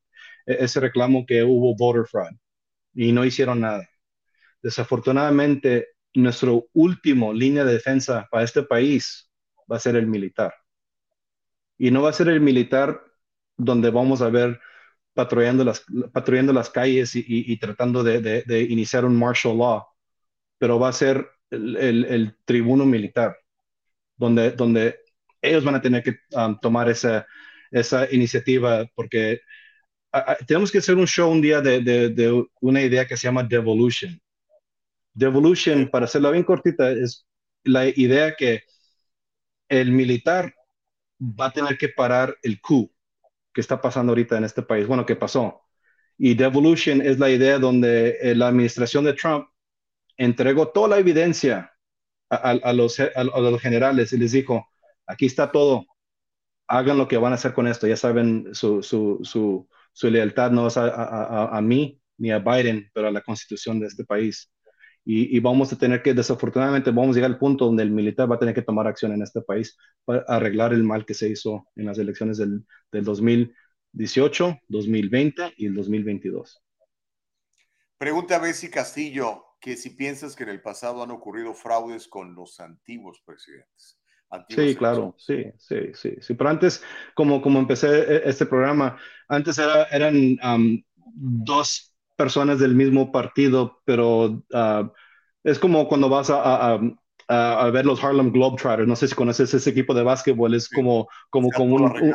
ese reclamo que hubo voter fraud y no hicieron nada. Desafortunadamente, nuestro último línea de defensa para este país va a ser el militar. Y no va a ser el militar donde vamos a ver patrullando las, patrullando las calles y, y- y tratando de, de- de iniciar un martial law, pero va a ser el, el- el tribuno militar, donde, donde ellos van a tener que um, tomar esa, esa iniciativa, porque a- a- tenemos que hacer un show un día de, de- de una idea que se llama devolution. Devolution, para hacerla bien cortita, es la idea que el militar va a tener que parar el coup que está pasando ahorita en este país, bueno, que pasó. Y devolution es la idea donde eh, la administración de Trump entregó toda la evidencia a, a- los, los generales y les dijo, aquí está todo, hagan lo que van a hacer con esto, ya saben, su, su, su, lealtad no es a, a- a- a mí ni a Biden, pero a la constitución de este país. Y, y vamos a tener que, desafortunadamente, vamos a llegar al punto donde el militar va a tener que tomar acción en este país para arreglar el mal que se hizo en las elecciones del, del 2018, 2020 y el 2022. Pregunta a Bessie Castillo que si piensas que en el pasado han ocurrido fraudes con los antiguos presidentes. Sí, claro, sí, sí, sí, sí. Pero antes, como, como empecé e- este programa, antes era, eran am, dos personas del mismo partido, pero ah, es como cuando vas a, a- a- a- a ver los Harlem Globetrotters. No sé si conoces ese equipo de básquetbol, es como, como, Está como un,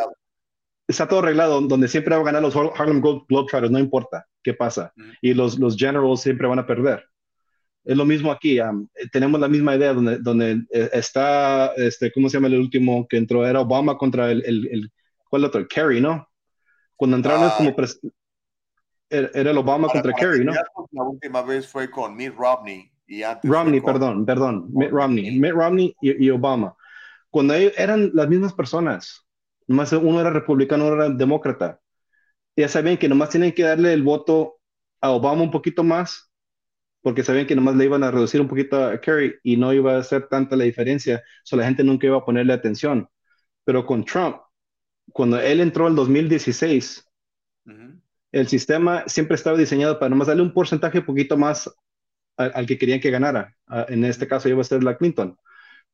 está todo arreglado, donde siempre van a ganar los Har- Harlem Globe- Globetrotters, no importa qué pasa. Y los, los Generals siempre van a perder. Es lo mismo aquí, eh, tenemos la misma idea donde, donde eh, está, este, ¿cómo se llama el último que entró? Era Obama contra el, el, el ¿cuál otro? Kerry, ¿no? Cuando entraron es como, pres- era, era el Obama Para- contra para Kerry, ¿no? La última vez fue con Mitt Romney y antes Romney, con- perdón, perdón, Mitt Romney, Mitt Romney y, y Obama. Cuando ellos eran las mismas personas, nomás uno era republicano, uno era demócrata. Ya sabían que nomás tienen que darle el voto a Obama un poquito más, porque sabían que nomás le iban a reducir un poquito a Kerry y no iba a hacer tanta la diferencia, so la gente nunca iba a ponerle atención. Pero con Trump, cuando él entró en 2016, el sistema siempre estaba diseñado para nomás darle un porcentaje un poquito más al, al que querían que ganara. Ah, en este caso iba a ser la Clinton.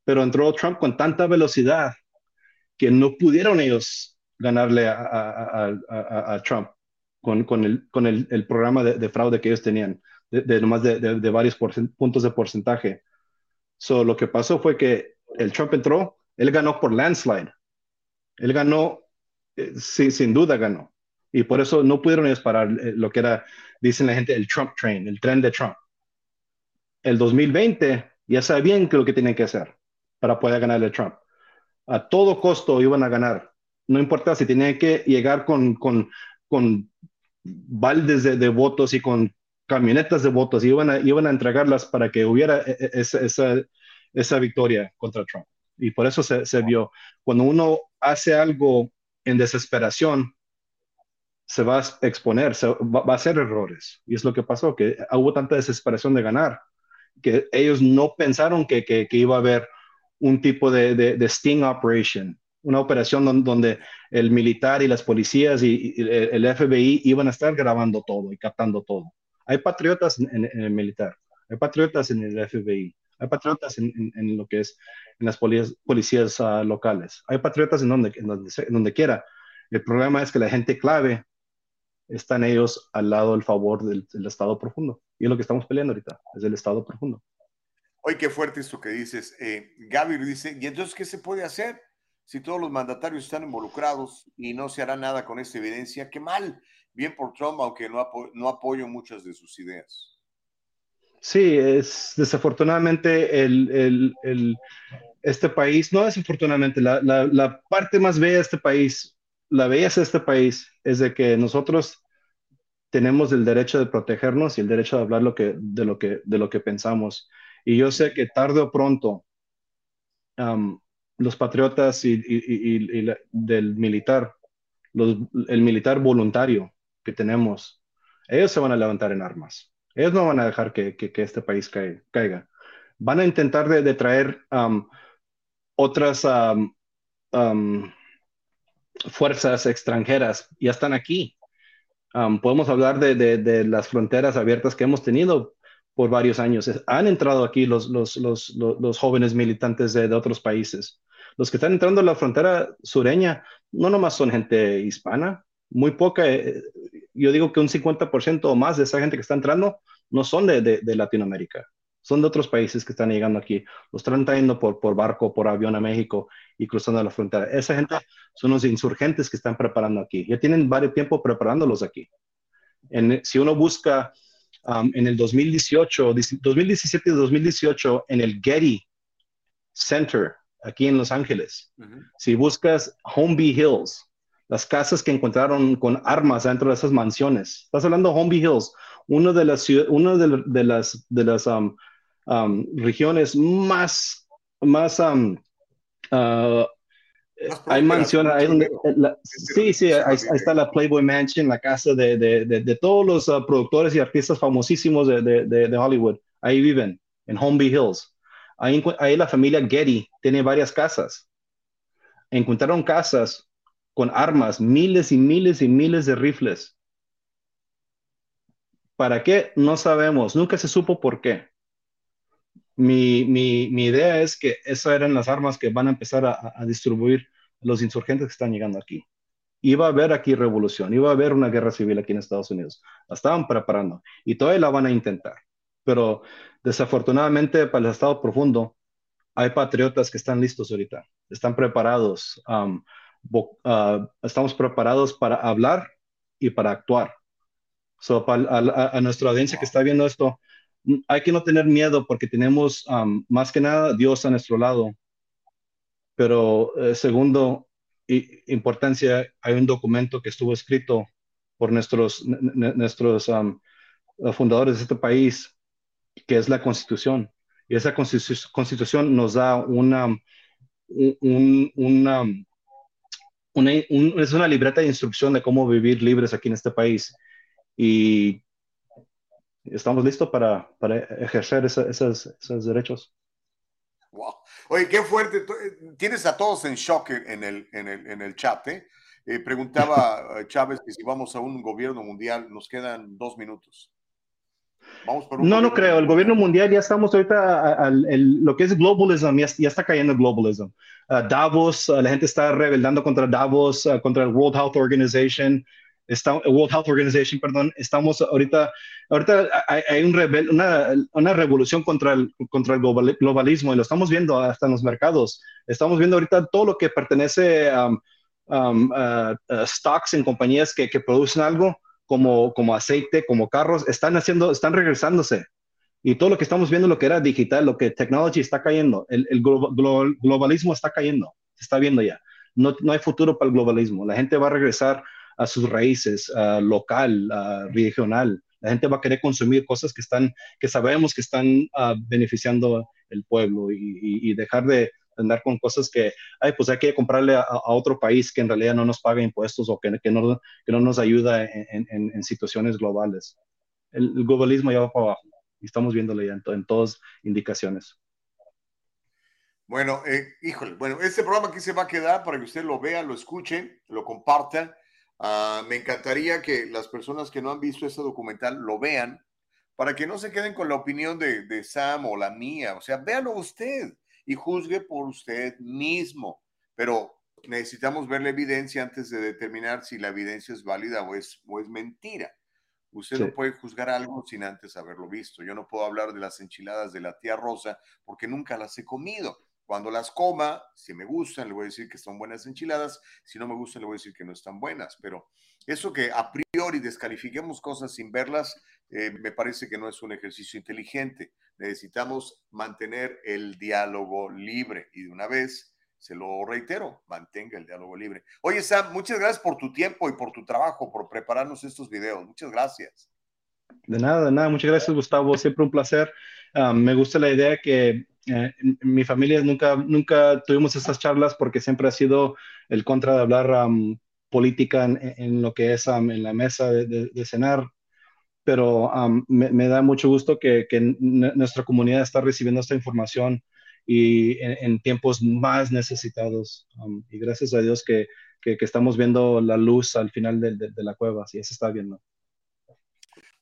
Pero entró Trump con tanta velocidad que no pudieron ellos ganarle a- a- a- a Trump con, con el, con el, el programa de, de fraude que ellos tenían, de, de nomás de, de- de varios puntos de porcentaje. So, lo que pasó fue que el Trump entró, él ganó por landslide. Él ganó, eh, sí, sin duda ganó. Y por eso no pudieron ellos parar eh, lo que era, dicen la gente, el Trump train, el tren de Trump. El 2020 ya sabían que lo que tenían que hacer. para poder ganarle a Trump. A todo costo iban a ganar. No importa si tenían que llegar con, con, con baldes de, de votos y con camionetas de votos, iban a, iban a entregarlas para que hubiera e- e- esa, esa, esa victoria contra Trump. Y por eso se, se vio, cuando uno hace algo en desesperación, se va a exponer, se va, va a hacer errores. Y es lo que pasó, que hubo tanta desesperación de ganar, que ellos no pensaron que, que, que iba a haber un tipo de, de, de sting operation, una operación don- donde el militar y las policías y, y el FBI iban a estar grabando todo y captando todo. Hay patriotas en, el militar, hay patriotas en el FBI, hay patriotas en, en- lo que es en las policías, policías ah, locales, hay patriotas en donde, en donde, en donde quiera. El problema es que la gente clave están ellos al lado del favor del, del Estado profundo. Y es lo que estamos peleando ahorita, es el Estado profundo. Oye, qué fuerte esto que dices. Eh, Gaby dice, ¿y entonces qué se puede hacer si todos los mandatarios están involucrados y no se hará nada con esta evidencia? Qué mal. Bien por Trump, aunque no, apo- no apoyo muchas de sus ideas. Sí, es desafortunadamente el, el- el- este país, no desafortunadamente, la, la- la parte más bella de este país, la belleza de este país es de que nosotros tenemos el derecho de protegernos y el derecho de hablar lo que, de, lo que, de lo que pensamos. Y yo sé que tarde o pronto am, los patriotas y, y- y- y la- del militar, los- el militar voluntario que tenemos, ellos se van a levantar en armas. Ellos no van a dejar que, que- que este país cae- caiga. Van a intentar de, de traer am, otras am, am, fuerzas extranjeras. Ya están aquí. Podemos hablar de, de- de las fronteras abiertas que hemos tenido por varios años. Han entrado aquí los, los, los, los jóvenes militantes de, de otros países. Los que están entrando a la frontera sureña no nomás son gente hispana, muy poca. eh, yo digo que un 50% o más de esa gente que está entrando no son de, de- de Latinoamérica, son de otros países que están llegando aquí. Los están trayendo por, por barco, por avión a México y cruzando la frontera. Esa gente son los insurgentes que están preparando aquí. Ya tienen varios tiempo preparándolos aquí. En- si uno busca um, en el 2018, 2017 y 2018, en el Getty Center, aquí en Los Ángeles, si buscas Homeby Hills, las casas que encontraron con armas dentro de esas mansiones, estás hablando de Homeby Hills, una de las, una de, de las, de las um, um, regiones más, más um, uh, hay mansiones, hay donde, la- sí, sí, ahí, ahí está la Playboy Mansion, la casa de, de, de, todos los uh, productores y artistas famosísimos de, Hollywood. Ahí viven, en Homeby Hills. Ahí, ahí la familia Getty tiene varias casas. Encontraron casas con armas, miles y miles y miles de rifles. ¿Para qué? No sabemos. Nunca se supo por qué. Mi, mi, mi idea es que esas eran las armas que van a empezar a, distribuir los insurgentes que están llegando aquí. Iba a haber aquí revolución, iba a haber una guerra civil aquí en Estados Unidos. La estaban preparando y todavía la van a intentar. Pero desafortunadamente para el Estado profundo hay patriotas que están listos ahorita, están preparados. Uh, estamos preparados para hablar y para actuar. So, pa- a, a- nuestra audiencia que está viendo esto, hay que no tener miedo porque tenemos um, más que nada Dios a nuestro lado. Pero eh, segundo, i- importancia, hay un documento que estuvo escrito por nuestros, nuestros um, fundadores de este país, que es la Constitución. Y esa constitu- Constitución nos da una, un- un- una, una- un- es una libreta de instrucción de cómo vivir libres aquí en este país. Y estamos listos para, para ejercer esa- esas- esos derechos. Wow. Oye, qué fuerte. Eh, Tienes a todos en shock en el, en el, en el chat. ¿eh? Eh, preguntaba eh, Chávez que si vamos a un gobierno mundial, nos quedan dos minutos. Vamos por un No, no creo. El gobierno mundial ya estamos ahorita, a- al- el- lo que es globalism, ya, ya está cayendo el globalism. Ah, Davos, ah, la gente está rebelando contra Davos, ah, contra el World Health Organization, está, World Health Organization, perdón. Estamos ahorita, ahorita hay, hay un rebel- una, una revolución contra el, contra el global- globalismo y lo estamos viendo hasta en los mercados. Estamos viendo ahorita todo lo que pertenece a um, uh, uh, stocks en compañías que, que producen algo como, como aceite, como carros, están haciendo, están regresándose. Y todo lo que estamos viendo, lo que era digital, lo que technology está cayendo, el, el globalismo está cayendo, se está viendo ya. No, no, hay futuro para el globalismo. La gente va a regresar a sus raíces, local, regional. La gente va a querer consumir cosas que están, que sabemos que están uh, beneficiando el pueblo y, dejar de andar con cosas que, ay, pues hay que comprarle a, a, otro país que en realidad no nos paga impuestos o que, que, no, que no nos ayuda en, en, en situaciones globales. El, el, globalismo ya va para abajo y estamos viéndolo ya en, en todas indicaciones. Bueno, eh, híjole, bueno, este programa aquí se va a quedar para que usted lo vea, lo escuche, lo comparta. Uh, me encantaría que las personas que no han visto este documental lo vean para que no se queden con la opinión de, de Sam o la mía. O sea, véalo usted y juzgue por usted mismo. Pero necesitamos ver la evidencia antes de determinar si la evidencia es válida o es, o es mentira. Usted sí. no puede juzgar algo sin antes haberlo visto. Yo no puedo hablar de las enchiladas de la tía Rosa porque nunca las he comido. Cuando las coma, si me gustan, le voy a decir que son buenas enchiladas. Si no me gustan, le voy a decir que no están buenas. Pero eso que a priori descalifiquemos cosas sin verlas, eh, me parece que no es un ejercicio inteligente. Necesitamos mantener el diálogo libre. Y de una vez, se lo reitero, mantenga el diálogo libre. Oye, Sam, muchas gracias por tu tiempo y por tu trabajo, por prepararnos estos videos. Muchas gracias. De nada, de nada. Muchas gracias, Gustavo. Siempre un placer. Um, me gusta la idea que eh, mi familia nunca, nunca tuvimos esas charlas porque siempre ha sido el contra de hablar um, política en, lo que es um, en la mesa de cenar. Pero me, me, da mucho gusto que, que nuestra comunidad está recibiendo esta información y en, en tiempos más necesitados. Um, y gracias a Dios que, que, que, estamos viendo la luz al final de, de, de la cueva, sí, se está viendo.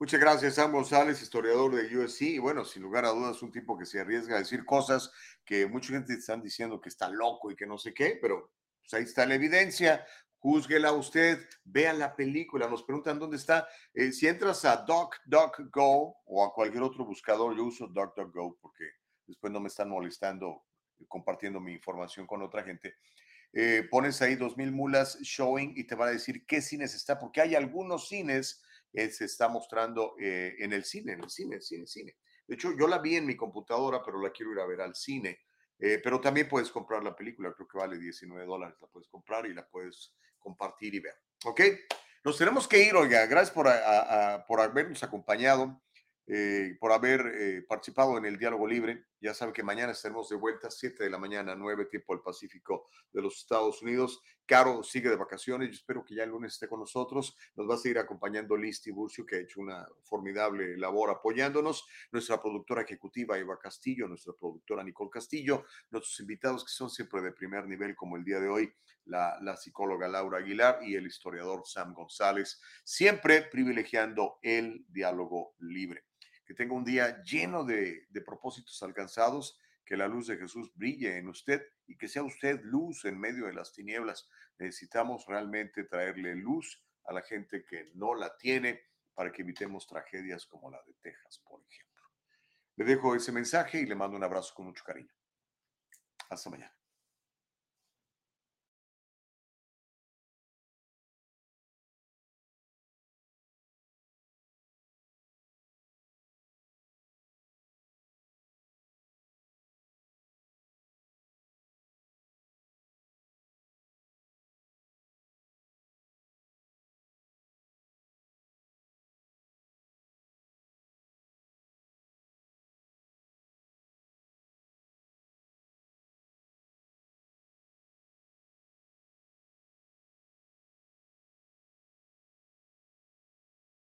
Muchas gracias, Sam González, historiador de USC. Y bueno, sin lugar a dudas, un tipo que se arriesga a decir cosas que mucha gente están diciendo que está loco y que no sé qué, pero pues ahí está la evidencia. Júzguela usted, vean la película, nos preguntan dónde está. Eh, si entras a DuckDuckGo o a cualquier otro buscador, yo uso DuckDuckGo porque después no me están molestando compartiendo mi información con otra gente. Eh, pones ahí 2000 mulas showing y te van a decir qué cines está, porque hay algunos cines que se está mostrando eh, en el cine, en el cine, cine, cine. De hecho, yo la vi en mi computadora, pero la quiero ir a ver al cine. Eh, pero también puedes comprar la película, creo que vale 19 dólares, la puedes comprar y la puedes compartir y ver. ¿Ok? Nos tenemos que ir, oiga, gracias por, a, a, por habernos acompañado eh, por haber eh, participado en el diálogo libre. Ya saben que mañana estaremos de vuelta, 7 de la mañana, 9 tiempo del Pacífico de los Estados Unidos. Caro sigue de vacaciones, yo espero que ya el lunes esté con nosotros. Nos va a seguir acompañando Liz Tiburcio, que ha hecho una formidable labor apoyándonos. Nuestra productora ejecutiva Eva Castillo, nuestra productora Nicole Castillo, nuestros invitados que son siempre de primer nivel, como el día de hoy, la, la psicóloga Laura Aguilar y el historiador Sam González, siempre privilegiando el diálogo libre que tenga un día lleno de, propósitos alcanzados, que la luz de Jesús brille en usted y que sea usted luz en medio de las tinieblas. Necesitamos realmente traerle luz a la gente que no la tiene para que evitemos tragedias como la de Texas, por ejemplo. Le dejo ese mensaje y le mando un abrazo con mucho cariño. Hasta mañana.